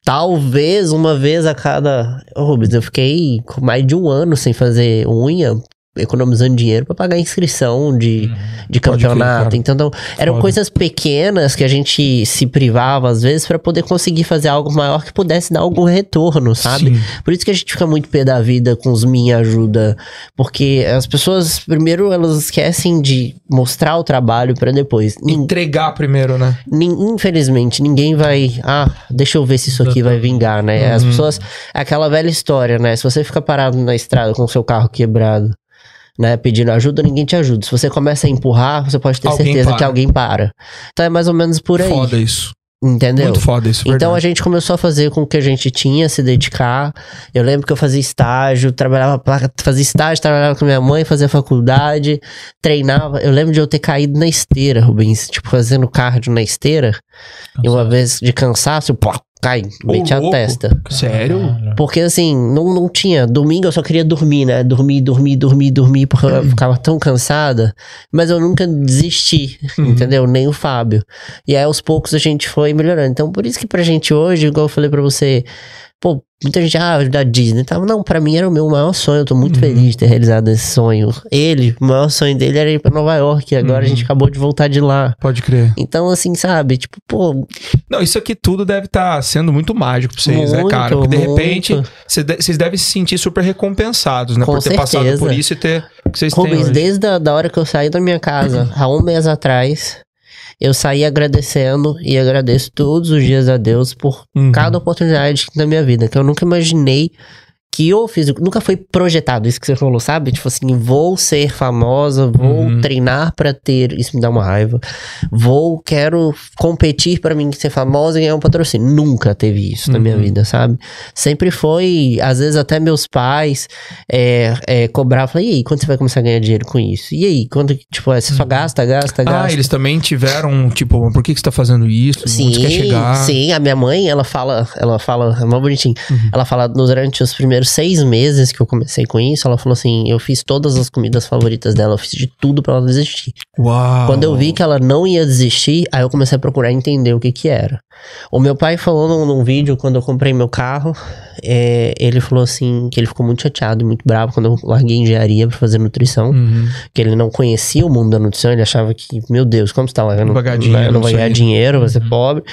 talvez uma vez a cada. Ô, Rubens, eu fiquei mais de um ano sem fazer unha, economizando dinheiro pra pagar a inscrição de, de Pode crer, campeonato. cara. então, não, eram Foda. coisas pequenas que a gente se privava às vezes pra poder conseguir fazer algo maior que pudesse dar algum retorno, sabe? Sim. Por isso que a gente fica muito pé da vida com os minha ajuda, porque as pessoas primeiro elas esquecem de mostrar o trabalho pra depois. Entregar primeiro, né? infelizmente ninguém vai, ah, deixa eu ver se isso aqui vai vingar, né? As Uhum. pessoas, é aquela velha história, né? Se você fica parado na estrada com o seu carro quebrado, né, pedindo ajuda, ninguém te ajuda. Se você começa a empurrar, você pode ter Alguém certeza que para. alguém para. Então é mais ou menos por aí, Foda isso. entendeu? Muito foda isso, Então a verdade. gente começou a fazer com o que a gente tinha, se dedicar. Eu lembro que eu fazia estágio, trabalhava, fazia estágio, trabalhava com minha mãe, fazia faculdade, treinava. Eu lembro de eu ter caído na esteira, Rubens, tipo fazendo cardio na esteira. E uma vez de cansaço, pô, cai, Ô, meti a testa. Sério? Porque assim, não, não tinha. Domingo eu só queria dormir, né? Dormir, dormir, dormir, dormir, porque eu ficava tão cansada. Mas eu nunca desisti, Uhum. entendeu? Nem o Fábio. E aí aos poucos a gente foi melhorando. Então por isso que pra gente hoje, igual eu falei pra você, pô, muita gente, ah, da Disney. Tá? Não, pra mim era o meu maior sonho. Eu tô muito Uhum. feliz de ter realizado esse sonho. Ele, o maior sonho dele era ir pra Nova York. E agora a Uhum. gente acabou de voltar de lá. Pode crer. Então, assim, sabe? Tipo, pô, Não, isso aqui tudo deve estar sendo muito mágico pra vocês, né, Muito, cara? Porque de muito. repente cê de- vocês devem se sentir super recompensados, né? Com por ter passado certeza. por isso e ter que vocês Rubens, desde a da hora que eu saí da minha casa, há um mês atrás, eu saí agradecendo e agradeço todos os dias a Deus por Uhum. cada oportunidade da minha vida, que eu nunca imaginei que eu fiz, nunca foi projetado isso que você falou, sabe? Tipo assim, vou ser famosa, vou Uhum. treinar pra ter, isso me dá uma raiva. Vou, quero competir pra mim ser famosa e ganhar um patrocínio. Nunca teve isso na minha Uhum. vida, sabe? Sempre foi, às vezes até meus pais é, é, cobravam, e aí, quando você vai começar a ganhar dinheiro com isso? E aí, quando, tipo, é, você só gasta, gasta, gasta. Ah, eles também tiveram, tipo, por que, que você tá fazendo isso? Sim, Onde quer chegar? sim, a minha mãe, ela fala, ela fala, é mó bonitinho. Uhum. Ela fala, durante os primeiros seis meses que eu comecei com isso, ela falou assim, eu fiz todas as comidas favoritas dela, eu fiz de tudo pra ela desistir. Uau. Quando eu vi que ela não ia desistir, aí eu comecei a procurar entender o que que era. O meu pai falou num, num vídeo, quando eu comprei meu carro, é, ele falou assim, que ele ficou muito chateado e muito bravo quando eu larguei engenharia pra fazer nutrição, Uhum. que ele não conhecia o mundo da nutrição, ele achava que, meu Deus, como você tá largando, Não vai ganhar dinheiro não vai ganhar dinheiro, vai ser Uhum. pobre.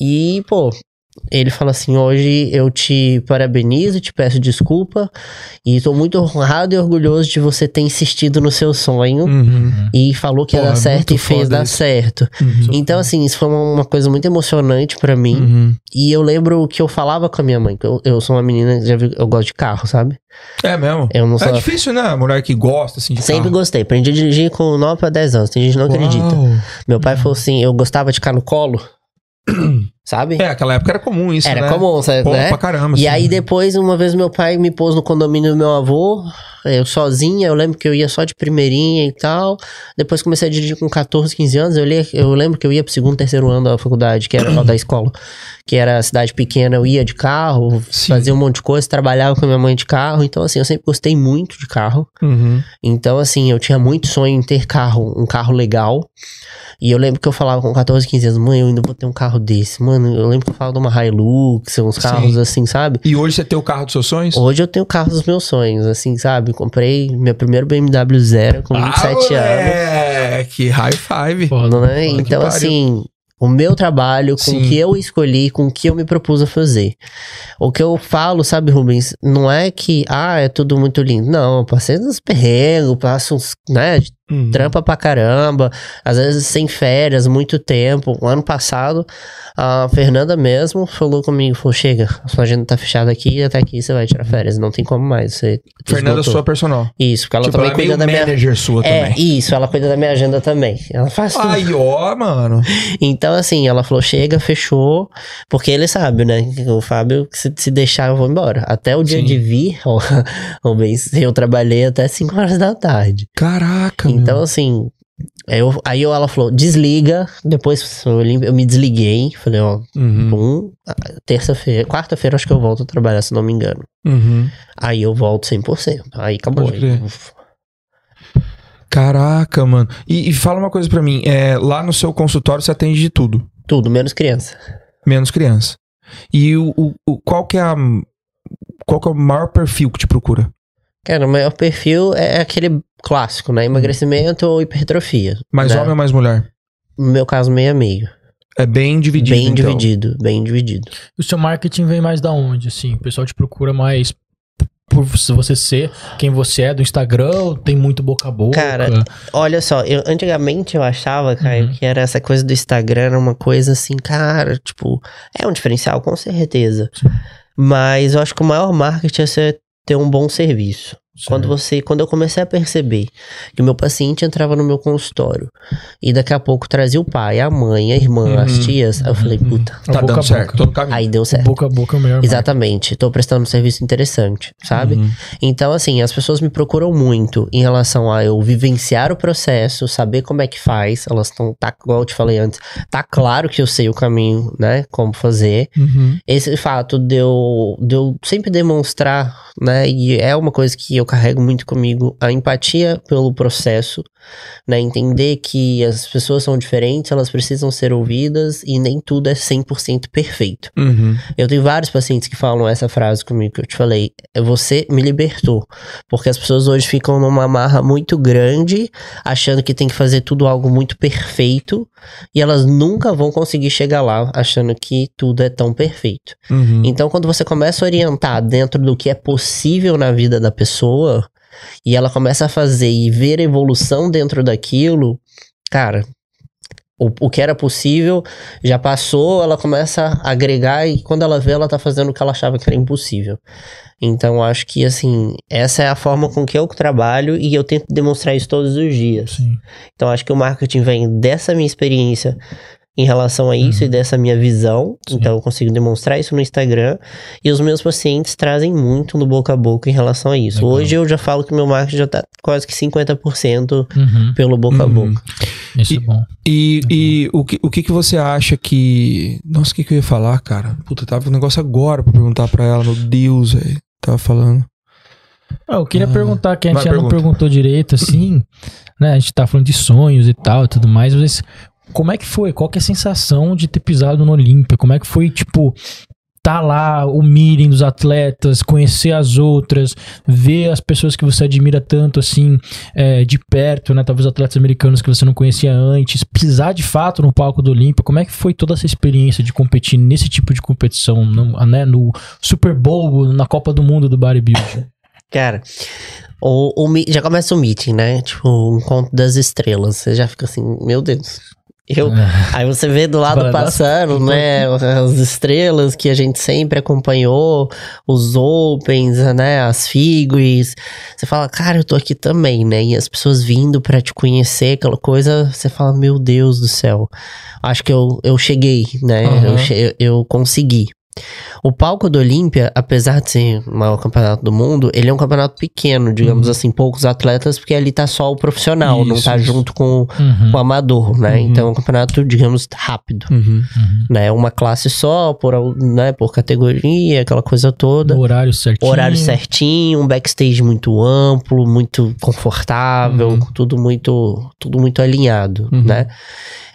E, pô, ele fala assim: hoje eu te parabenizo, te peço desculpa, e tô muito honrado e orgulhoso de você ter insistido no seu sonho. Uhum. E falou que ia dar certo e fez dar isso. certo. Uhum. Então, assim, isso foi uma, coisa muito emocionante pra mim. Uhum. E eu lembro que eu falava com a minha mãe, que eu, eu sou uma menina, eu gosto de carro, sabe? É mesmo? Eu não sou. É difícil, né? Mulher que gosta, assim, de Sempre carro. gostei. Aprendi a dirigir com 9 pra 10 anos. Tem gente que não acredita. Uau. Meu pai falou assim: eu gostava de ficar no colo. sabe? É, aquela época era comum isso, Era né? comum, sabe, Pô, né? pra caramba. E assim. aí depois, uma vez meu pai me pôs no condomínio do meu avô, eu sozinha, eu lembro que eu ia só de primeirinha e tal. Depois comecei a dirigir com 14, 15 anos, eu, li, eu lembro que eu ia pro segundo, terceiro ano da faculdade, que era da escola, que era cidade pequena, eu ia de carro, Sim. fazia um monte de coisa, trabalhava com a minha mãe de carro, então assim, eu sempre gostei muito de carro. Uhum. Então, assim, eu tinha muito sonho em ter carro, um carro legal. E eu lembro que eu falava com 14, 15 anos, mãe, eu ainda vou ter um carro desse. Mano, eu lembro que eu falava de uma Hilux, uns carros Sim. assim, sabe? E hoje você tem o carro dos seus sonhos? Hoje eu tenho o carro dos meus sonhos, assim, sabe? Comprei meu primeiro BMW Zero com 27 ah, anos. Que high five. Foda. Né? Puta que Então, assim, o meu trabalho, com Sim. o que eu escolhi, com o que eu me propus a fazer. O que eu falo, sabe, Rubens, não é que, ah, é tudo muito lindo. Não, eu passei uns perrengues, passo uns, né, Uhum. trampa pra caramba, às vezes sem férias, muito tempo. O ano passado, a Fernanda mesmo falou comigo, falou, chega, a sua agenda tá fechada aqui, até aqui você vai tirar férias, não tem como mais. Você Fernanda, esgotou." sua personal. Isso, porque ela tipo, também ela é cuida da minha... manager sua É, também. isso, ela cuida da minha agenda também. Ela faz tudo. Aí, ó, mano. Então, assim, ela falou, chega, fechou, porque ele sabe, né? O Fábio, se, se deixar, eu vou embora. Até o dia Sim. de vir, Rubens, eu trabalhei até 5 horas da tarde. Caraca, Então, meu. assim, eu, aí eu- ela falou, desliga. Depois eu, lim- eu me desliguei. Falei, ó, Uhum. um, terça-feira, quarta-feira acho que eu volto a trabalhar, se não me engano. Uhum. Aí eu volto 100%. Aí acabou. Aí, Caraca, mano. E, e fala uma coisa pra mim. É, lá no seu consultório você atende de tudo, tudo, menos criança. menos criança. E o, o- o- qual que é a. Qual que é o maior perfil que te procura? Cara, o maior perfil é aquele clássico, né? Emagrecimento ou hipertrofia. Mais né? homem ou mais mulher? No meu caso, meio a meio. É bem dividido. bem então. dividido, bem dividido. O seu marketing vem mais da onde, assim? O pessoal te procura mais por você ser quem você é do Instagram ou tem muito boca a boca? Cara, Olha só, eu, antigamente eu achava, Caio, Uhum. que era essa coisa do Instagram, era uma coisa assim, cara, tipo, é um diferencial, com certeza. Sim. Mas eu acho que o maior marketing é você ter um bom serviço. Quando você, quando eu comecei a perceber que o meu paciente entrava no meu consultório e daqui a pouco trazia o pai, a mãe, a irmã, Uhum. as tias, aí eu falei, Uhum. puta, Tá boca dando a certo. aí deu certo. Boca a boca o melhor. Exatamente, tô prestando um serviço interessante, sabe? Uhum. Então, assim, as pessoas me procuram muito em relação a eu vivenciar o processo, saber como é que faz. Elas estão, tá, igual eu te falei antes, tá claro que eu sei o caminho, né? Como fazer. Uhum. Esse fato de eu, de eu sempre demonstrar, né? E é uma coisa que eu carrego muito comigo, a empatia pelo processo, né? Entender que as pessoas são diferentes, elas precisam ser ouvidas e nem tudo é 100% perfeito. Uhum. Eu tenho vários pacientes que falam essa frase comigo que eu te falei. "É Você me libertou. Porque as pessoas hoje ficam numa amarra muito grande, achando que tem que fazer tudo algo muito perfeito, e elas nunca vão conseguir chegar lá achando que tudo é tão perfeito. Uhum. Então, quando você começa a orientar dentro do que é possível na vida da pessoa, e ela começa a fazer e ver evolução dentro daquilo, cara, o, o que era possível já passou, ela começa a agregar e quando ela vê, ela tá fazendo o que ela achava que era impossível. Então, acho que, assim, essa é a forma com que eu trabalho e eu tento demonstrar isso todos os dias. Sim. Então, acho que o marketing vem dessa minha experiência em relação a isso Uhum. e dessa minha visão. Sim. Então, eu consigo demonstrar isso no Instagram. E os meus pacientes trazem muito no boca a boca em relação a isso. Legal. Hoje eu já falo que meu marketing já tá quase que 50% Uhum. pelo boca a Uhum. boca. Isso E- é bom. E, e o, que, o que que você acha que. Nossa, o que, que eu ia falar, cara? Puta, tava com um negócio agora pra perguntar pra ela. Meu Deus, velho. Tava falando. Ah, eu queria Ah, perguntar, que a gente já não pergunta. perguntou direito, assim, né? A gente tá falando de sonhos e tal e tudo mais, mas como é que foi? Qual que é a sensação de ter pisado no Olímpia? Como é que foi, tipo, tá lá, o meeting dos atletas, conhecer as outras, ver as pessoas que você admira tanto, assim, é, de perto, né? Talvez atletas americanos que você não conhecia antes, pisar de fato no palco do Olímpia. Como é que foi toda essa experiência de competir nesse tipo de competição, no, né? No Super Bowl, na Copa do Mundo do Bodybuilding? Cara, o, o já começa o meeting, né? Tipo, um conto das estrelas. Você já fica assim, meu Deus. Eu, aí você vê do lado passando, né, as estrelas que a gente sempre acompanhou, os Opens, né, as Figues. Você fala, cara, eu tô aqui também, né? E as pessoas vindo pra te conhecer, aquela coisa, você fala, meu Deus do céu. Acho que eu, eu cheguei, né? Che- eu, eu consegui. O palco do Olímpia, apesar de ser o maior campeonato do mundo, ele é um campeonato pequeno, digamos Uhum. assim, poucos atletas, porque ali tá só o profissional, não Isso, tá isso. junto com Uhum. o amador, né? Uhum. Então é um campeonato, digamos, rápido, Uhum. Uhum. né? Uma classe só, por, né, por categoria, aquela coisa toda. No horário certinho. Horário certinho, um backstage muito amplo, muito confortável, Uhum. tudo muito tudo muito alinhado, né?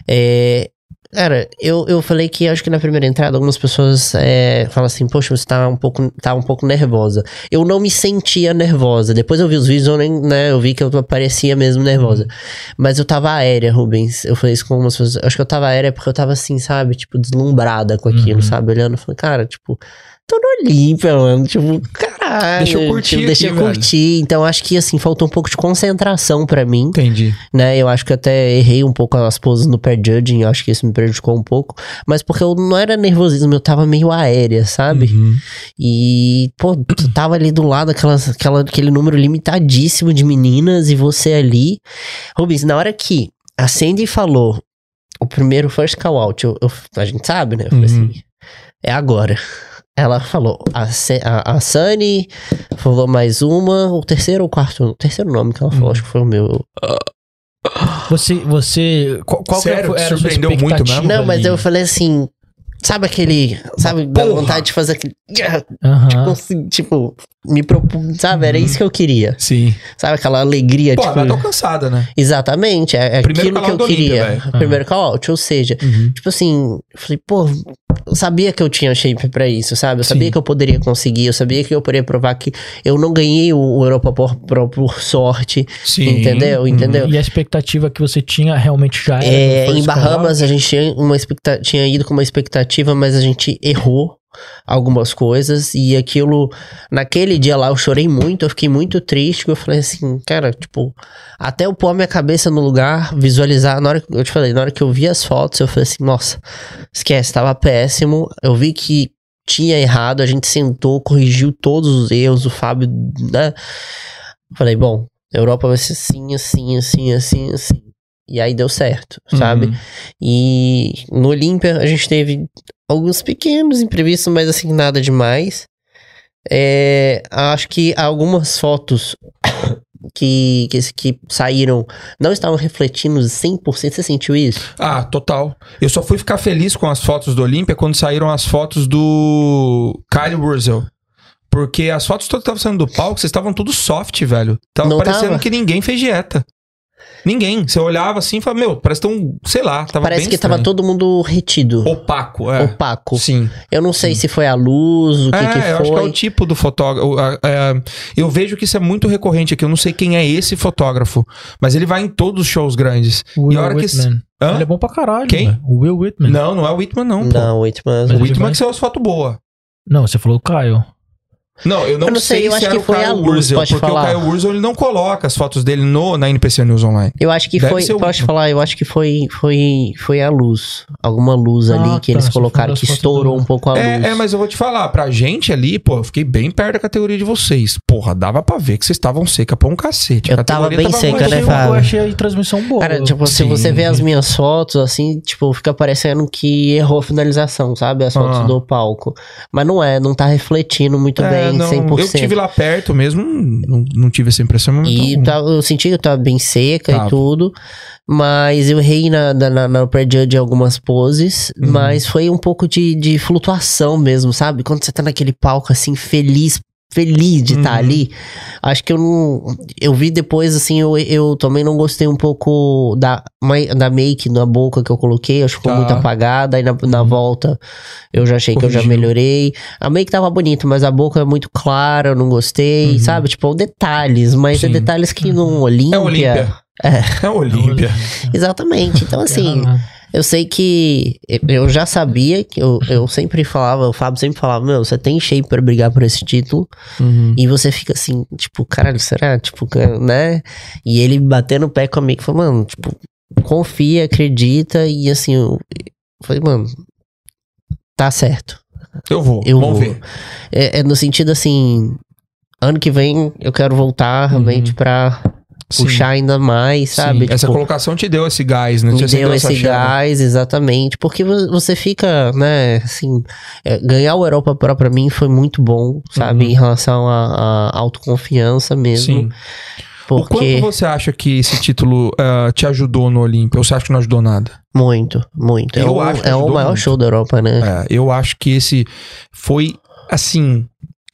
É, cara, eu, eu falei que acho que na primeira entrada algumas pessoas é, falam assim, poxa, você tá um pouco tá um pouco nervosa. Eu não me sentia nervosa. Depois eu vi os vídeos, eu, nem, né, eu vi que eu parecia mesmo nervosa. Mas eu tava aérea, Rubens. Eu falei isso com algumas pessoas. Acho que eu tava aérea porque eu tava assim, sabe? Tipo, deslumbrada com aquilo, Uhum. sabe? Olhando, falei, cara, tipo, tô no Olímpia, mano. Tipo, caralho. Deixa eu curtir tipo, Deixa eu aqui, velho. curtir. Então, acho que, assim, faltou um pouco de concentração pra mim, Entendi. né? Eu acho que até errei um pouco as poses no pair judging. Eu acho que isso me prejudicou um pouco. Mas porque eu não era nervosismo, eu tava meio aérea, sabe? Uhum. E, pô, tu tava ali do lado, aquelas, aquela, aquele número limitadíssimo de meninas e você ali. Rubens, na hora que a Sandy falou o primeiro first call out, eu, eu- a gente sabe, né? Eu falei Uhum. assim, é agora. Ela falou, a, a, a Sunny falou mais uma, o terceiro ou quarto, o terceiro nome que ela falou, Uhum. acho que foi o meu. Você, você, qual, qual que Sério? era, Te a sua surpreendeu muito mesmo? Não, mas ali? eu falei assim, sabe aquele, sabe, da vontade de fazer aquele, Aham. consegui- tipo, me propus, sabe, era Uhum. isso que eu queria. Sim. Sabe aquela alegria, Pô, tipo... ela tá cansada, né? Exatamente, é, é aquilo que eu call-out queria. Primeiro call out, ou seja, Uhum. tipo assim, eu falei, pô, eu sabia que eu tinha shape pra isso, sabe? Eu sabia Sim. que eu poderia conseguir, eu sabia que eu poderia provar que eu não ganhei o, Europa por, por, por sorte, Sim. entendeu? Uhum. Entendeu? E a expectativa que você tinha realmente já era. É, em Bahamas a gente tinha, uma expecta tinha ido com uma expectativa, mas a gente errou algumas coisas e aquilo naquele dia lá eu chorei muito, eu fiquei muito triste, eu falei assim, cara, tipo, até eu pôr minha cabeça no lugar, visualizar, na hora que eu te falei, na hora que eu vi as fotos, eu falei assim, nossa, esquece, tava péssimo. Eu vi que tinha errado, a gente sentou, corrigiu todos os erros, o Fábio, né? Falei, bom, Europa vai ser assim, assim, assim, assim, assim. E aí deu certo, sabe? Uhum. E no Olímpia a gente teve alguns pequenos imprevistos, mas assim, nada demais. É, acho que algumas fotos que, que, que saíram não estavam refletindo 100%. Você sentiu isso? Ah, total. Eu só fui ficar feliz com as fotos do Olímpia quando saíram as fotos do Kyle Russell. Porque as fotos todas que estavam saindo do palco, vocês estavam tudo soft, velho. Tava Não parecendo tava? que ninguém fez dieta. Ninguém. Você olhava assim e falava, meu, parece tão, sei lá, tava Parece bem que tava estranho. todo mundo retido, opaco, é. opaco. Sim. Eu não sei se foi a luz, o que, é, que eu acho que é foi. o tipo do fotógrafo. a- Eu vejo que isso é muito recorrente aqui. Eu não sei quem é esse fotógrafo, mas ele vai em todos os shows grandes. O E a Will hora que. Whitman. Hã? Ele é bom pra caralho. Quem? velho. O Will Whitman. Não, não é o Whitman, não. pô. Não, Whitman. Mas O Whitman vai- que são as fotos boas. Não, você falou o Kyle. Não, eu não, Eu não sei, eu se acho era que o foi Kyle a luz, Urzel, pode porque falar. o Kyle Urzel ele não coloca as fotos dele no, na NPC News Online. Eu acho que Deve foi, o posso Whitman. falar, eu acho que foi, foi, foi a luz. Alguma luz Ah, ali que tá, eles colocaram que estourou do- um pouco a luz. É, é, mas eu vou te falar, pra gente ali, pô, eu fiquei bem perto da categoria de vocês. Porra, dava pra ver que vocês estavam seca pra um cacete. Eu tava bem seca, eu né, Fábio? eu achei a transmissão boa. Cara, tipo, se Sim. você vê as minhas fotos, assim, tipo, fica parecendo que errou a finalização, sabe? As fotos Ah. do palco. Mas não é, não tá refletindo muito É, bem, não, 100%. Eu tive lá perto mesmo, não, não tive essa impressão. Mas E tá- eu senti que eu tava bem seca Tava. e tudo. Mas eu errei na, na, na, na pré-judge algumas poses. Uhum. Mas foi um pouco de, de flutuação mesmo, sabe? Quando você tá naquele palco assim, feliz, feliz de estar Uhum. ali. Acho que eu não. Eu vi depois, assim, eu, eu também não gostei um pouco da, da make na boca que eu coloquei. Acho que ficou Tá. muito apagada. Aí na, na volta eu já achei que eu já Corrigiu. melhorei. A make tava bonita, mas a boca é muito clara, eu não gostei, Uhum. sabe? Tipo, detalhes, mas é Sim. detalhes que no Olímpia. É Olímpia. É Olímpia. Exatamente. Então, assim, Ah, eu sei que eu- já sabia que eu, eu sempre falava, o Fábio sempre falava, meu, você tem shape pra brigar por esse título. Uhum. E você fica assim, tipo, caralho, será? Tipo, né? E ele batendo o pé comigo, falou, mano, tipo, confia, acredita e assim, eu falei, mano, tá certo. Eu vou. Eu Vamos vou. ver. É, é no sentido assim, ano que vem eu quero voltar realmente pra Sim. puxar ainda mais, sabe? Sim. Essa Tipo, colocação te deu esse gás, né? me Te deu esse gás, exatamente. Porque vo- você fica, né, assim, é, ganhar o Europa Pro pra mim foi muito bom, sabe? Uhum. Em relação à autoconfiança mesmo. Sim. O Porque quanto você acha que esse título ah, te ajudou no Olímpia? Ou você acha que não ajudou nada? muito, muito. É, Eu o, acho é o maior muito. show da Europa, né? É, eu acho que esse foi, assim,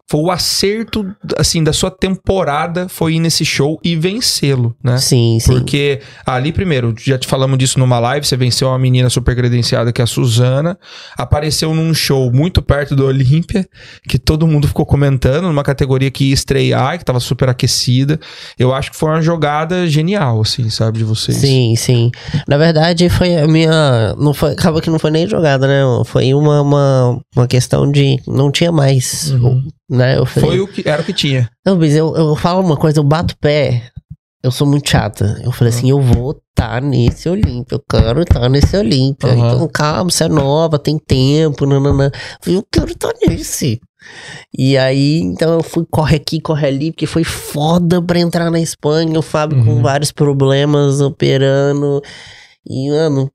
foi o acerto, assim, da sua temporada foi ir nesse show e vencê-lo, né? Sim, sim. Porque ali, primeiro, já te falamos disso numa live, você venceu uma menina super credenciada que é a Suzana, apareceu num show muito perto do Olímpia, que todo mundo ficou comentando, numa categoria que ia estrear, que tava super aquecida. Eu acho que foi uma jogada genial, assim, sabe, de vocês. Sim, sim. Na verdade, foi a minha. Não foi, acaba que não foi nem jogada, né? Foi uma, uma, uma questão de. Não tinha mais. Uhum. Né? Eu falei. Foi o que era o que tinha. Não, mas eu, eu falo uma coisa, eu bato pé. Eu sou muito chata. Eu falei assim, eu vou estar nesse Olímpia. Eu quero estar nesse Olímpia. Aham. Então, calma, você é nova, tem tempo. Nanana. Eu falei, eu quero estar nesse. E aí, então eu fui, corre aqui, corre ali, porque foi foda pra entrar na Espanha. O Fábio Uhum. com vários problemas operando. E, mano,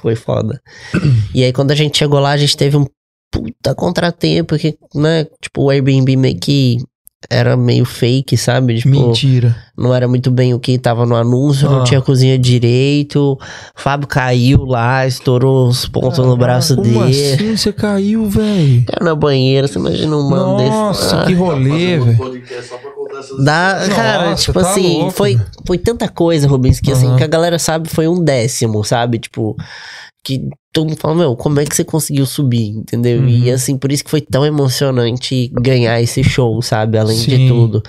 foi foda. e aí, quando a gente chegou lá, a gente teve um puta contratempo, porque, né, tipo, o Airbnb meio que era meio fake, sabe? Tipo, Mentira. não era muito bem o que tava no anúncio, Ah. não tinha cozinha direito. O Fábio caiu lá, estourou os pontos no braço Como dele. assim você caiu, velho? Caiu na banheira, você imagina um mano desse. Nossa, Ah, que rolê, velho. podcast só pra contar essas Dá, cara, tipo tá assim, louco, foi, foi tanta coisa, Rubens, que assim, Aham. que a galera sabe foi um décimo, sabe? Tipo, que todo mundo fala, meu, como é que você conseguiu subir, entendeu? Uhum. E assim, por isso que foi tão emocionante ganhar esse show, sabe? Além Sim. de tudo.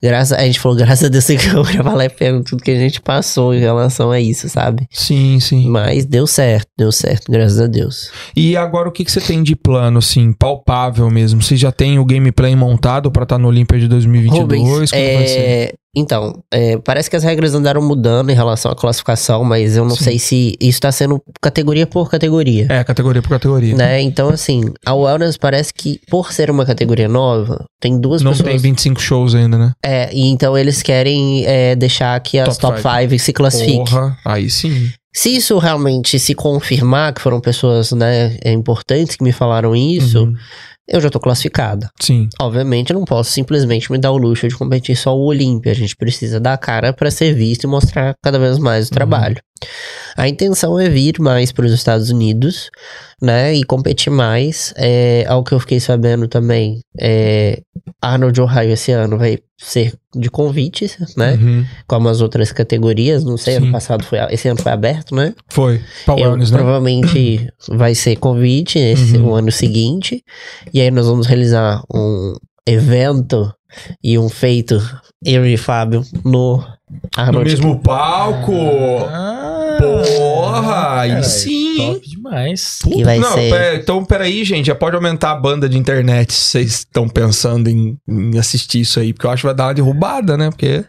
Graças, a gente falou, graças a Deus você ganhou pra lá e pega tudo que a gente passou em relação a isso, sabe? Sim, sim. Mas deu certo, deu certo, graças a Deus. E agora o que, que você tem de plano, assim, palpável mesmo? Você já tem o gameplay montado pra estar no Olímpia de 2022? Rubens, Como vai ser? Então, é, parece que as regras andaram mudando em relação à classificação, mas eu não Sim. sei se isso tá sendo categoria por categoria. É, categoria por categoria. Né? Então, assim, a Wellness parece que, por ser uma categoria nova, tem duas Não pessoas. tem 25 shows ainda, né? É, e então eles querem é, deixar que as Top top 5 se classifiquem. Porra, aí sim. Se isso realmente se confirmar, que foram pessoas né, é, importantes que me falaram isso, Uhum. Eu já tô classificada. Sim. Obviamente, eu não posso simplesmente me dar o luxo de competir só o Olímpia. A gente precisa dar a cara pra ser visto e mostrar cada vez mais o trabalho. A intenção é vir mais para os Estados Unidos, né? E competir mais. É, ao que eu fiquei sabendo também, é, Arnold Ohio esse ano vai ser de convites, né? Uhum. Como as outras categorias. Não sei, Sim. ano passado foi. Esse ano foi aberto, né? Foi. Eu, Wellness, né? provavelmente vai ser convite esse, Uhum. o ano seguinte. E aí nós vamos realizar um evento e um feito, eu e Fábio, no No Arnold. mesmo palco. Ah, Porra, aí sim. Top demais. Que vai não, ser- pera- então peraí, gente. Já pode aumentar a banda de internet se vocês estão pensando em, em assistir isso aí. Porque eu acho que vai dar uma derrubada, né? Porque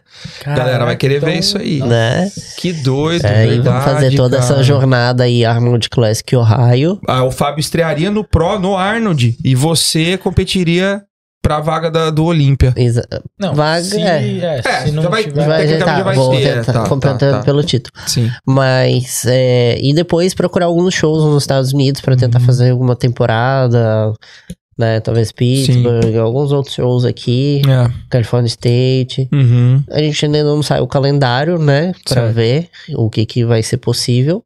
a galera vai querer ver isso aí. Né? Que doido, É, e verdade, vamos fazer toda essa cara. jornada aí, Arnold Classic Ohio. Ah, o Fábio estrearia no Pro, no Arnold. E você competiria pra vaga da, do Olímpia. Exa- Não, Vaga, se, é. é, É, se não já vai- tiver... vai, tecnicamente tá, já vai vou ter, tentar, tá, tá, completando tá. pelo título. Sim. Mas, é, e depois procurar alguns shows nos Estados Unidos pra tentar Uhum. fazer alguma temporada, né? Talvez Pittsburgh, alguns outros shows aqui, É. California State. Uhum. A gente ainda não saiu o calendário, né? Pra Certo. ver o que, que vai ser possível.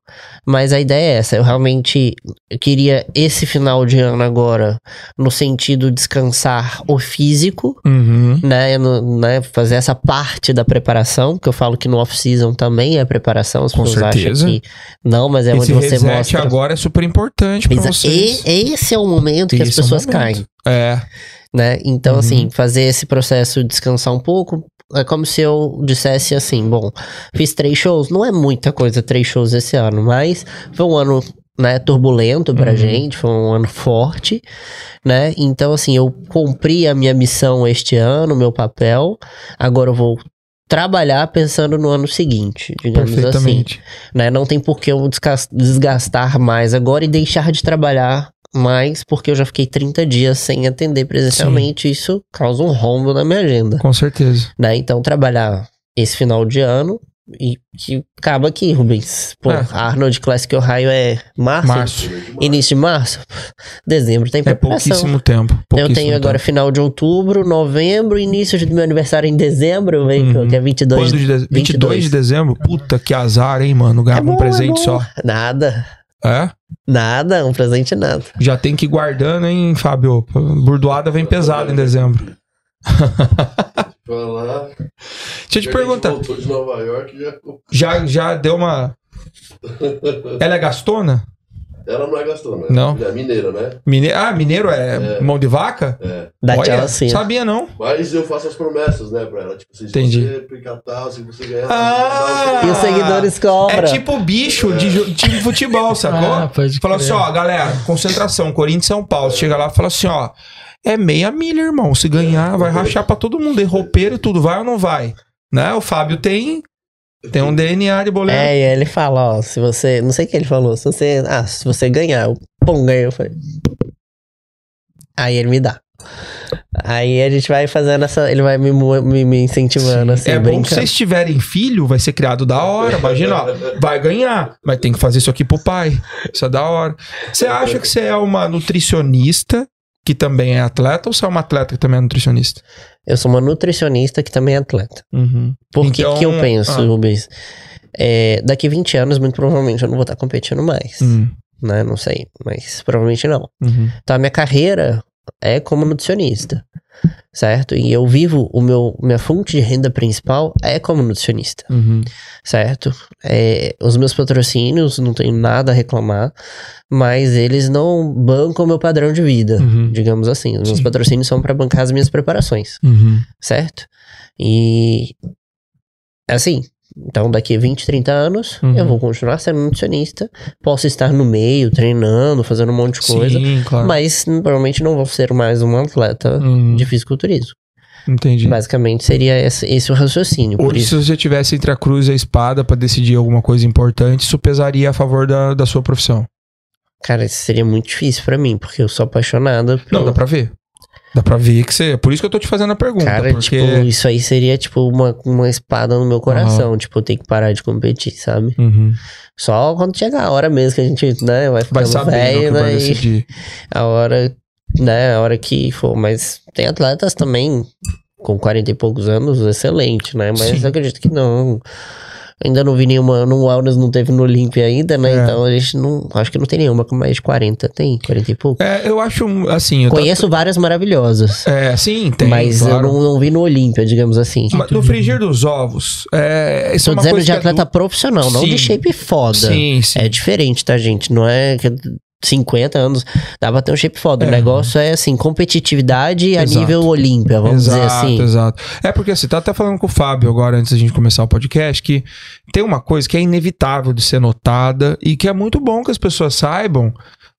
Mas a ideia é essa. Eu realmente queria esse final de ano agora, no sentido de descansar o físico, Uhum. né, no- né, fazer essa parte da preparação, que eu falo que no off-season também é preparação, as Com pessoas certeza. acham que não, mas é Esse onde você mostra. agora é super importante pra Exa- vocês. E, esse é o momento que as Esse é É. né? Então, Uhum. assim, fazer esse processo descansar um pouco é como se eu dissesse assim, bom, fiz três shows, não é muita coisa três shows esse ano, mas foi um ano né, turbulento pra Uhum. gente, foi um ano forte, né? Então, assim, eu cumpri a minha missão este ano, meu papel. Agora eu vou trabalhar pensando no ano seguinte, digamos assim. Né? Não tem por que eu desgas- desgastar mais agora e deixar de trabalhar mais, porque eu já fiquei 30 dias sem atender presencialmente. Isso causa um rombo na minha agenda. Com certeza. Né? Então, trabalhar esse final de ano e que acaba aqui, Rubens. Pô, É. Arnold Classic Ohio é março, Março. início de março, dezembro tem É preparação. pouquíssimo tempo. eu pouquíssimo tenho agora tempo. final de outubro, novembro, início do meu aniversário em dezembro, vem, Uhum. que é 22 Quando de de- 22 de dezembro? Puta que azar, hein, mano? Ganhar É um bom, presente é só. Nada, É? nada, um presente nada. Já tem que ir guardando, hein, Fábio? Burdoada vem pesado em dezembro. Deixa eu te perguntar. voltou de Nova York já. Já, já deu uma. Ela é gastona? Ela não é gastona. Não. É mineira, né? Mine... Ah, mineiro é, É. mão de vaca? É. Da Olha, tchau assim. Sabia não. Mas eu faço as promessas, né, pra ela. Tipo se Entendi. você aplicar tal, se você ganhar. Ah! E os seguidores cobram. É tipo bicho de jo- time de futebol, sacou? Ah, pode Fala crer. assim, ó, galera, concentração, Corinthians e São Paulo. Chega lá e fala assim, ó, é meia milha, irmão. Se ganhar, vai rachar pra todo mundo. É roupeiro e tudo, vai ou não vai? Né? O Fábio tem, tem um DNA de boleiro. É, e aí ele fala, ó, se você. Não sei o que ele falou. Se você. Ah, se você ganhar, eu pum, ganhei. Eu falei. Aí ele me dá. Aí a gente vai fazendo essa. Ele vai me, me, me incentivando, assim, é bom que brincando. vocês tiverem filho, vai ser criado da hora. Imagina, ó, vai ganhar, mas tem que fazer isso aqui pro pai. Isso é da hora. Você acha que você é uma nutricionista que também é atleta ou você é uma atleta que também é nutricionista? Eu sou uma nutricionista que também é atleta. Uhum. Por que Então, que eu penso, ah. Rubens? É, daqui 20 anos, muito provavelmente, eu não vou estar competindo mais. Hum, Né? Não sei, mas provavelmente não. uhum. Então a minha carreira é como nutricionista, certo? E eu vivo, o meu, minha fonte de renda principal é como nutricionista, Uhum. certo? É, os meus patrocínios, não tenho nada a reclamar, mas eles não bancam o meu padrão de vida, Uhum. digamos assim. Os meus Sim. patrocínios são para bancar as minhas preparações, Uhum. certo? E assim, então daqui a 20, 30 anos Uhum. eu vou continuar sendo nutricionista, posso estar no meio, treinando, fazendo um monte de coisa, Sim, claro. mas provavelmente não vou ser mais um atleta Uhum. de fisiculturismo. Entendi. Basicamente seria esse, esse o raciocínio. Isso, se você tivesse entre a cruz e a espada pra decidir alguma coisa importante, isso pesaria a favor da, da sua profissão. cara, isso seria muito difícil pra mim, porque eu sou apaixonada por. Não, dá pra ver. Dá pra ver que você. Por isso que eu tô te fazendo a pergunta. Cara, porque... tipo, isso aí seria tipo uma, uma espada no meu coração. Tipo, eu tenho que parar de competir, sabe? Uhum. Só quando chegar a hora mesmo que a gente, né, vai ficando o velho, né? e a hora, né, a hora que for. Mas tem atletas também com 40 e poucos anos, excelente, né? Mas Sim. eu acredito que não. Ainda não vi nenhuma. No Wellness não teve no Olímpia ainda, né? É. Então a gente não. Acho que não tem nenhuma com mais de 40. Tem? 40 e pouco? É, eu acho assim. Eu Conheço várias maravilhosas. É, sim, tem. mas claro. eu não, não vi no Olímpia, digamos assim. Mas no frigir dos ovos, é, isso Tô é dizendo de é atleta do- profissional, não Sim. de shape foda. Sim, sim. É diferente, tá, gente? Não é 50 anos dá pra ter um shape foda. É. O negócio é assim, competitividade a Exato. nível Olímpia, vamos dizer assim. Exato. É porque assim, tá até falando com o Fábio agora, antes da gente começar o podcast, que tem uma coisa que é inevitável de ser notada e que é muito bom que as pessoas saibam,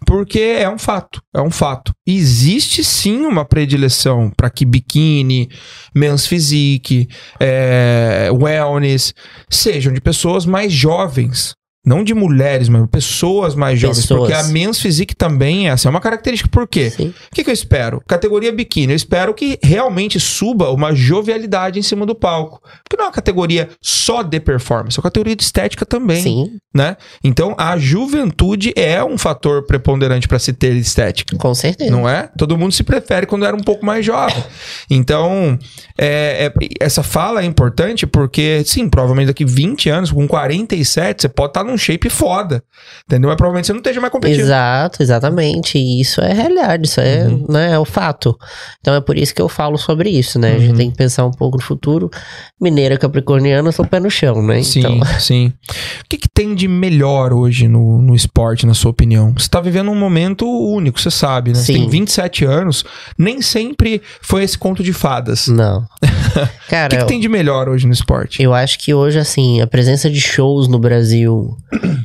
porque é um fato. É um fato. Existe sim uma predileção para que biquíni, men's physique, é, wellness sejam de pessoas mais jovens. Não de mulheres, mas pessoas mais jovens. Pessoas. Porque a men's physique também é essa. É uma característica. Por quê? Sim. O que, que eu espero? Categoria biquíni. Eu espero que realmente suba uma jovialidade em cima do palco. Porque não é uma categoria só de performance, é uma categoria de estética também, Sim, né? Então, a juventude é um fator preponderante para se ter estética. com certeza. Não é? Todo mundo se prefere quando era um pouco mais jovem. Então, é- é- essa fala é importante porque, sim, provavelmente daqui 20 anos, com 47, você pode estar num shape foda. Entendeu? Mas provavelmente você não esteja mais competindo. Exato, exatamente. E isso é realidade, isso é, Uhum. né, é o fato. Então é por isso que eu falo sobre isso, né? A Uhum. gente tem que pensar um pouco no futuro. Mineira capricorniana, sou pé no chão, né? Sim, Então, sim. O que, que tem de melhor hoje no, no esporte, na sua opinião? Você tá vivendo um momento único, você sabe, né? Você Sim. tem 27 anos, nem sempre foi esse conto de fadas. não. O Cara, que, que tem de melhor hoje no esporte? eu acho que hoje, assim, a presença de shows no Brasil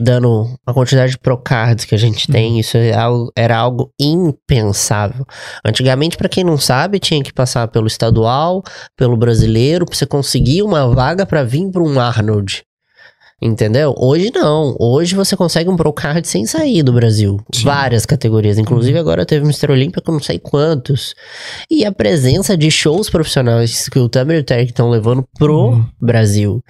dando a quantidade de procards que a gente tem, isso é algo- era algo impensável. Antigamente, pra quem não sabe, tinha que passar pelo estadual, pelo brasileiro, pra você conseguir uma vaga pra vir pra um Arnold. Entendeu? Hoje não. Hoje você consegue um Procard sem sair do Brasil. Sim. Várias categorias. Inclusive agora teve o Mr. Olímpia com não sei quantos. E a presença de shows profissionais que o Tamer e o Terry estão levando pro Uhum. Brasil.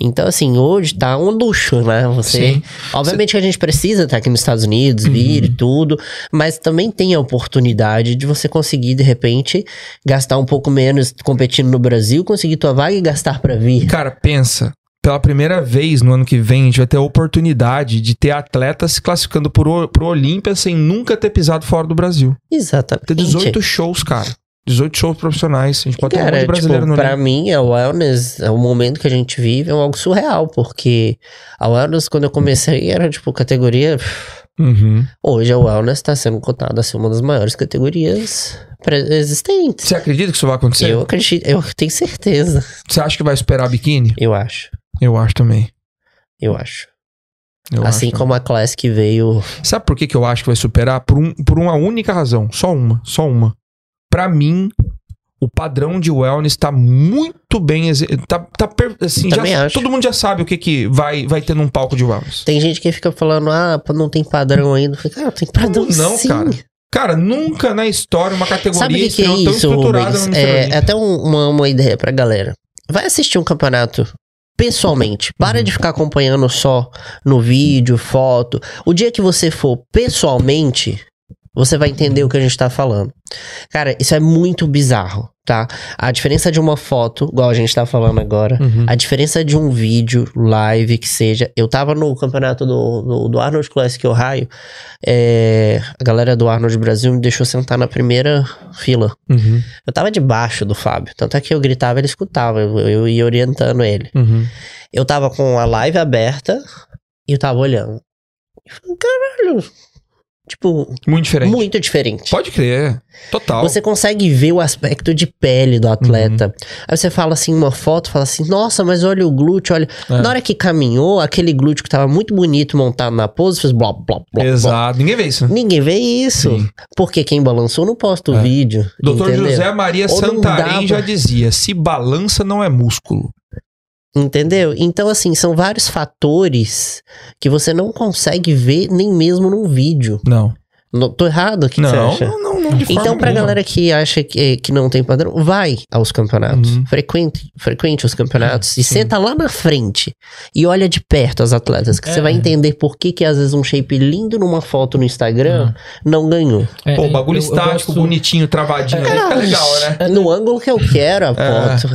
Então, assim, hoje tá um luxo, né? Você. Sim. Obviamente que a gente precisa estar aqui nos Estados Unidos, vir e tudo, mas também tem a oportunidade de você conseguir, de repente, gastar um pouco menos competindo no Brasil, conseguir tua vaga e gastar pra vir. Cara, pensa. Pela primeira vez no ano que vem, a gente vai ter a oportunidade de ter atletas se classificando pro, pro Olímpia sem nunca ter pisado fora do Brasil. Exatamente. Ter 18 shows, cara. 18 shows profissionais. A gente pode ter um monte Cara, de brasileiro tipo, no pra mim, a wellness, é o momento que a gente vive, é algo surreal, porque a wellness, quando eu comecei, era, tipo, categoria... Uhum. Hoje a wellness tá sendo cotada a ser uma das maiores categorias existentes. Você acredita que isso vai acontecer? Eu acredito, eu tenho certeza. Você acha que vai superar a biquíni? Eu acho, Eu acho também. eu acho. Eu assim acho como a Classic veio... Sabe por que, que eu acho que vai superar? Por, um, por uma única razão. Só uma. Só uma. Pra mim, o padrão de wellness tá muito bem. Tá, tá assim, Também já- acho. Todo mundo já sabe o que, que vai, vai ter num palco de wellness. Tem gente que fica falando, ah, não tem padrão ainda. Cara, tem padrão Não, sim. cara. Cara, nunca na história uma categoria Sabe que, que é tão isso, estruturada Mr. É, é até um- uma, uma ideia pra galera. Vai assistir um campeonato pessoalmente. Para Uhum. de ficar acompanhando só no vídeo, foto. O dia que você for pessoalmente, você vai entender o que a gente tá falando. Cara, isso é muito bizarro, tá? A diferença de uma foto, igual a gente tá falando agora, Uhum. a diferença de um vídeo live que seja. Eu tava no campeonato do, do, do Arnold Classic Ohio. é, a galera do Arnold Brasil me deixou sentar na primeira fila. Uhum. Eu tava debaixo do Fábio. Tanto é que eu gritava, ele escutava. Eu, eu ia orientando ele. Uhum. Eu tava com a live aberta e eu tava olhando. Eu falei, caralho. Tipo, Muito diferente. muito diferente. Pode crer. Total. Você consegue ver o aspecto de pele do atleta. Aí você fala assim, uma foto, fala assim, nossa, mas olha o glúteo, olha. É. Na hora que caminhou, aquele glúteo que tava muito bonito montado na pose, fez blá, blá, blá, blá. Exato. Ninguém vê isso. né? Ninguém vê isso. Sim. Porque quem balançou não posta o É. vídeo. Doutor entendeu? José Maria Ou Santarém já dizia: se balança não é músculo. Entendeu? Então, assim, são vários fatores que você não consegue ver nem mesmo num vídeo. Não. Não, tô errado? O que, que você não, acha? não, não, não, de Então, forma pra nenhuma. galera que acha que, que não tem padrão, vai aos campeonatos. Uhum. Frequente, frequente os campeonatos. e Sim. senta lá na frente e olha de perto as atletas. Que É. você vai entender por que, que às vezes um shape lindo numa foto no Instagram não ganhou. É, Pô, eu- bagulho eu- eu estático, gosto- bonitinho, travadinho. aí fica legal, né? No ângulo que eu quero a É. foto.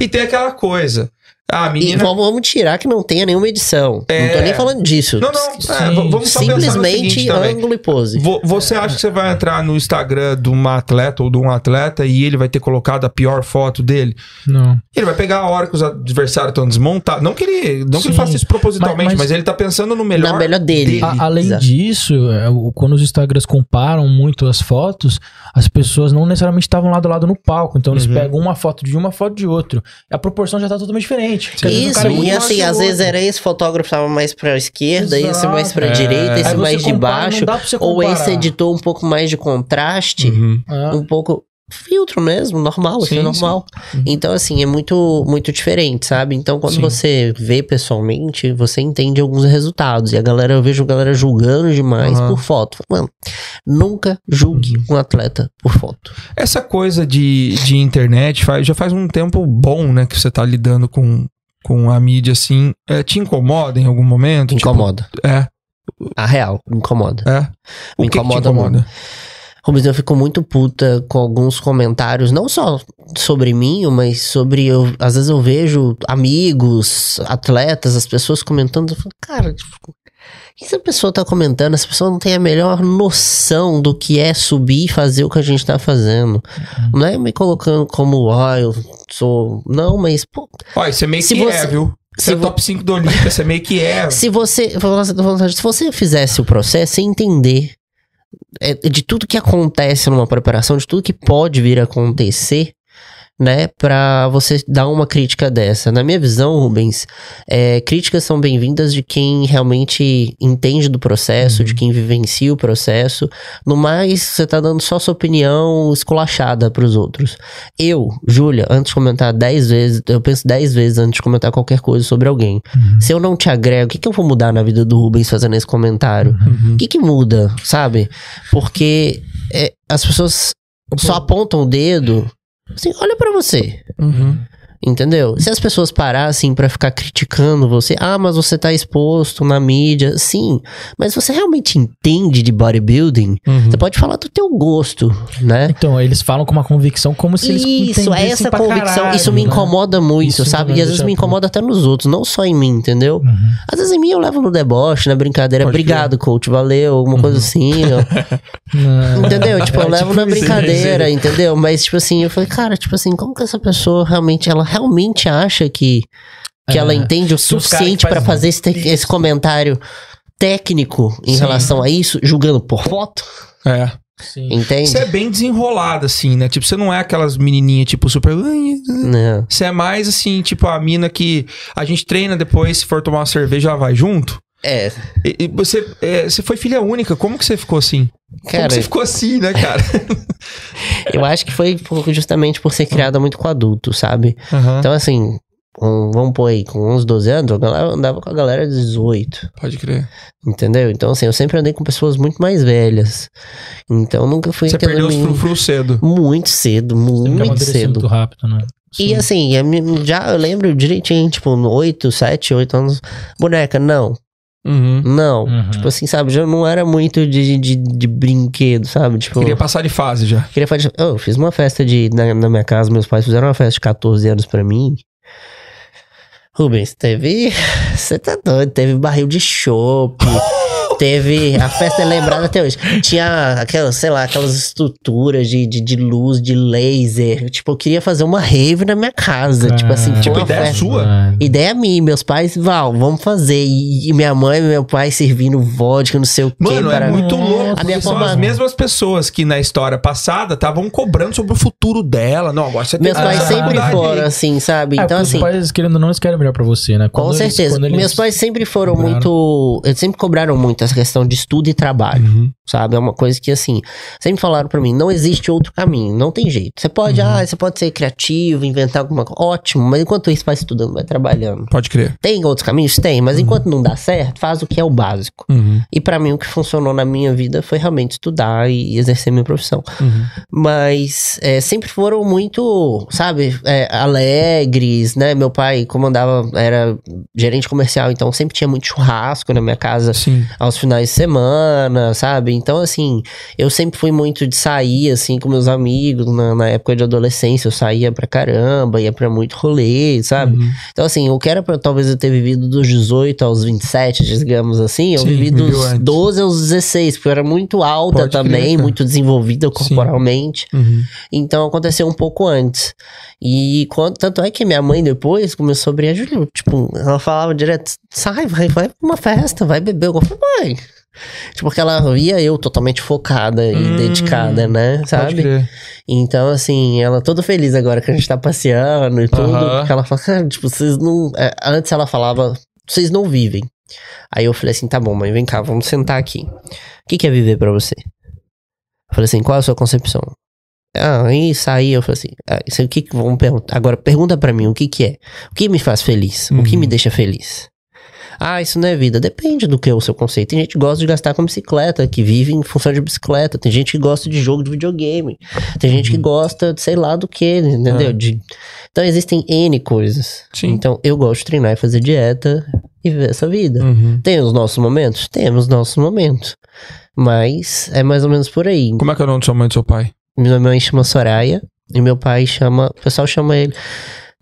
É. E tem aquela coisa. Ah, a E menina. vamos, vamos tirar que não tenha nenhuma edição. É. Não tô nem falando disso. Não, não. Sim, é, vamos só Simplesmente ângulo e pose. Vo- Você acha que você vai entrar no Instagram de uma atleta ou de um atleta e ele vai ter colocado a pior foto dele? Não. Ele vai pegar a hora que os adversários estão desmontados. Não que ele, não que ele faça isso propositalmente, mas, Mas- mas- ele tá pensando no melhor. Na melhor dele. A- além Exato. disso, é, quando os Instagrams comparam muito as fotos, as pessoas não necessariamente estavam lado a lado no palco. Então eles Uhum. pegam uma foto de uma foto de outro. A proporção já tá totalmente diferente. Isso, é e assim, às vezes outro. era esse fotógrafo tava mais pra esquerda, esse Exato. mais pra É. direita, esse mais de compara, baixo. pra você Ou esse editou um pouco mais de contraste, Uhum. Um pouco filtro mesmo, normal, isso Sim, é normal. sim. Uhum. Então, assim, é muito, muito diferente, sabe? Então, quando Sim. você vê pessoalmente, você entende alguns resultados. E a galera, eu vejo a galera julgando demais Aham. por foto. Mano, nunca julgue Uhum. um atleta por foto. Essa coisa de, de internet faz, já faz um tempo bom, né, que você tá lidando com, com a mídia assim. É, te incomoda em algum momento? Tipo, Incomoda. é, A real, incomoda. é. O Me que, que incomoda incomoda? Rubens, eu fico muito puta com alguns comentários, não só sobre mim, mas sobre. Eu, às vezes eu vejo amigos, atletas, as pessoas comentando. Eu falo, cara, tipo, o que essa pessoa tá comentando? Essa pessoa não tem a melhor noção do que é subir e fazer o que a gente tá fazendo. Uhum. Não é me colocando como, ah, eu sou. Não, mas, pô, Olha, você meio Se que é, você- viu? se Você é top 5 do Olímpia, você meio que é. Se você, se você fizesse o processo sem entender é, de tudo que acontece numa preparação, de tudo que pode vir a acontecer, né, pra você dar uma crítica dessa. Na minha visão, Rubens, é, críticas são bem-vindas de quem realmente entende do processo, de quem vivencia o processo. No mais, você tá dando só sua opinião esculachada pros outros. Eu, Júlia, antes de comentar 10 vezes, eu penso 10 vezes antes de comentar qualquer coisa sobre alguém. Se eu não te agrego, o que, que eu vou mudar na vida do Rubens fazendo esse comentário? Uhum. O que, que muda, sabe? Porque é, as pessoas só apontam o dedo. Assim, olha pra você. Uhum. Entendeu? Se as pessoas parassem pra ficar criticando você, ah, mas você tá exposto na mídia, sim, mas você realmente entende de bodybuilding? Uhum. Você pode falar do teu gosto, né? Então, eles falam com uma convicção como se eles Isso, é essa convicção. caralho, isso me né? incomoda muito, Isso sabe? E às vezes me incomoda até nos outros, não só em mim, entendeu? Uhum. Às vezes em mim eu levo no deboche, na brincadeira. Pode Obrigado, coach, valeu, alguma coisa assim. Não. Entendeu? Tipo, eu É levo tipo na isso, brincadeira, entendeu? Mas, tipo assim, eu falei, cara, tipo assim, como que essa pessoa realmente, ela realmente acha que, que É. ela entende o suficiente fazem fazer esse, esse comentário técnico em Sim. relação a isso, julgando por foto? É. Sim. Entende? Você é bem desenrolado, assim, né? Tipo, você não é aquelas menininhas, tipo, super... Não. Você é mais, assim, tipo, a mina que a gente treina depois, se for tomar uma cerveja, ela vai junto. É, E, e você, é, você foi filha única, como que você ficou assim? como cara, que você ficou assim, né, cara? eu acho que foi por- justamente por ser criada muito com adulto, sabe? Aham, Então, assim, com- vamos pôr aí, com uns 12 anos, eu andava com a galera de 18. Pode crer. Entendeu? Então, assim, eu sempre andei com pessoas muito mais velhas. Então, nunca fui Você perdeu os frufru cedo. Muito cedo, muito cedo. muito rápido, né? E assim, já eu lembro direitinho, tipo, 8, 7, 8 anos. Boneca, não, Uhum. não. Uhum. Tipo assim, sabe? Já não era muito de, de, de brinquedo, sabe? Tipo, Queria passar de fase já. queria fazer. Oh, eu fiz uma festa de. Na, na minha casa, meus pais fizeram uma festa de 14 anos pra mim. Rubens, teve. Você tá doido? Teve barril de chopp. Teve. A festa é lembrada até hoje. Tinha aquelas, sei lá, aquelas estruturas de, de, de luz, de laser. Tipo, eu queria fazer uma rave na minha casa. tipo assim, tipo Tipo, ideia festa. sua? Ideia minha, meus pais, Val, vamos fazer. E, e minha mãe e meu pai servindo vodka, não sei o quê. Mano, é para- muito Nossa, louco. a minha são forma- as mesmas pessoas que na história passada estavam cobrando sobre o futuro dela. Não, agora você tem Meus pais sempre foram aí. assim, sabe? É, Então, assim. Os pais, querendo ou não, eles querem melhor pra você, né? Com Quando eles- certeza. eles- Meus pais sempre foram cobraram. muito. Eles sempre cobraram muito essa questão de estudo e trabalho, Uhum. sabe? É uma coisa que, assim, sempre falaram pra mim: não existe outro caminho, não tem jeito. Você pode, Uhum. ah, você pode ser criativo, inventar alguma coisa. Ótimo, mas enquanto isso, vai estudando, vai trabalhando. Pode crer. Tem outros caminhos? Tem, mas enquanto não dá certo, faz o que é o básico. Uhum. E pra mim, o que funcionou na minha vida foi realmente estudar e exercer minha profissão. Uhum. Mas é, sempre foram muito, sabe, é, alegres, né? Meu pai comandava, era gerente comercial, então sempre tinha muito churrasco na minha casa Sim. aos finais de semana, sabe? Então, assim, eu sempre fui muito de sair, assim, com meus amigos. Na, na época de adolescência, eu saía pra caramba, ia pra muito rolê, sabe? Uhum. Então, assim, o que era pra talvez eu ter vivido dos 18 aos 27, digamos assim, eu Sim, vivi dos antes. 12 aos 16, porque eu era muito alta Pode crer, também, cara. muito desenvolvida corporalmente. Uhum. Então aconteceu um pouco antes. E quando, tanto é que minha mãe depois começou a brilhar, tipo, ela falava direto, sai, vai, vai pra uma festa, vai beber. Eu falei, mãe. Tipo, porque ela via eu totalmente focada e Hum, dedicada, né? Sabe? Então, assim, ela toda feliz agora que a gente tá passeando e tudo. Aham. Porque ela fala, cara, tipo, vocês não. é, antes ela falava, vocês não vivem. Aí eu falei assim, tá bom, mãe, vem cá, vamos sentar aqui. O que, que é viver pra você? Eu falei assim, qual é a sua concepção? Ah, isso aí, eu falei assim, ah, isso aí, o que que vamos perguntar? Agora, pergunta pra mim, o que que é? O que me faz feliz? O que Uhum. me deixa feliz? Ah, isso não é vida. Depende do que é o seu conceito. Tem gente que gosta de gastar com bicicleta, que vive em função de bicicleta. Tem gente que gosta de jogo de videogame. Tem gente que gosta de sei lá do que, entendeu? Ah. De... Então existem N coisas. Sim. Então eu gosto de treinar e fazer dieta e viver essa vida. Uhum. Tem os nossos momentos? Temos os nossos momentos. Mas é mais ou menos por aí. Como é que é o nome de sua mãe e do seu pai? Minha mãe chama Soraya e meu pai chama. O pessoal chama ele.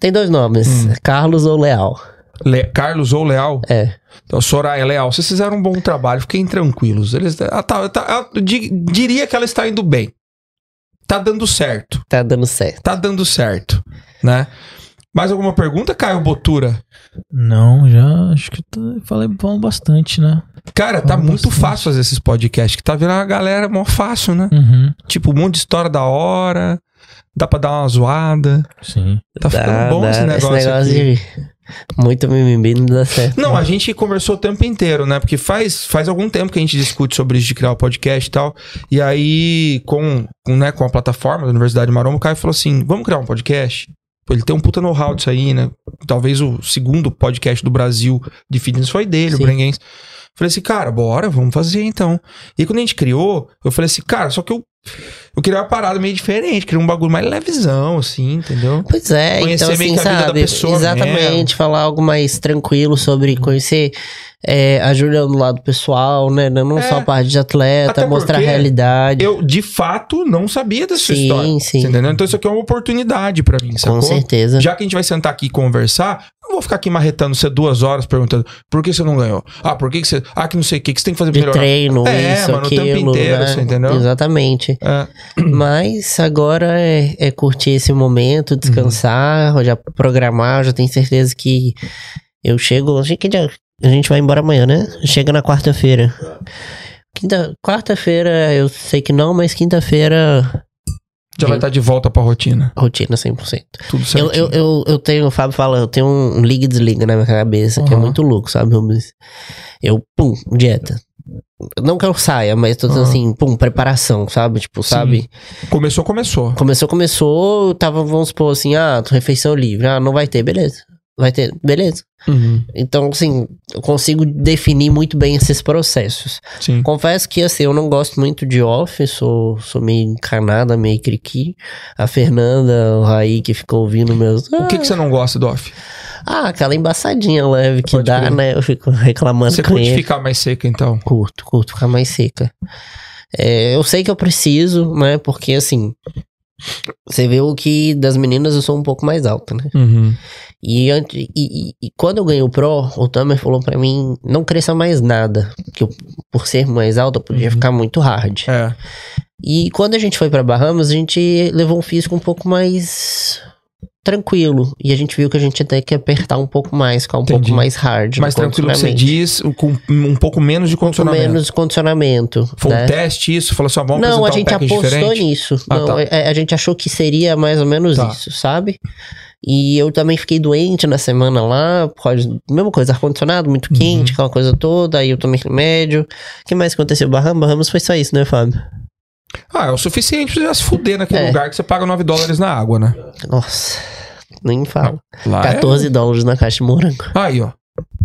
Tem dois nomes: Hum. Carlos ou Leal. Le- Carlos ou Leal? É. Então, Soraya Leal, vocês fizeram um bom trabalho, fiquem tranquilos. Eles, ah, tá, tá, eu di- diria que ela está indo bem. Tá dando certo. Tá dando certo. Tá dando certo, né? Mais alguma pergunta, Caio Botura? Não, já acho que eu falei falando bastante, né? Cara, tá muito bastante. fácil fazer esses podcasts, que tá virando a galera mó fácil, né? Uhum. Tipo, um monte de história da hora, Dá pra dar uma zoada. Sim. Tá ficando Dá- bom dá- esse negócio. aqui. de muito mimimi não dá certo. Não, a gente conversou o tempo inteiro, né? Porque faz, faz algum tempo que a gente discute sobre isso de criar o podcast e tal. E aí, com, com, né, com a plataforma da Universidade Maromba, o Caio falou assim: vamos criar um podcast? Pô, Ele tem um puta know-how disso aí, né? Talvez o segundo podcast do Brasil de fitness foi dele, Sim. o Brenguense. Falei assim, cara, bora, vamos fazer então. E quando a gente criou, eu falei assim, cara, só que eu, eu queria uma parada meio diferente, queria um bagulho mais levezão, assim, entendeu? Pois é, Conhecer então meio assim, que a vida da sabe? pessoa Exatamente, mesmo. falar algo mais tranquilo sobre conhecer é, a Júlia do lado pessoal, né? Não É. só a parte de atleta, mostrar a realidade. Eu, de fato, não sabia dessa Sim, história. sim. Você entendeu? Então isso aqui é uma oportunidade pra mim, Com sacou? certeza. Já que a gente vai sentar aqui e conversar, não vou ficar aqui marretando você duas horas perguntando por que você não ganhou? Ah, por que, que você. Ah, que não sei o que, que você tem que fazer De melhorar. treino, É, isso, mano, o tempo aquilo, inteiro, né? entendeu? Exatamente. É, Mas agora é, é curtir esse momento, descansar, Uhum. já programar, já tenho certeza que eu chego. Acho que já- a gente vai embora amanhã, né? Chega na quarta-feira. Quinta, quarta-feira eu sei que não, mas quinta-feira já vai estar de volta pra rotina. rotina 100%. Tudo Eu, certo. eu, eu, eu tenho, o Fábio fala, eu tenho um liga e desliga na minha cabeça, que é Aham. muito louco, sabe, Rubens? Eu, pum, dieta. Não que eu saia, mas tô dizendo Aham. assim, pum, preparação, sabe? Tipo, sabe? Começou, começou. Começou, começou, tava, vamos supor assim, ah, refeição livre. Ah, não vai ter, beleza. Vai ter, beleza. Uhum, Então, assim, eu consigo definir muito bem esses processos. sim. Confesso que, assim, eu não gosto muito de off, sou, sou meio encanada, meio criqui. A Fernanda, o Raí, que ficou ouvindo meus... O que, que você não gosta do off? Ah, aquela embaçadinha leve que Pode dá, crer. né? Eu fico reclamando Você com curte ele. ficar mais seca, então? Curto, curto, ficar mais seca. É, eu sei que eu preciso, né? Porque, assim... Você vê o que das meninas eu sou um pouco mais alta, né? Uhum. E, e, e- e quando eu ganhei o Pro, o Tamer falou pra mim não cresça mais nada. Que eu, por ser mais alto, eu podia Uhum. ficar muito hard. É. E quando a gente foi pra Bahamas, a gente levou um físico um pouco mais tranquilo. E a gente viu que a gente ia ter que apertar um pouco mais, ficar um Entendi. pouco mais hard. Mais tranquilo que você diz, com um pouco menos de Um condicionamento. menos condicionamento. Foi né? um teste isso? Falou assim, ó, vamos Não, a gente um apostou diferente? nisso. Ah, Não, tá. é- a gente achou que seria mais ou menos Tá. isso, sabe? E eu também fiquei doente na semana lá, por causa mesma coisa, ar-condicionado, muito Uhum. quente, aquela coisa toda, aí eu tomei remédio. O que mais aconteceu? Bahamas, Bahamas foi só isso, né, Fábio? Ah, é o suficiente pra você já se fuder naquele É. lugar que você paga 9 dólares na água, né? Nossa, nem falo. Lá é- 14 dólares na caixa de morango. Aí, ó.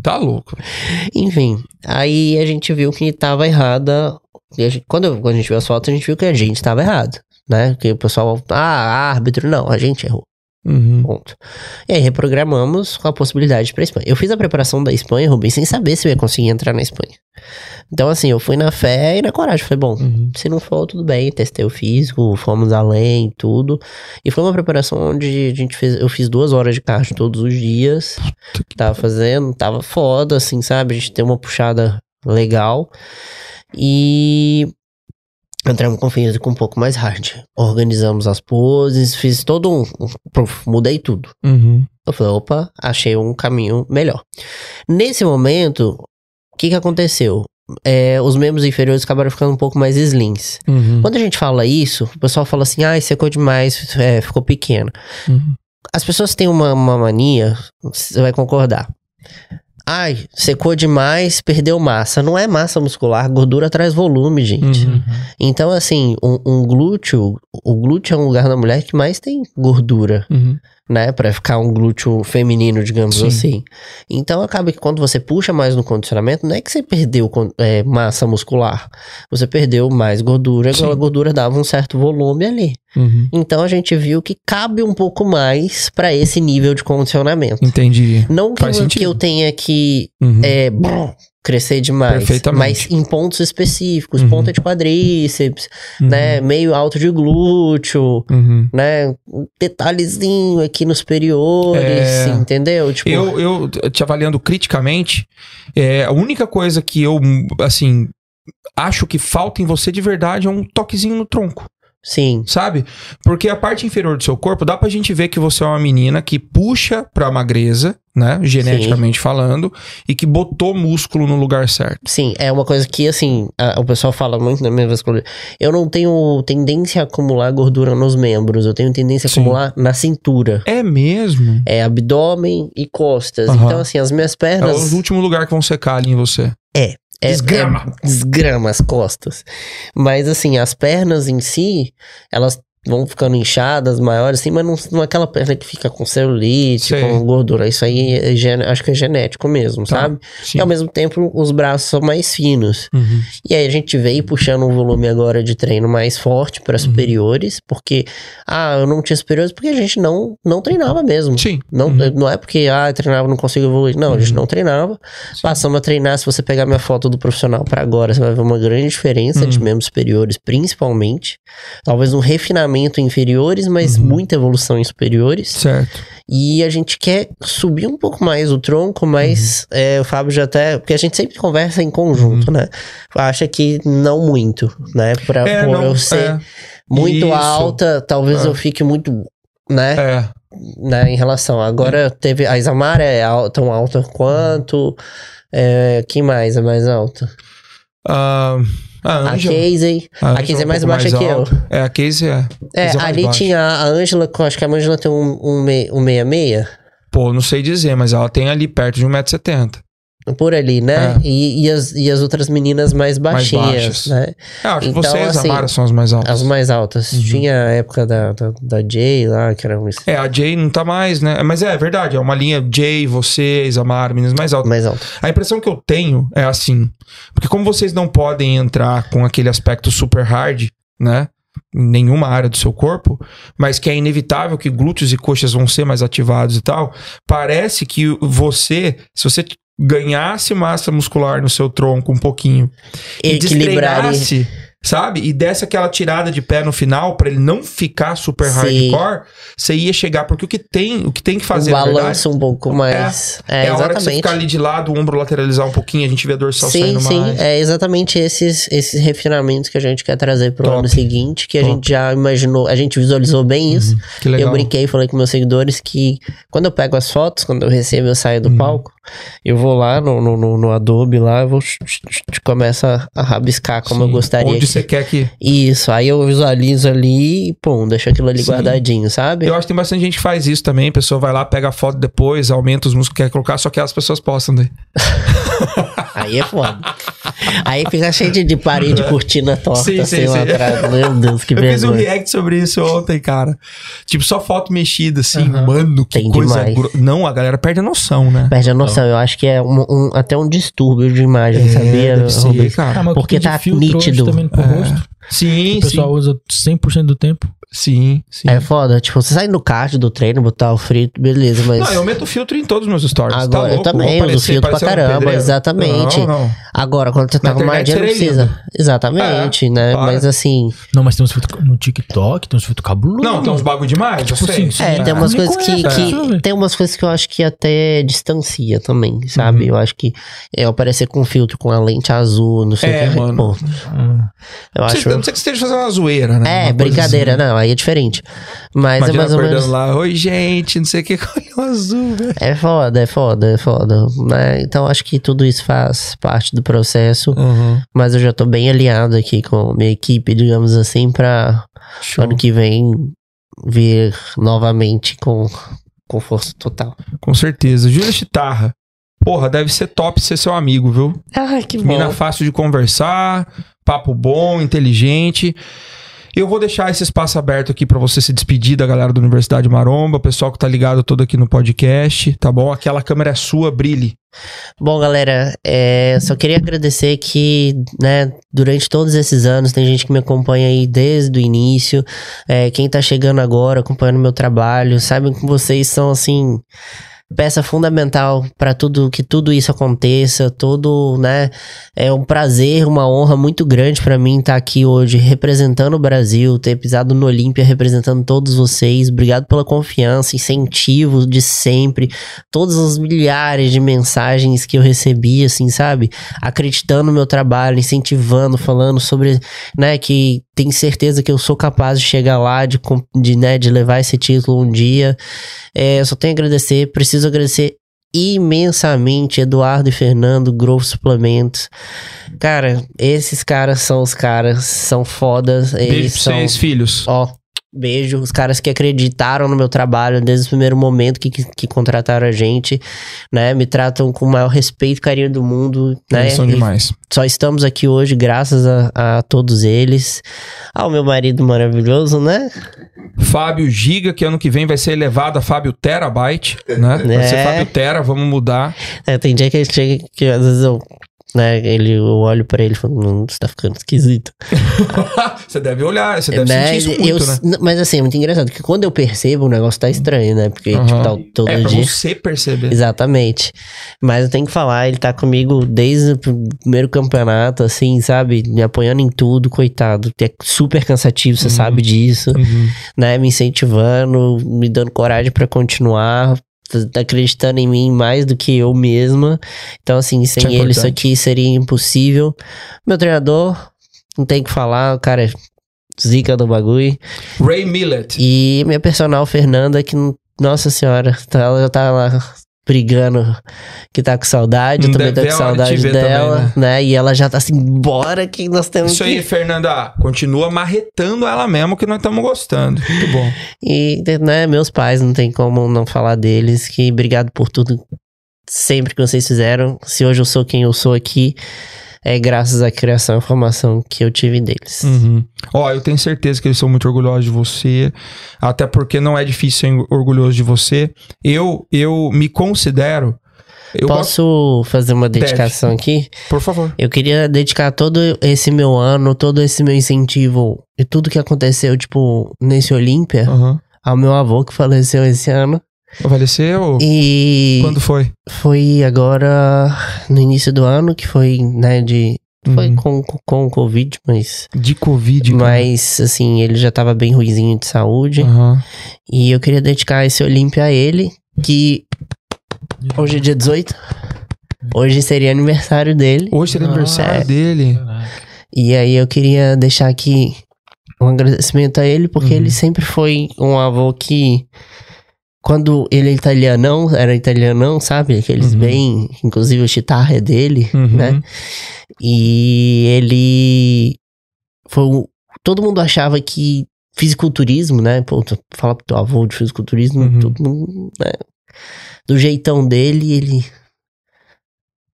Tá louco. Enfim, aí a gente viu que tava errada. Gente- quando, quando a gente viu as fotos, a gente viu que a gente tava errado. Né? Que o pessoal, ah, árbitro, não, a gente errou. Uhum. Ponto. E aí reprogramamos com a possibilidade para Espanha. Eu fiz a preparação da Espanha, Rubens, sem saber se eu ia conseguir entrar na Espanha. Então, assim, eu fui na fé e na coragem. Falei, bom, Uhum. se não for, tudo bem. Testei o físico, fomos além, tudo. E foi uma preparação onde a gente fez. Eu fiz duas horas de cardio todos os dias. Tava fazendo, tava foda, assim, sabe? A gente tem uma puxada legal. E entramos com físico um pouco mais hard. Organizamos as poses, fiz todo um. mudei tudo. Uhum. Eu falei, opa, achei um caminho melhor. Nesse momento, o que que aconteceu? É, os membros inferiores acabaram ficando um pouco mais slings. Uhum. Quando a gente fala isso, o pessoal fala assim, ah, secou demais, é, ficou pequeno. Uhum. As pessoas têm uma, uma mania, você vai concordar. Ai, secou demais, perdeu massa. Não é massa muscular, gordura traz volume, gente. Uhum. Então, assim, um, um glúteo, o glúteo é um lugar da mulher que mais tem gordura Uhum. Né? Pra ficar um glúteo feminino, digamos Sim. assim. Então acaba que quando você puxa mais no condicionamento, não é que você perdeu é, massa muscular. Você perdeu mais gordura, aquela gordura dava um certo volume ali. Uhum. Então a gente viu que cabe um pouco mais pra esse nível de condicionamento. Entendi. Não que, eu, que eu tenha que Uhum. é, brrr, crescer demais, mas em pontos específicos, Uhum. ponta de quadríceps, Uhum. né, meio alto de glúteo, Uhum. né? Um detalhezinho aqui nos superiores, É. entendeu? Tipo, Eu, eu te avaliando criticamente, é, a única coisa que eu, assim, acho que falta em você de verdade é um toquezinho no tronco. Sim. sabe? Porque a parte inferior do seu corpo dá pra gente ver que você é uma menina que puxa pra magreza, né? Geneticamente falando, e que botou músculo no lugar certo. Sim, é uma coisa que, assim, a- o pessoal fala muito na minha vasculatura. Eu não tenho tendência a acumular gordura nos membros, eu tenho tendência a Sim. acumular na cintura. É mesmo? É abdômen e costas. Aham. Então, assim, as minhas É pernas. o último lugar que vão secar ali em você. É, Desgrama. é- desgrama as costas. Mas assim, as pernas em si, elas vão ficando inchadas, maiores, assim, mas não, não é aquela perna que fica com celulite, Sei. com gordura. Isso aí é acho que é genético mesmo, Tá. sabe? Sim. E ao mesmo tempo, os braços são mais finos. Uhum. E aí a gente veio puxando um volume agora de treino mais forte para Uhum. superiores, porque, ah, eu não tinha superiores porque a gente não, não treinava mesmo. Sim. Não, Uhum. não é porque, ah, eu treinava, não consigo evoluir. Não, a gente Uhum. não treinava. Passamos a treinar. Se você pegar minha foto do profissional pra agora, você vai ver uma grande diferença de Uhum. membros superiores, principalmente. Talvez um refinamento em inferiores, mas Uhum. muita evolução em superiores. Certo. E a gente quer subir um pouco mais o tronco, mas Uhum. é, o Fábio já até. Porque a gente sempre conversa em conjunto, né? Acha que não muito, né? Pra, É, por não, eu ser é, muito Isso. alta, talvez É. eu fique muito. Né? é. né, em relação. Agora teve a Isamara é tão alta quanto. É, quem mais é mais alta? Ah, a A Ângela. Casey. a a Casey é um mais pouco baixa que eu. É, a Casey é. É, Casey é mais ali baixa. tinha a eu acho que a Ângela tem um, um, mei- um 66. Pô, não sei dizer, mas ela tem ali perto de 1,70m. Por ali, né? É. E, e, as, e as outras meninas mais baixinhas, baixas. né? Ah, acho Então, que você a assim, Zamara são as mais altas. As mais altas. Uhum. Tinha a época da, da, da Jay lá, que era um É, a Jay não tá mais, né? Mas é, verdade, é uma linha Jay, você, Isamar, meninas mais altas. mais alta. A impressão que eu tenho é assim, porque como vocês não podem entrar com aquele aspecto super hard, né? Em nenhuma área do seu corpo, mas que é inevitável que glúteos e coxas vão ser mais ativados e tal, parece que você, se você ganhasse massa muscular no seu tronco um pouquinho e ali. Sabe? E desse aquela tirada de pé no final pra ele não ficar super Sim. hardcore, você ia chegar porque o que tem, o que tem que fazer, balanço um pouco mais. É, é, a hora que você ficar ali de lado, o ombro lateralizar um pouquinho, a gente vê a dorsal Sim, saindo sim, mais. é exatamente esses, esses refinamentos que a gente quer trazer pro Top. ano seguinte, que a Top. gente já imaginou, a gente visualizou bem isso. Que legal. Eu brinquei falei com meus seguidores que quando eu pego as fotos, quando eu recebo, eu saio do Uhum. palco, eu vou lá no, no, no- Adobe lá, eu vou começa a rabiscar como eu Sim. gostaria. Onde você quer que. Isso, aí eu visualizo ali e pum, deixo aquilo ali Sim. guardadinho, sabe? Eu acho que tem bastante gente que faz isso também. A pessoa vai lá, pega a foto depois, aumenta os músculos que quer colocar, só que as pessoas postam daí. Aí é foda. aí fica cheio de, de parede de cortina torta, Sim, assim, sim, lá sim. atrás. Meu Deus, que eu fiz um vergonha. react sobre isso ontem, cara. Tipo, só foto mexida, assim, Aham. mano, que Tem coisa. gro- Não, a galera perde a noção, né? Perde a noção, eu acho que é um- um- até um distúrbio de imagem, sabia? É, deve ser, cara. Ah, Porque tá nítido. também pro É. rosto. Sim, O pessoal usa 100% do tempo. Sim, sim. É foda, tipo, você sai no card do treino, botar o frito, beleza, mas. Não, eu meto filtro em todos os meus stories. tá Agora, eu louco? também Vou uso aparecer filtro pra um caramba, exatamente. Não, não. Agora, quando você tá Na internet arrumadinho, não precisa. lindo. Exatamente, né? para. Mas assim, Não, mas tem uns filtros no TikTok, tem uns filtros cabulosos. Não, tem uns bagulho demais. Tipo eu assim, é, Sim, tem umas nem coisas que, sabe? Tem umas coisas que eu acho que até distancia também, sabe? Uhum. Eu acho que eu aparecer com filtro com a lente azul, não sei É, o que. mano. Pô, Hum. eu Não sei, acho. não sei que você esteja fazendo uma zoeira, né? É, brincadeira, assim. Não, aí é diferente. Mas Imagina é mais ou acordando menos. lá, oi gente, não sei o que, olho azul, velho. É foda, é foda, é foda. Né? Então acho que tudo isso faz parte do processo. Uhum. Mas eu já tô bem alinhado aqui com minha equipe, digamos assim, pra Show. ano que vem vir novamente com, com força total. Com certeza. Júlia Chitarra. Porra, deve ser top ser seu amigo, viu? Ai, que Mina fácil de conversar, papo bom, inteligente. Eu vou deixar esse espaço aberto aqui pra você se despedir da galera da Universidade Maromba, pessoal que tá ligado todo aqui no podcast, tá bom? Aquela câmera é sua, brilhe. Bom, galera, é, só queria agradecer que, né, durante todos esses anos, tem gente que me acompanha aí desde o início. É, quem tá chegando agora, acompanhando meu trabalho, sabem que vocês são, assim, peça fundamental para tudo que tudo isso aconteça, todo, né? É um prazer, uma honra muito grande para mim estar aqui hoje representando o Brasil, ter pisado no Olímpia representando todos vocês. Obrigado pela confiança, incentivo de sempre, todas as milhares de mensagens que eu recebi, assim, sabe? Acreditando no meu trabalho, incentivando, falando sobre, né, que tem certeza que eu sou capaz de chegar lá, de, de, né, de levar esse título um dia. É, eu só tenho a agradecer, preciso agradecer imensamente Eduardo e Fernando, Growth Suplementos. Cara, esses caras são os caras, são fodas. Beijo Eles pra são, vocês, filhos. ó, beijo. Os caras que acreditaram no meu trabalho desde o primeiro momento que, que, que contrataram a gente, né? Me tratam com o maior respeito e carinho do mundo, né? Eles são E demais. só estamos aqui hoje graças a, a todos eles. Ao meu marido maravilhoso, né? Fábio Giga, que ano que vem vai ser elevado a Fábio Terabyte, né? Vai ser É. Fábio Tera, vamos mudar. É, tem dia que chega que às vezes eu, né, ele, eu olho pra ele e falo, não, você tá ficando esquisito. você deve olhar, você deve Né, sentir isso muito, eu- né? Mas assim, é muito enganado, porque quando eu percebo, o negócio tá estranho, né? Porque, Aham. tipo, tá todo É dia. você perceber. Exatamente. Mas eu tenho que falar, ele tá comigo desde o primeiro campeonato, assim, sabe? Me apoiando em tudo, coitado. É super cansativo, você Uhum. sabe disso, Uhum. né? Me incentivando, me dando coragem pra continuar, tá acreditando em mim mais do que eu mesma. Então, assim, sem Isso é ele, isso aqui seria impossível. Meu treinador, não tem o que falar, o cara é zica do bagulho. Ray Millet. E minha personal, Fernanda, que, nossa senhora, tá- ela já tá lá brigando, que tá com saudade, eu também tô com de saudade ver dela, também, né? E ela já tá assim, bora que nós temos Isso que... aí, Fernanda. Continua marretando ela mesmo, que nós estamos gostando. Muito bom. E, né, meus pais, não tem como não falar deles, que obrigado por tudo, sempre que vocês fizeram. Se hoje eu sou quem eu sou aqui, é graças à criação e formação que eu tive deles. Uhum. Ó, eu tenho certeza que eles são muito orgulhosos de você, até porque não é difícil ser orgulhoso de você. Eu, eu me considero. Eu Posso fazer uma dedicação aqui? por favor. Eu queria dedicar todo esse meu ano, todo esse meu incentivo e tudo que aconteceu, tipo, nesse Olímpia, Uhum. ao meu avô que faleceu esse ano. Faleceu? E Quando foi? foi agora no início do ano, que foi, né, de. Foi Uhum. com, com, Covid, mas. De Covid. cara. Mas, assim, ele já tava bem ruizinho de saúde. Aham. E eu queria dedicar esse Olímpia a ele, que hoje é dia 18. Hoje seria aniversário dele. Hoje seria aniversário é. dele. Caraca. E aí eu queria deixar aqui um agradecimento a ele, porque Uhum. ele sempre foi um avô que, quando ele é italianão, era italianão, sabe? Aqueles Uhum. bem, inclusive o chitarra é dele, Uhum. né? E ele foi todo mundo achava que fisiculturismo, né? Pô, tu fala pro teu avô de fisiculturismo, Uhum. todo mundo, né? Do jeitão dele, ele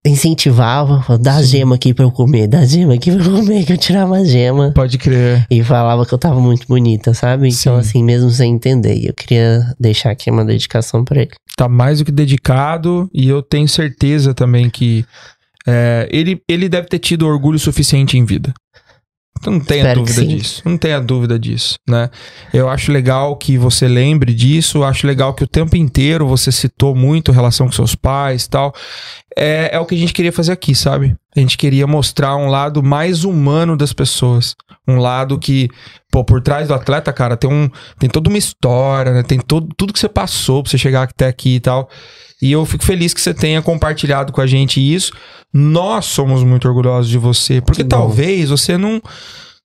incentivava, falava, dá Sim. gema aqui pra eu comer, dá gema aqui pra eu comer, que eu tirava a gema. Pode crer. E falava que eu tava muito bonita, sabe? Então, Sim. assim, mesmo sem entender. Eu queria deixar aqui uma dedicação pra ele. Tá mais do que dedicado e eu tenho certeza também que é, ele, ele deve ter tido orgulho suficiente em vida. Não tenha Espero que dúvida disso. Não tenha dúvida disso, né? Eu acho legal que você lembre disso. Acho legal que o tempo inteiro você citou muito relação com seus pais e tal. É, é o que a gente queria fazer aqui, sabe? A gente queria mostrar um lado mais humano das pessoas. Um lado que, pô, por trás do atleta, cara, tem, um, tem toda uma história, né? Tem todo, tudo que você passou pra você chegar até aqui e tal. E eu fico feliz que você tenha compartilhado com a gente isso. Nós somos muito orgulhosos de você, porque talvez você não,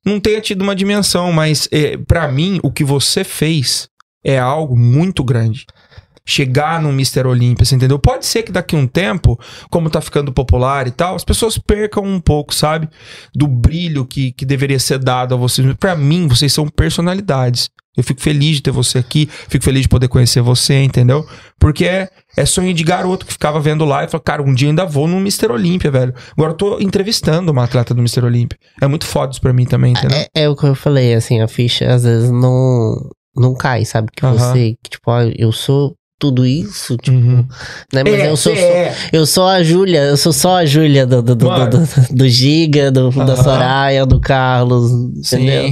não tenha tido uma dimensão, mas é, para mim, o que você fez é algo muito grande. Chegar no Mr. Olímpia, você entendeu? Pode ser que daqui a um tempo, como tá ficando popular e tal, as pessoas percam um pouco, sabe? Do brilho que, que deveria ser dado a vocês. Pra mim, vocês são personalidades. Eu fico feliz de ter você aqui, fico feliz de poder conhecer você, entendeu? Porque é, é sonho de garoto que ficava vendo lá e falou, cara, um dia ainda vou no Mr. Olímpia, velho. Agora eu tô entrevistando uma atleta do Mr. Olímpia. É muito foda isso pra mim também, entendeu? É, é o que eu falei, assim, a ficha às vezes não, não cai, sabe? Que você, que, tipo, ah, eu sou tudo isso, tipo, Uhum. né? Mas eu sou, é. eu sou a Júlia, eu sou só a Júlia do, do, do, do, do- do Giga, do, da Aham. Soraya, do Carlos, entendeu?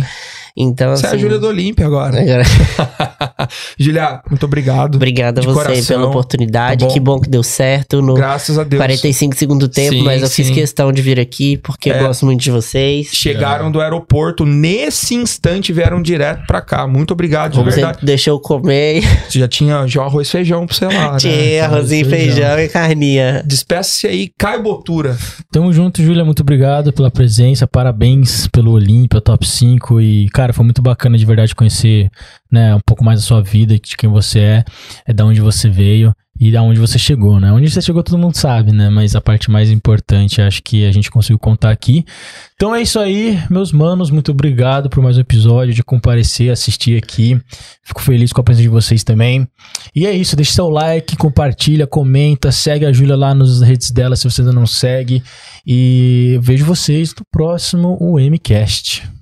Então, Você é a assim... Júlia do Olímpia agora. agora- Julia, muito obrigado. Obrigado a você coração, pela oportunidade. tá bom? que bom que deu certo no Graças a Deus. 45 segundo tempo, Sim, mas eu fiz sim. questão de vir aqui porque É. eu gosto muito de vocês. Chegaram do aeroporto, nesse instante vieram direto pra cá. Muito obrigado, de Você verdade. deixou eu comer. Você já tinha já arroz e feijão pra você lá, né? Tinha arrozinho, feijão. feijão e carninha. Despeça-se aí, Caio Botura. Tamo junto, Júlia. Muito obrigado pela presença. Parabéns pelo Olímpia, top 5. E, cara, foi muito bacana de verdade conhecer né, um pouco mais da sua vida, de quem você é, é da onde você veio e da onde você chegou, né? Onde você chegou todo mundo sabe, né? Mas a parte mais importante acho que a gente conseguiu contar aqui. Então é isso aí, meus manos. Muito obrigado por mais um episódio de comparecer, assistir aqui. Fico feliz com a presença de vocês também. E é isso, deixa seu like, compartilha, comenta, segue a Júlia lá nas redes dela se você ainda não segue. E vejo vocês no próximo UMCast.